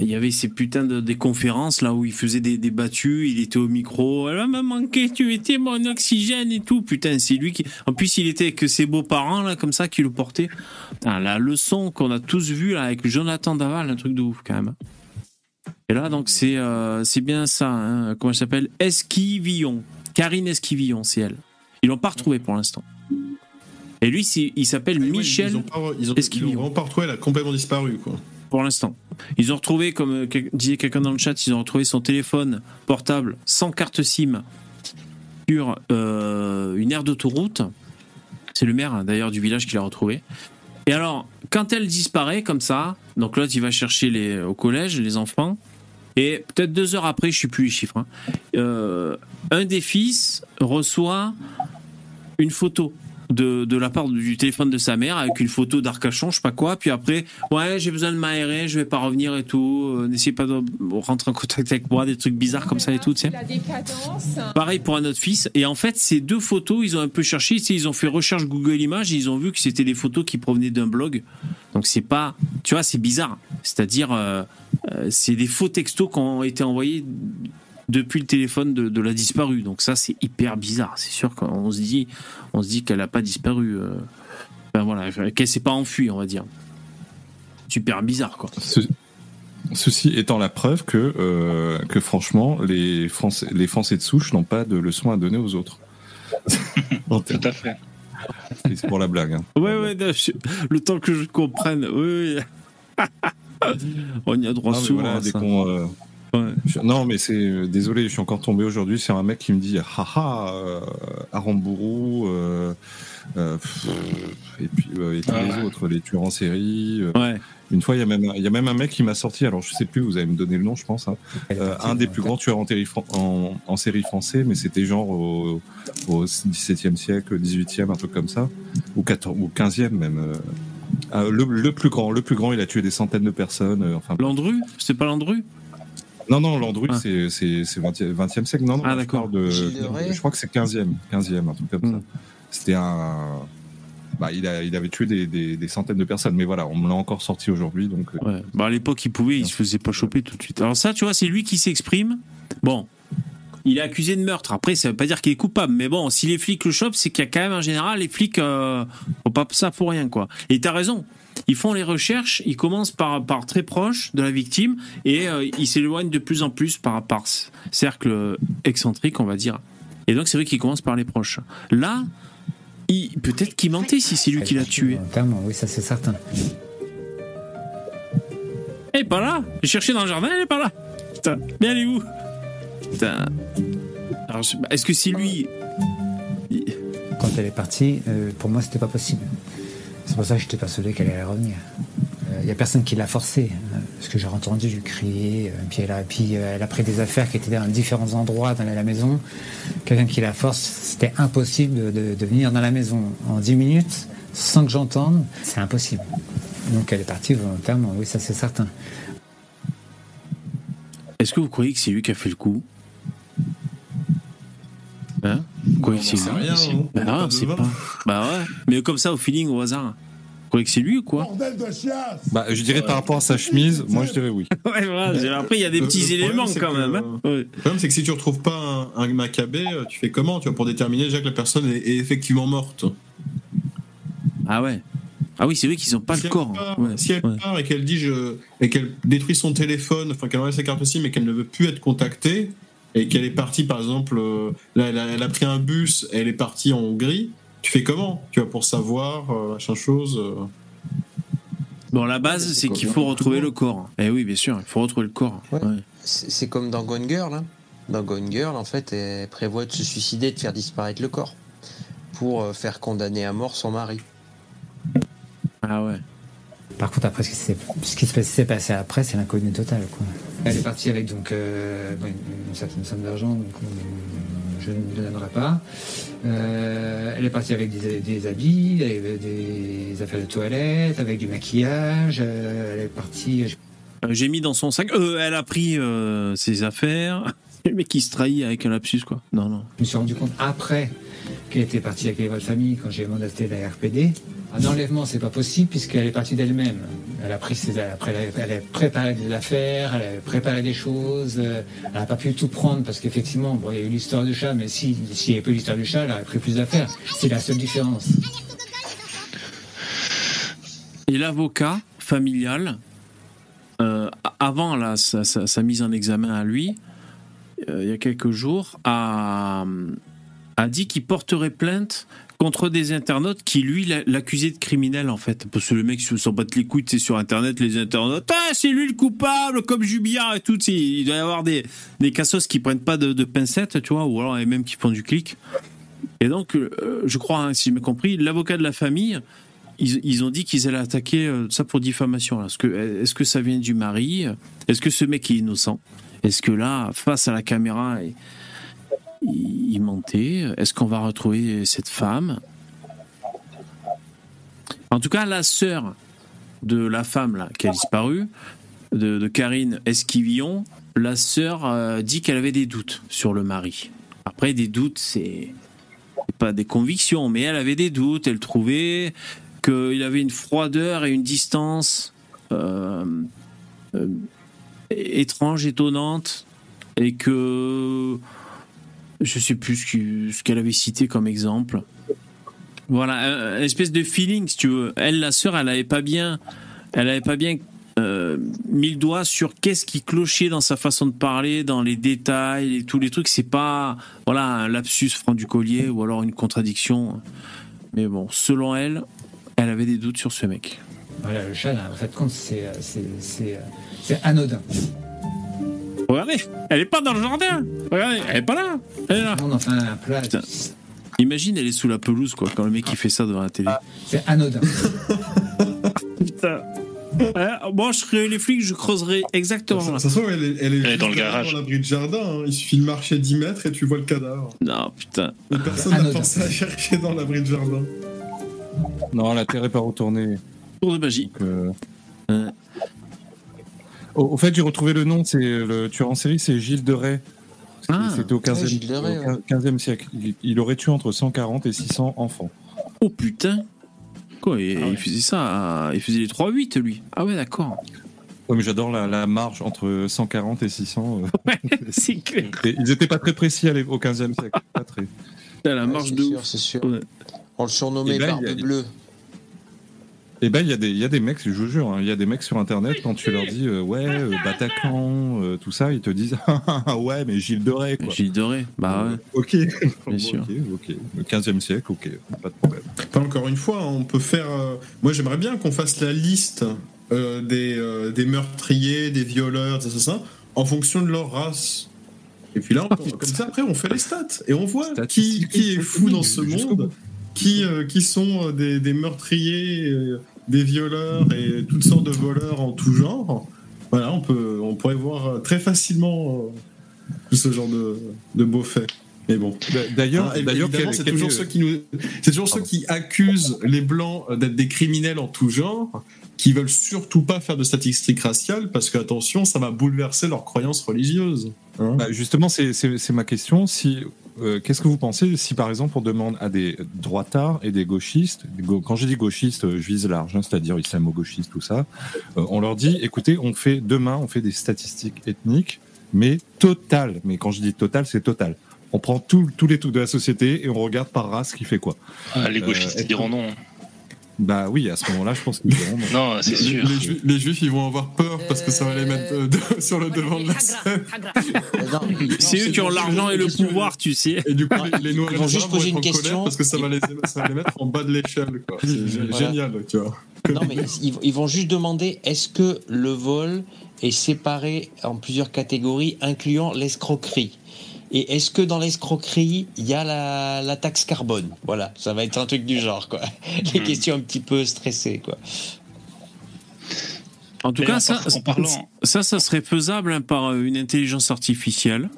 A: il y avait ces putains de des conférences là où il faisait des, des battues, il était au micro. Elle m'a manqué, tu étais mon oxygène et tout. Putain, c'est lui qui. En plus, il était avec ses beaux-parents là, comme ça, qui le portaient. Putain, la leçon qu'on a tous vue là avec Jonathan Daval, un truc de ouf quand même. Et là, donc, c'est euh, bien ça. hein. Comment elle s'appelle? Esquivillon. Karine Esquivillon, c'est elle. Ils l'ont pas retrouvé pour l'instant. Et lui, il s'appelle
B: Ouais,
A: Michel
B: Ils ont pas, ils ont, ils ont vraiment pas retrouvé, elle a complètement disparu, quoi.
A: Pour l'instant. Ils ont retrouvé, comme euh, disait quelqu'un dans le chat, ils ont retrouvé son téléphone portable sans carte SIM sur euh, une aire d'autoroute. C'est le maire hein, d'ailleurs du village qui l'a retrouvé. Et alors, quand elle disparaît comme ça, donc l'autre il va chercher les, au collège les enfants, et peut-être deux heures après, je ne sais plus les chiffres, hein, euh, un des fils reçoit une photo de, de la part du téléphone de sa mère avec une photo d'Arcachon, je sais pas quoi. Puis après, ouais, j'ai besoin de m'aérer, je vais pas revenir et tout. euh, N'essayez pas de rentrer en contact avec moi, des trucs bizarres comme ça et tout, tu sais. Pareil pour un autre fils. Et en fait, ces deux photos, ils ont un peu cherché. Ils ont fait recherche Google Images et ils ont vu que c'était des photos qui provenaient d'un blog. Donc c'est pas, tu vois, c'est bizarre. C'est-à-dire, euh, euh, c'est des faux textos qui ont été envoyés depuis le téléphone de, de la disparue. Donc ça, c'est hyper bizarre. C'est sûr qu'on se dit, on se dit qu'elle a pas disparu. euh, Enfin voilà, qu'elle s'est pas enfuie, on va dire. Super bizarre, quoi.
G: Ce- Ceci étant la preuve que, euh, que franchement, les Français, les Français de souche n'ont pas de leçons à donner aux autres. <laughs>
C: Tout à fait.
G: C'est pour la blague. hein.
A: Ouais, ouais, non, je- le temps que je comprenne. Oui, oui. <laughs> On y a droit
G: Non,
A: souvent
G: voilà,
A: à
G: dès
A: ça.
G: qu'on, euh, non, mais c'est euh, désolé, je suis encore tombé aujourd'hui sur un mec qui me dit haha, euh, Aramburu, euh, euh, pff, et puis euh, et tous
A: Ah
G: les
A: ouais.
G: autres, les tueurs en série. euh.
A: Ouais.
G: Une fois, il y a même il y a même un mec qui m'a sorti, alors je sais plus, vous allez me donner le nom, je pense, hein, euh, un des plus grands tueurs en, série fran- en, en série français, mais c'était genre au, au 17e siècle, 18e, un truc comme ça, ou 14, ou 15e même. euh. Ah, le, le plus grand, le plus grand, il a tué des centaines de personnes. euh, enfin,
A: Landru? C'est pas Landru?
G: Non, non, Landru, c'est c'est c'est 20e, 20e siècle. Non, non,
A: Ah,
G: je
A: d'accord.
G: de, je crois que c'est 15e, 15e, un truc comme ça. C'était un. Bah, il, a, il avait tué des, des, des centaines de personnes, mais voilà, on me l'a encore sorti aujourd'hui, donc. euh,
A: Ouais. Bah, à l'époque, il pouvait, il se faisait pas choper tout de suite. Alors ça, tu vois, c'est lui qui s'exprime. Bon, il est accusé de meurtre. Après, ça veut pas dire qu'il est coupable, mais bon, si les flics le chopent, c'est qu'il y a quand même en général les flics euh, font pas ça pour rien, quoi. Et t'as raison. Ils font les recherches, ils commencent par, par très proche de la victime et euh, ils s'éloignent de plus en plus par, par ce cercle excentrique, on va dire. Et donc, c'est vrai qu'ils commencent par les proches. Là, peut-être qu'il mentait si c'est lui qui l'a tué.
O: Clairement, oui, ça c'est certain.
A: Elle est pas là J'ai cherché dans le jardin, elle est pas là Putain, mais elle est où? Putain. Est-ce que c'est lui
O: Quand elle est partie, euh, pour moi, c'était pas possible. C'est pour ça que j'étais persuadé qu'elle allait revenir. Il n'y a personne qui l'a forcée, euh, parce que j'ai entendu lui crier, euh, puis, elle a, euh, pris des affaires qui étaient dans différents endroits dans la maison. Quelqu'un qui la force, c'était impossible de- de venir dans la maison en 10 minutes sans que j'entende, c'est impossible. Donc elle est partie volontairement, oui, ça c'est certain.
A: Est-ce que vous croyez que c'est lui qui a fait le coup? Hein? Vous croyez que c'est lui?
B: rien.
A: Bah, non,
B: pas
A: c'est
B: de
A: pas. Bah ouais. Mais comme ça, au feeling, au hasard. Vous croyez que c'est lui ou quoi?
G: Bah, je dirais par rapport à sa chemise, moi je dirais oui. <laughs>
A: Ouais, voilà. Après, il y a des
B: Le-
A: petits
B: le problème,
A: éléments
B: c'est
A: quand
B: que,
A: même. hein.
B: euh, Le problème, c'est que si tu retrouves pas un, un macabé, euh, tu fais comment Tu vois, pour déterminer déjà que la personne est, est effectivement morte.
A: Ah ouais. Ah oui, c'est vrai qu'ils ont pas
B: si
A: le corps.
B: part-
A: Ouais,
B: Si elle
A: ouais.
B: part et qu'elle dit je, et qu'elle détruit son téléphone, enfin qu'elle enlève sa carte aussi, mais qu'elle ne veut plus être contactée et qu'elle est partie, par exemple, euh, là, elle a, elle a pris un bus, et elle est partie en Hongrie. Tu fais comment Tu vois pour savoir euh, machin chose. euh.
A: Bon, la base, c'est qu'il faut retrouver le corps. Eh oui, bien sûr, il faut retrouver le corps. Ouais.
P: C'est c'est comme dans Gone Girl. Hein. Dans Gone Girl, en fait, elle prévoit de se suicider, de faire disparaître le corps pour faire condamner à mort son mari.
A: Ah ouais.
O: Par contre, après, ce qui s'est passé après, c'est l'inconnu total. Quoi. Elle est partie avec donc euh, une, certaine somme d'argent, donc euh, je ne le donnerai pas. Euh, elle est partie avec des, des habits, avec des affaires de toilette, avec du maquillage. euh, elle est partie.
A: J'ai mis dans son sac. Euh, elle a pris euh, ses affaires. <laughs> Le mec qui se trahit avec un lapsus, quoi. Non, non.
O: Je me suis rendu compte après qu'elle était partie vols de famille quand j'ai mandaté la RPD. Un enlèvement, c'est pas possible puisqu'elle est partie d'elle-même. Elle a pris ses, elle a, elle a préparé des affaires, elle a préparé des choses. euh, Elle n'a pas pu tout prendre parce qu'effectivement, bon, il y a eu l'histoire du chat, mais si, s'il n'y avait pas eu l'histoire du chat, elle aurait pris plus d'affaires. C'est la seule différence.
A: Et l'avocat familial, euh, avant sa- sa mise en examen à lui, euh, il y a quelques jours, a, a dit qu'il porterait plainte contre des internautes qui, lui, l'a- l'accusaient de criminel, en fait. Parce que le mec se s'en battre les couilles, sais, sur Internet, les internautes, ah, c'est lui le coupable, comme Jubillard et tout. Il doit y avoir des, des cassos qui prennent pas de, pincettes, tu vois, ou alors même qui font du clic. Et donc, euh, je crois, hein, si j'ai compris, l'avocat de la famille, ils, ils ont dit qu'ils allaient attaquer euh, ça pour diffamation. Est-ce que, est-ce que ça vient du mari? Est-ce que ce mec est innocent? Est-ce que là, face à la caméra, il mentait Est-ce qu'on va retrouver cette femme? En tout cas, la sœur de la femme qui a disparu, de, Karine Esquivillon, la sœur euh, dit qu'elle avait des doutes sur le mari. Après, des doutes, c'est pas des convictions, mais elle avait des doutes. Elle trouvait qu'il avait une froideur et une distance euh, euh, étrange, étonnante, et que je sais plus ce qu'elle avait cité comme exemple. Voilà, un- une espèce de feeling, si tu veux. Elle, la sœur, elle avait pas bien, elle avait pas bien euh, mis le doigt sur qu'est-ce qui clochait dans sa façon de parler, dans les détails et tous les trucs. C'est pas, voilà, un lapsus franc du collier ou alors une contradiction. Mais bon, selon elle, elle avait des doutes sur ce mec.
O: Voilà, le chat, en fait, euh, euh, c'est anodin.
A: Regardez, elle est pas dans le jardin. Regardez, elle est pas là. Elle est là.
O: Non, enfin, un plat,
A: Putain. Imagine, elle est sous la pelouse, quoi, quand le mec il fait ça devant la télé.
O: c'est anodin. <laughs>
A: Putain. Ouais, moi, je serais les flics, je creuserais exactement
B: De toute façon, elle est, elle est
C: Elle est
B: juste
C: dans le garage.
B: Dans l'abri de jardin, hein. il suffit de marcher 10 mètres et tu vois le cadavre.
A: Non, putain.
B: Et personne n'a pensé à chercher dans l'abri de jardin.
G: Non, la Terre est pas retournée.
A: Tour de magie.
G: Donc, euh,
A: Euh,
G: Au, au fait, j'ai retrouvé le nom. C'est le tueur en série, c'est Gilles de Rais. C'est-
A: Ah.
G: C'était au 15e,
P: Ouais, Gilles de Rais,
G: au 15e siècle. Il, il aurait tué entre 140 et 600 enfants.
A: Oh putain. Quoi, il,
C: Ah
A: il faisait ça, à- il faisait les 3-8 lui. Ah ouais, d'accord.
G: Ouais, mais j'adore la, la marge entre 140 et 600. euh. <laughs>
A: C'est clair.
G: Et ils étaient pas très précis au 15e siècle. Pas très.
A: La
P: c'est
A: de
P: sûr,
A: ouf.
P: C'est sûr.
A: Ouais.
P: On le surnommait
G: Et ben,
P: Barbe Bleue.
G: Et ben, il y, a des- il y a des mecs, je vous jure, hein, il y a des mecs sur Internet, quand tu leur dis, euh, ouais, euh, Bataclan, euh, tout ça, ils te disent, <laughs> ah ouais, mais Gilles de Rais, quoi.
A: Gilles Doré. Bah ouais.
G: Ok. Bon, <laughs>
A: sûr.
G: Ok, ok. Le 15e siècle, ok, pas de problème.
B: Enfin, encore une fois, on peut faire. euh, Moi, j'aimerais bien qu'on fasse la liste euh, des, euh, des meurtriers, des violeurs, ça, ça, ça, en fonction de leur race. Et puis là, on- comme ça, après, on fait les stats et on voit qui, qui est fou dans ce monde, qui, euh, qui sont euh, des, des meurtriers, euh, des violeurs et toutes sortes de voleurs en tout genre. Voilà, on, peut, on pourrait voir très facilement euh, ce genre de, de beaux faits. Mais bon.
G: D'ailleurs,
B: Ah, c'est toujours ceux qui nous, toujours ceux qui accusent les blancs d'être des criminels en tout genre, qui veulent surtout pas faire de statistiques raciales parce que attention, ça va bouleverser leurs croyances religieuses. hein.
G: Bah, justement, c'est- ma question. Si, euh, Qu'est-ce que vous pensez si, par exemple, on demande à des droitards et des gauchistes, quand je dis gauchistes, euh, je vise large, hein, c'est-à-dire islamo-gauchistes, tout ça, euh, on leur dit, écoutez, on fait demain, on fait des statistiques ethniques, mais totales. Mais quand je dis total, c'est total. On prend tout- tous les trucs de la société et on regarde par race qui fait quoi.
C: Ah, les
G: Euh,
C: gauchistes ils diront non.
G: Bah oui, à ce moment-là, je pense qu'ils non.
C: C'est
B: les,
C: sûr.
B: les juifs, les Juifs, ils vont avoir peur parce que ça va les mettre euh, de- <laughs> sur le devant de la scène. <laughs>
A: C'est eux qui ont l'argent et le pouvoir, tu sais.
B: Et du coup, les, les noirs
P: Ils vont juste
B: vont
P: poser une question.
B: parce que ça va les, ça va les mettre en bas de l'échelle. quoi. C'est
P: Voilà.
B: génial, tu vois.
P: Non, mais ils, ils vont juste demander est-ce que le vol est séparé en plusieurs catégories, incluant l'escroquerie? Et est-ce que dans l'escroquerie, il y a la, la taxe carbone? Voilà, ça va être un truc du genre, quoi. <laughs> Les
C: Hmm.
P: questions un petit peu stressées, quoi.
A: En tout
C: Mais
A: cas,
C: en
A: ça,
C: parlant-
A: ça, ça serait faisable hein, par une intelligence artificielle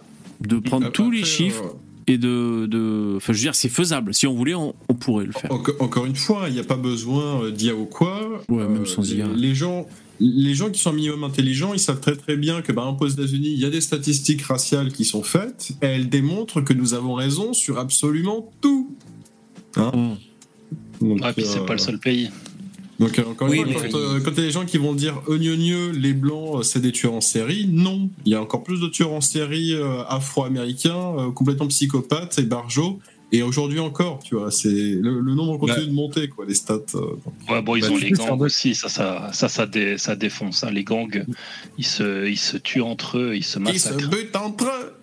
A: de prendre tous les chiffres
B: euh,
A: et de, de. Enfin, je veux dire, c'est faisable. Si on voulait, on, on pourrait le faire.
B: Enco- Encore une fois, il n'y a pas besoin euh, d'IA ou quoi.
A: Ouais, même
B: Euh,
A: sans
B: les-
A: IA.
B: Les gens, les gens qui sont un minimum intelligents, ils savent très très bien que, par exemple, aux États-Unis, il y a des statistiques raciales qui sont faites et elles démontrent que nous avons raison sur absolument tout. Hein Donc,
C: Ah, puis c'est
B: euh,
C: pas le seul pays.
B: Donc, euh, encore
P: Oui,
B: une fois,
P: mais-
B: quand, euh, quand il y a des gens qui vont dire eux, les blancs, euh, c'est des tueurs en série, non. Il y a encore plus de tueurs en série euh, afro-américains, euh, complètement psychopathes et barjots. Et aujourd'hui encore, tu vois, c'est le, le nombre continue de monter, quoi, les stats. euh,
C: Ouais, bon, ils ont les gangs aussi, ça, ça, ça, ça, dé- ça défonce. hein. Les gangs, ils se, ils se tuent entre eux, ils se
B: Ils se
C: massacrent.
B: butent entre eux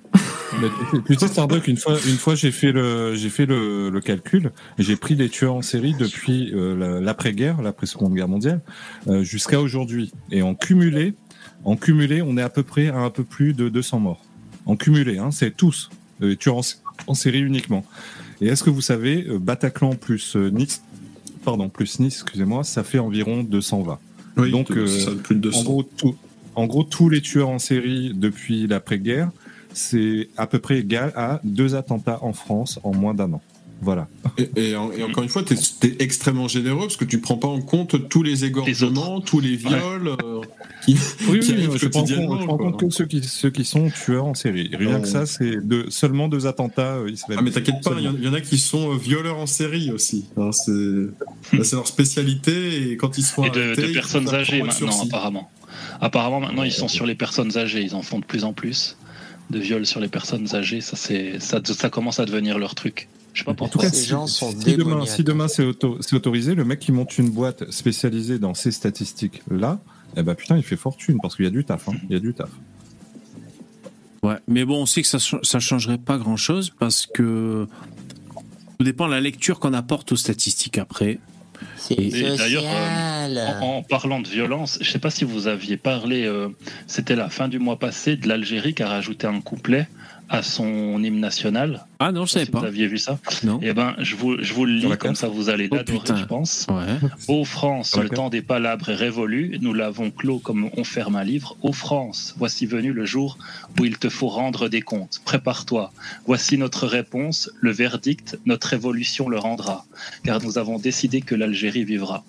G: tu- sais, Starbuck, une fois, une fois j'ai fait le, j'ai fait le, le calcul. J'ai pris les tueurs en série depuis euh, la- l'après-guerre, l'après-seconde guerre mondiale, euh, jusqu'à aujourd'hui. Et en cumulé, en cumulé, on est à peu près à un peu plus de 200 morts. En cumulé, hein, c'est tous euh, tueurs en, en série uniquement. Et est-ce que vous savez, euh, Bataclan plus euh, Nice, pardon, plus Nice, excusez-moi, ça fait environ 220.
B: Oui,
G: Donc,
B: ça, plus de 200.
G: En gros, tout- en gros, tous les tueurs en série depuis l'après-guerre, c'est à peu près égal à deux attentats en France en moins d'un an. Voilà.
B: Et, et en- et encore une fois, tu es, extrêmement généreux parce que tu prends pas en compte tous les égorgements, tous les viols euh, <laughs> qui,
G: Oui,
B: qui
G: oui,
B: arrivent
G: je prends en compte,
B: quotidiennement.
G: je prends en
B: quoi.
G: compte que ceux qui, ceux qui sont tueurs en série. Rien
B: Non.
G: que ça, c'est deux- seulement deux attentats euh, islamiques.
B: Ah mais t'inquiète pas, il y, y en a qui sont euh, violeurs en série aussi. hein, c'est là, c'est leur spécialité et quand ils seront
C: Et de,
B: arrêtés,
C: de personnes âgées
B: de
C: maintenant, apparemment. Apparemment, maintenant, ils sont sur les personnes âgées. Ils en font de plus en plus de viols sur les personnes âgées. Ça, ça, ça commence à devenir leur truc. Je sais pas
G: En tout
C: pourquoi.
G: cas,
P: Ces
G: si,
P: gens sont
G: si demain,
P: démoniaques.
G: si demain c'est auto- c'est autorisé, le mec qui monte une boîte spécialisée dans ces statistiques-là, eh ben putain, il fait fortune parce qu'il y a du taf. hein. Il y a du taf.
A: Ouais, mais bon, on sait que ça, ça changerait pas grand chose parce que Tout dépend de la lecture qu'on apporte aux statistiques après.
C: Et d'ailleurs, euh, en, en parlant de violence, je ne sais pas si vous aviez parlé, euh, c'était la fin du mois passé, de l'Algérie qui a rajouté un couplet à son hymne national.
A: Ah non, je savais
C: si
A: pas.
C: Vous aviez vu ça
A: Non.
C: Eh ben, je vous, je vous le lis comme ça, vous allez
A: Oh,
C: l'adorer,
A: putain.
C: je pense.
A: Ouais.
C: Ô France, le temps des palabres est révolu, nous l'avons clos comme on ferme un livre. Ô France, voici venu le jour où il te faut rendre des comptes. Prépare-toi. Voici notre réponse, le verdict, notre révolution le rendra. Car nous avons décidé que l'Algérie vivra.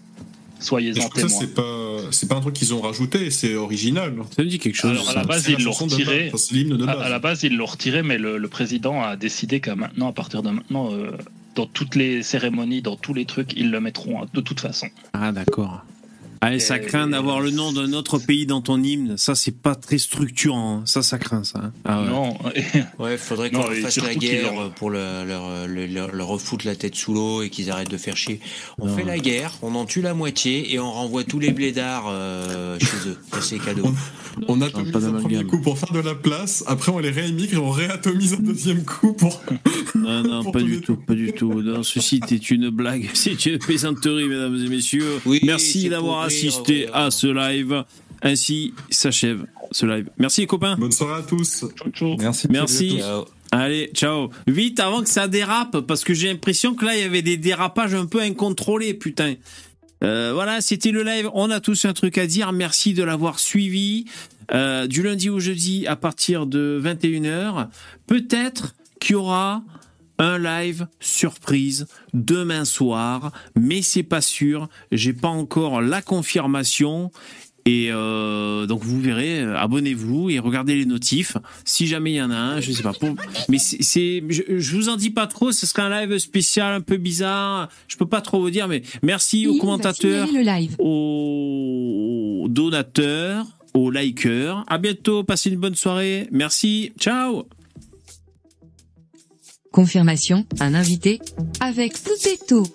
B: Ça,
C: témoins.
B: c'est pas, c'est pas un truc qu'ils ont rajouté, c'est original.
A: Ça me dit quelque chose.
C: Alors à la base, ils l'ont retiré. À,
B: base.
C: à la base, ils l'ont retiré, mais le, le président a décidé qu'à maintenant, à partir de maintenant, euh, dans toutes les cérémonies, dans tous les trucs, ils le mettront hein, de toute façon.
A: Ah d'accord. Allez, ça
C: Et-
A: craint d'avoir le nom d'un autre pays dans ton hymne. Ça, c'est pas très structurant. hein. Ça, ça craint ça. hein. Ah ouais.
C: Non. <laughs>
P: Ouais, faudrait qu'on fasse la guerre pour le- leur, le- leur- leur refoutre la tête sous l'eau et qu'ils arrêtent de faire chier. On
A: Non.
P: fait la guerre, on en tue la moitié et on renvoie tous les blédards euh, chez eux. Ça, c'est cadeau.
B: On atomise un premier coup pour faire de la place, après on les réémigre et on réatomise un deuxième coup pour. <laughs>
A: Non, non, pas du tout, pas du tout. Non, ceci est une blague. <laughs> C'est une plaisanterie, mesdames et messieurs. Merci
P: c'est
A: d'avoir assisté à ce live. Ainsi s'achève ce live. Merci les copains.
B: Bonne soirée à tous.
G: Merci.
A: Merci. Allez, ciao. Vite avant que ça dérape, parce que j'ai l'impression que là, il y avait des dérapages un peu incontrôlés, putain. Euh, voilà, c'était le live. On a tous un truc à dire. Merci de l'avoir suivi. Euh, du lundi au jeudi à partir de 21h. Peut-être qu'il y aura un live surprise demain soir, mais c'est pas sûr. J'ai pas encore la confirmation. Et euh, donc vous verrez, euh, abonnez-vous et regardez les notifs. Si jamais il y en a un, je sais pas. Pour... Mais c'est, je, je vous en dis pas trop. Ce sera un live spécial, un peu bizarre. Je peux pas trop vous dire, mais merci aux
H: va
A: commentateurs, aux donateurs, aux likers. À bientôt. Passez une bonne soirée. Merci. Ciao.
H: Confirmation, un invité avec Poupetto.